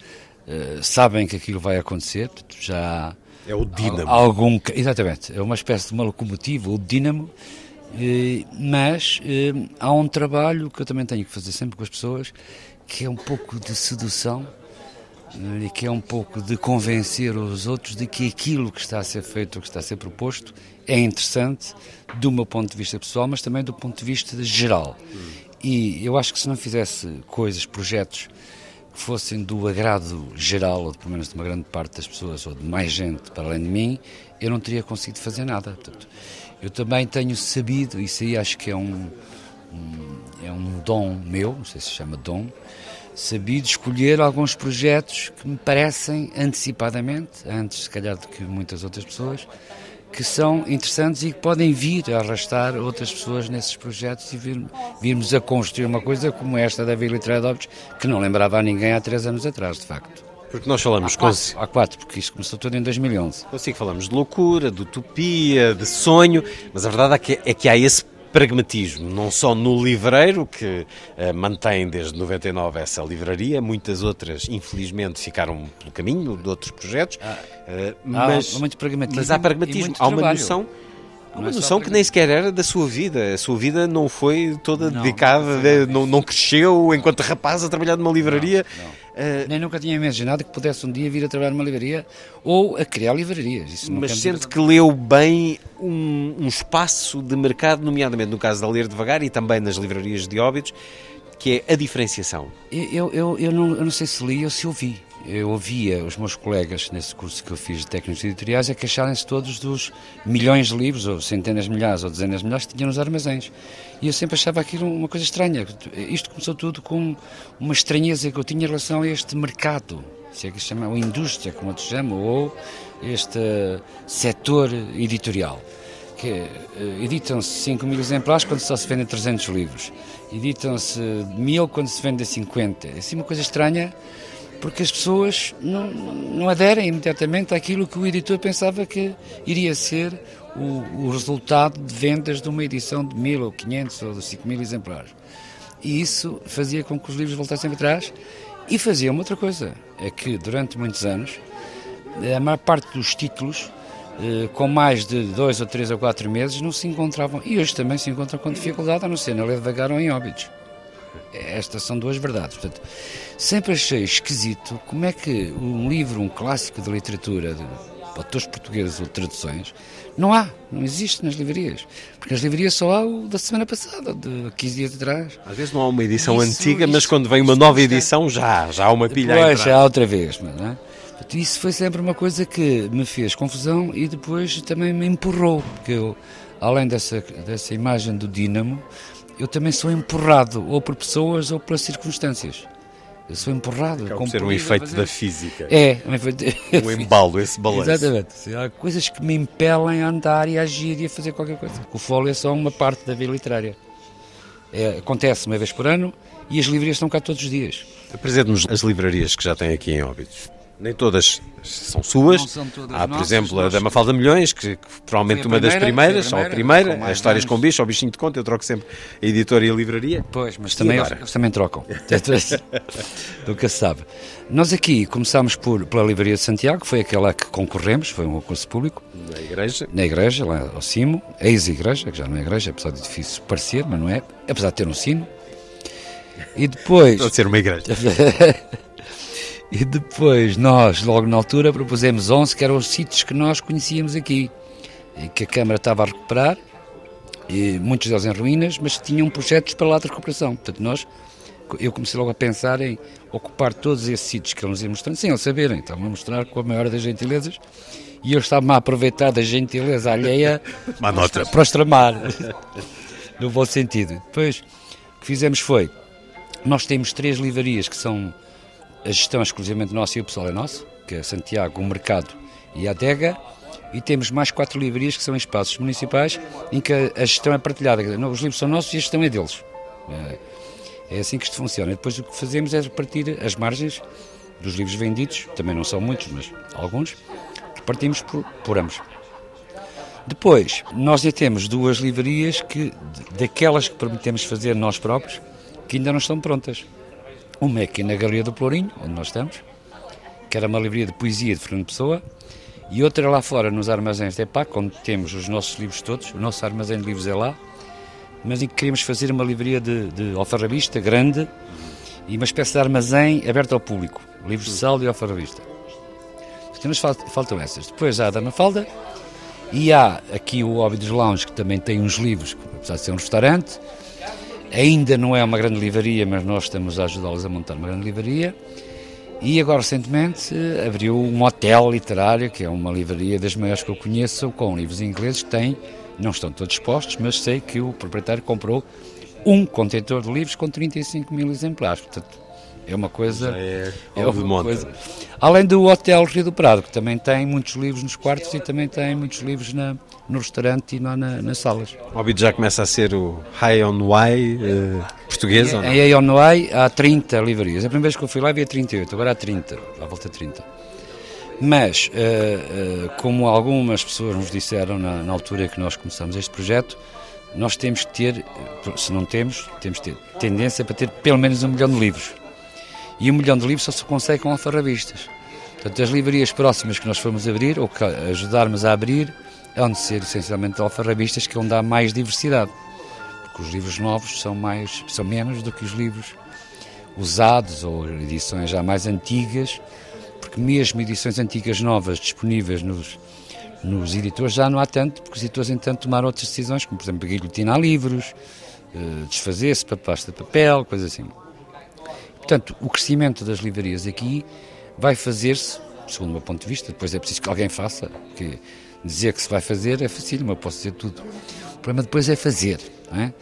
uh, sabem que aquilo vai acontecer, já é o dínamo. Algum, exatamente, é uma espécie de uma locomotiva, o dínamo, eh, mas eh, há um trabalho que eu também tenho que fazer sempre com as pessoas, que é um pouco de sedução eh, e que é um pouco de convencer os outros de que aquilo que está a ser feito, que está a ser proposto, é interessante do meu ponto de vista pessoal, mas também do ponto de vista geral. E eu acho que se não fizesse coisas, projetos fossem do agrado geral, ou pelo menos de uma grande parte das pessoas, ou de mais gente para além de mim, eu não teria conseguido fazer nada. Portanto, eu também tenho sabido, isso aí acho que é um, um, é um dom meu, não sei se chama dom, sabido escolher alguns projetos que me parecem antecipadamente, antes se calhar do que muitas outras pessoas, que são interessantes e que podem vir a arrastar outras pessoas nesses projetos e vir, virmos a construir uma coisa como esta da Vila de que não lembrava a ninguém há três anos atrás, de facto. Porque nós falamos... Há quatro, há quatro, porque isto começou tudo em 2011. Consigo falamos de loucura, de utopia, de sonho, mas a verdade é que, é que há esse pragmatismo, não só no livreiro, que uh, mantém desde 99 essa livraria, muitas outras, infelizmente, ficaram pelo caminho de outros projetos. Ah, uh, mas, há muito pragmatismo. Mas há pragmatismo, há uma trabalho. noção. Uma é noção que nem sequer era da sua vida. A sua vida não foi toda não, dedicada, não, de, não, não, cresceu enquanto rapaz a trabalhar numa livraria. Uh, Nem nunca tinha imaginado que pudesse um dia vir a trabalhar numa livraria ou a criar livrarias. Isso mas sente que leu bem um, um, espaço de mercado, nomeadamente no caso da Ler Devagar e também nas livrarias de Óbidos, que é a diferenciação. Eu, eu, eu, não, eu não sei se li ou se ouvi eu ouvia os meus colegas nesse curso que eu fiz de técnicos editoriais a queixarem-se todos dos milhões de livros, ou centenas de milhares, ou dezenas de milhares que tinham nos armazéns. E eu sempre achava aquilo uma coisa estranha. Isto começou tudo com uma estranheza que eu tinha em relação a este mercado, se é que se chama, ou indústria, como outros chamam, ou este setor editorial. Que eh, editam-se 5 mil exemplares quando só se vendem 300 livros. Editam-se mil quando se vendem 50. É assim uma coisa estranha porque as pessoas não, não aderem imediatamente àquilo que o editor pensava que iria ser o, o resultado de vendas de uma edição de mil ou quinhentos ou de cinco mil exemplares. E isso fazia com que os livros voltassem atrás e fazia uma outra coisa, é que durante muitos anos a maior parte dos títulos eh, com mais de dois ou três ou quatro meses não se encontravam e hoje também se encontram com dificuldade a não ser na Lei devagar ou em óbitos. Estas são duas verdades. Portanto, sempre achei esquisito como é que um livro, um clássico de literatura de autores portugueses ou traduções, não há, não existe nas livrarias. Porque nas livrarias só há o da semana passada, de 15 dias atrás. Às vezes não há uma edição isso, antiga, isso, mas quando vem uma nova edição já, já há uma pilha Depois, já há outra vez, não é? Isso foi sempre uma coisa que me fez confusão e depois também me empurrou, porque eu, além dessa, dessa imagem do dínamo, eu também sou empurrado ou por pessoas ou pelas circunstâncias. Eu sou empurrado. Acaba ser um efeito da física. É, um efeito. um embalo, esse balanço. Exatamente. Há coisas que me impelem a andar e a agir e a fazer qualquer coisa. O fólio é só uma parte da vida literária. É, acontece uma vez por ano e as livrarias estão cá todos os dias. Apresente-nos as livrarias que já tem aqui em Óbidos. Nem todas são suas. São Há, por exemplo, a da Mafalda Milhões, que, que provavelmente uma das primeiras, ou a primeira, as histórias com bicho, ou bichinho de conta, eu troco sempre a editora e a livraria. Pois, mas também eles, eles, também trocam. Nunca se sabe. Nós aqui começámos por, pela Livraria de Santiago, que foi aquela que concorremos, foi um concurso público. Na igreja? Na igreja, lá ao cimo, ex-igreja, que já não é igreja, apesar de difícil parecer, mas não é, apesar de ter um sino. E depois. Pode ser uma igreja. E depois nós, logo na altura, propusemos 11, que eram os sítios que nós conhecíamos aqui, que a Câmara estava a recuperar, e muitos deles em ruínas, mas tinham projetos para lá de recuperação. Portanto, nós, eu comecei logo a pensar em ocupar todos esses sítios que eles nos iam mostrando, sem eles saberem, estavam a mostrar com a maior das gentilezas, e eu estava a aproveitar da gentileza alheia para, para os tramar, no bom sentido. Depois, o que fizemos foi, nós temos três livrarias que são a gestão é exclusivamente nossa e o pessoal é nosso, que é Santiago, o Mercado e a Adega, e temos mais quatro livrarias que são em espaços municipais em que a gestão é partilhada. Os livros são nossos e a gestão é deles. É, é assim que isto funciona. Depois o que fazemos é repartir as margens dos livros vendidos, também não são muitos, mas alguns, repartimos por, por ambos. Depois, nós já temos duas livrarias que, daquelas que prometemos fazer nós próprios, que ainda não estão prontas. Uma é aqui na Galeria do Plourinho, onde nós estamos, que era uma livraria de poesia de Fernando Pessoa, e outra lá fora, nos armazéns de EPAC, onde temos os nossos livros todos, o nosso armazém de livros é lá, mas em que queríamos fazer uma livraria de, de alfarrabista grande e uma espécie de armazém aberto ao público, livros de sal e alfarrabista. Então nos faltam essas. Depois há a Dama Falda e há aqui o Hobby dos Lounge, que também tem uns livros, apesar de ser um restaurante, Ainda não é uma grande livraria, mas nós estamos a ajudá-los a montar uma grande livraria. E agora, recentemente, abriu um hotel literário, que é uma livraria das maiores que eu conheço, com livros ingleses que tem, não estão todos expostos, mas sei que o proprietário comprou um contentor de livros com 35 mil exemplares. Portanto, é uma coisa. É, é uma coisa. Além do Hotel Rio do Prado, que também tem muitos livros nos quartos e também tem muitos livros na, no restaurante e na, nas salas. O Hobbit já começa a ser o High on Why uh, português? Em, em High on Why há 30 livrarias. A primeira vez que eu fui lá havia 38, agora há 30, à volta de 30. Mas, uh, uh, como algumas pessoas nos disseram na, na altura que nós começamos este projeto, nós temos que ter, se não temos, temos que ter tendência para ter pelo menos um milhão de livros. E um milhão de livros só se consegue com alfarrabistas. Portanto, as livrarias próximas que nós formos abrir, ou que ajudarmos a abrir, hão de ser essencialmente alfarrabistas, que é onde há mais diversidade. Porque os livros novos são, mais, são menos do que os livros usados ou edições já mais antigas, porque mesmo edições antigas novas disponíveis nos, nos editores já não há tanto, porque os editores, entanto, tomaram outras decisões, como por exemplo guilhotinar livros, eh, desfazer-se para pasta de papel, coisas assim. Portanto, o crescimento das livrarias aqui vai fazer-se, segundo o meu ponto de vista, depois é preciso que alguém faça, que dizer que se vai fazer é fácil, mas posso dizer tudo. O problema depois é fazer, é?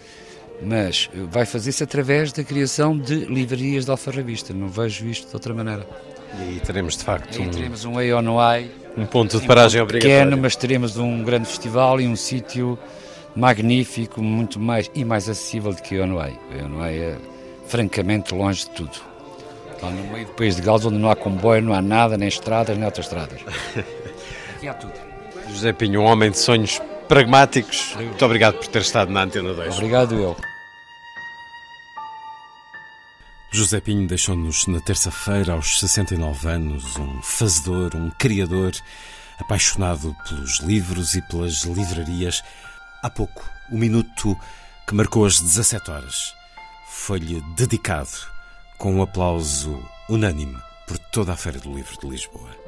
Mas vai fazer-se através da criação de livrarias de alfarrabista, não vejo isto de outra maneira. E aí teremos de facto aí um... teremos um AONY, um ponto de paragem obrigatório. Pequeno, mas teremos um grande festival e um sítio magnífico, muito mais e mais acessível do que o AONY. O é francamente longe de tudo. Lá no meio do país de Gales, onde não há comboio, não há nada, nem estradas, nem autoestradas. Aqui há tudo. José Pinho, um homem de sonhos pragmáticos. Muito obrigado por ter estado na Antena 2. Obrigado eu. José Pinho deixou-nos na terça-feira, aos 69 anos, um fazedor, um criador, apaixonado pelos livros e pelas livrarias. Há pouco, o minuto que marcou as 17 horas foi-lhe dedicado com um aplauso unânime por toda a Feira do Livro de Lisboa.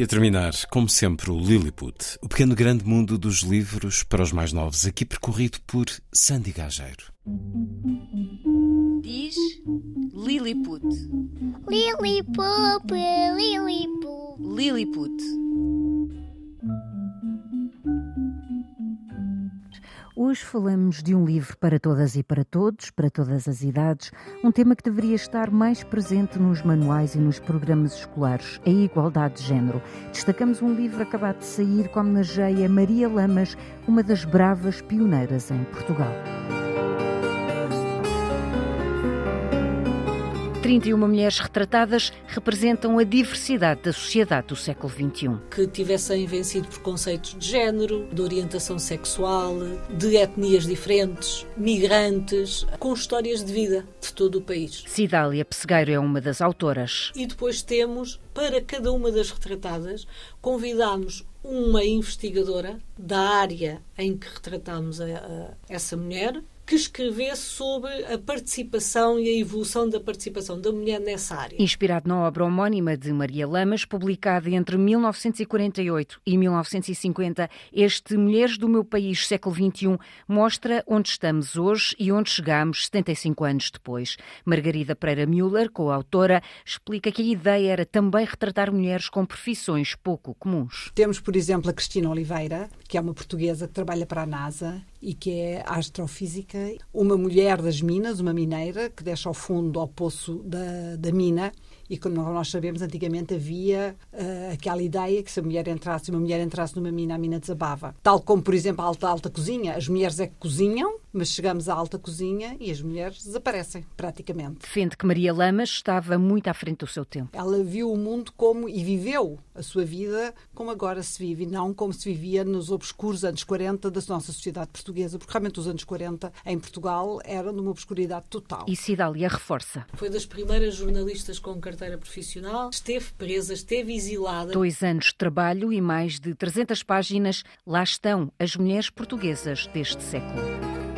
E a terminar, como sempre, o Lilliput, o pequeno grande mundo dos livros para os mais novos, aqui percorrido por Sandy Gageiro. Diz Lilliput. Lilliput, Lilliput. Lilliput. Hoje falamos de um livro para todas e para todos, para todas as idades, um tema que deveria estar mais presente nos manuais e nos programas escolares, a igualdade de género. Destacamos um livro acabado de sair que homenageia Maria Lamas, uma das bravas pioneiras em Portugal. 31 mulheres retratadas representam a diversidade da sociedade do século XXI. Que tivessem vencido preconceitos de género, de orientação sexual, de etnias diferentes, migrantes, com histórias de vida de todo o país. Cidália Pessegueiro é uma das autoras. E depois temos, para cada uma das retratadas, convidamos uma investigadora da área em que a, essa mulher que escrevesse sobre a participação e a evolução da participação da mulher nessa área. Inspirado na obra homónima de Maria Lamas, publicada entre 1948 e 1950, este Mulheres do Meu País, século XXI, mostra onde estamos hoje e onde chegamos 75 anos depois. Margarida Pereira Müller, coautora, explica que a ideia era também retratar mulheres com profissões pouco comuns. Temos, por exemplo, a Cristina Oliveira, que é uma portuguesa que trabalha para a NASA e que é astrofísica, uma mulher das minas, uma mineira, que deixa ao fundo, ao poço da, da mina, e como nós sabemos, antigamente havia uh, aquela ideia que se a mulher entrasse, uma mulher entrasse numa mina, a mina desabava. Tal como, por exemplo, a alta, alta cozinha. As mulheres é que cozinham, mas chegamos à alta cozinha e as mulheres desaparecem, praticamente. Defende que Maria Lamas estava muito à frente do seu tempo. Ela viu o mundo como e viveu a sua vida como agora se vive, e não como se vivia nos obscuros anos 40 da nossa sociedade portuguesa, porque realmente os anos 40 em Portugal eram de uma obscuridade total. E Cidália reforça. Foi das primeiras jornalistas com carteira profissional, esteve presa, esteve exilada. Dois anos de trabalho e mais de 300 páginas, lá estão as mulheres portuguesas deste século.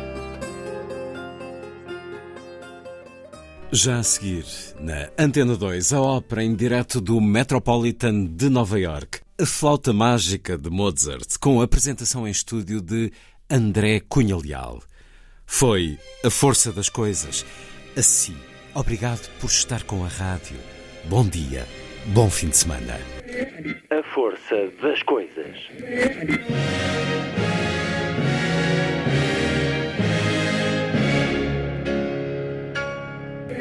Já a seguir, na Antena 2, a ópera em direto do Metropolitan de Nova York, A Flauta Mágica de Mozart, com a apresentação em estúdio de André Cunha Leal. Foi A Força das Coisas. Assim, obrigado por estar com a rádio. Bom dia, bom fim de semana. A Força das Coisas.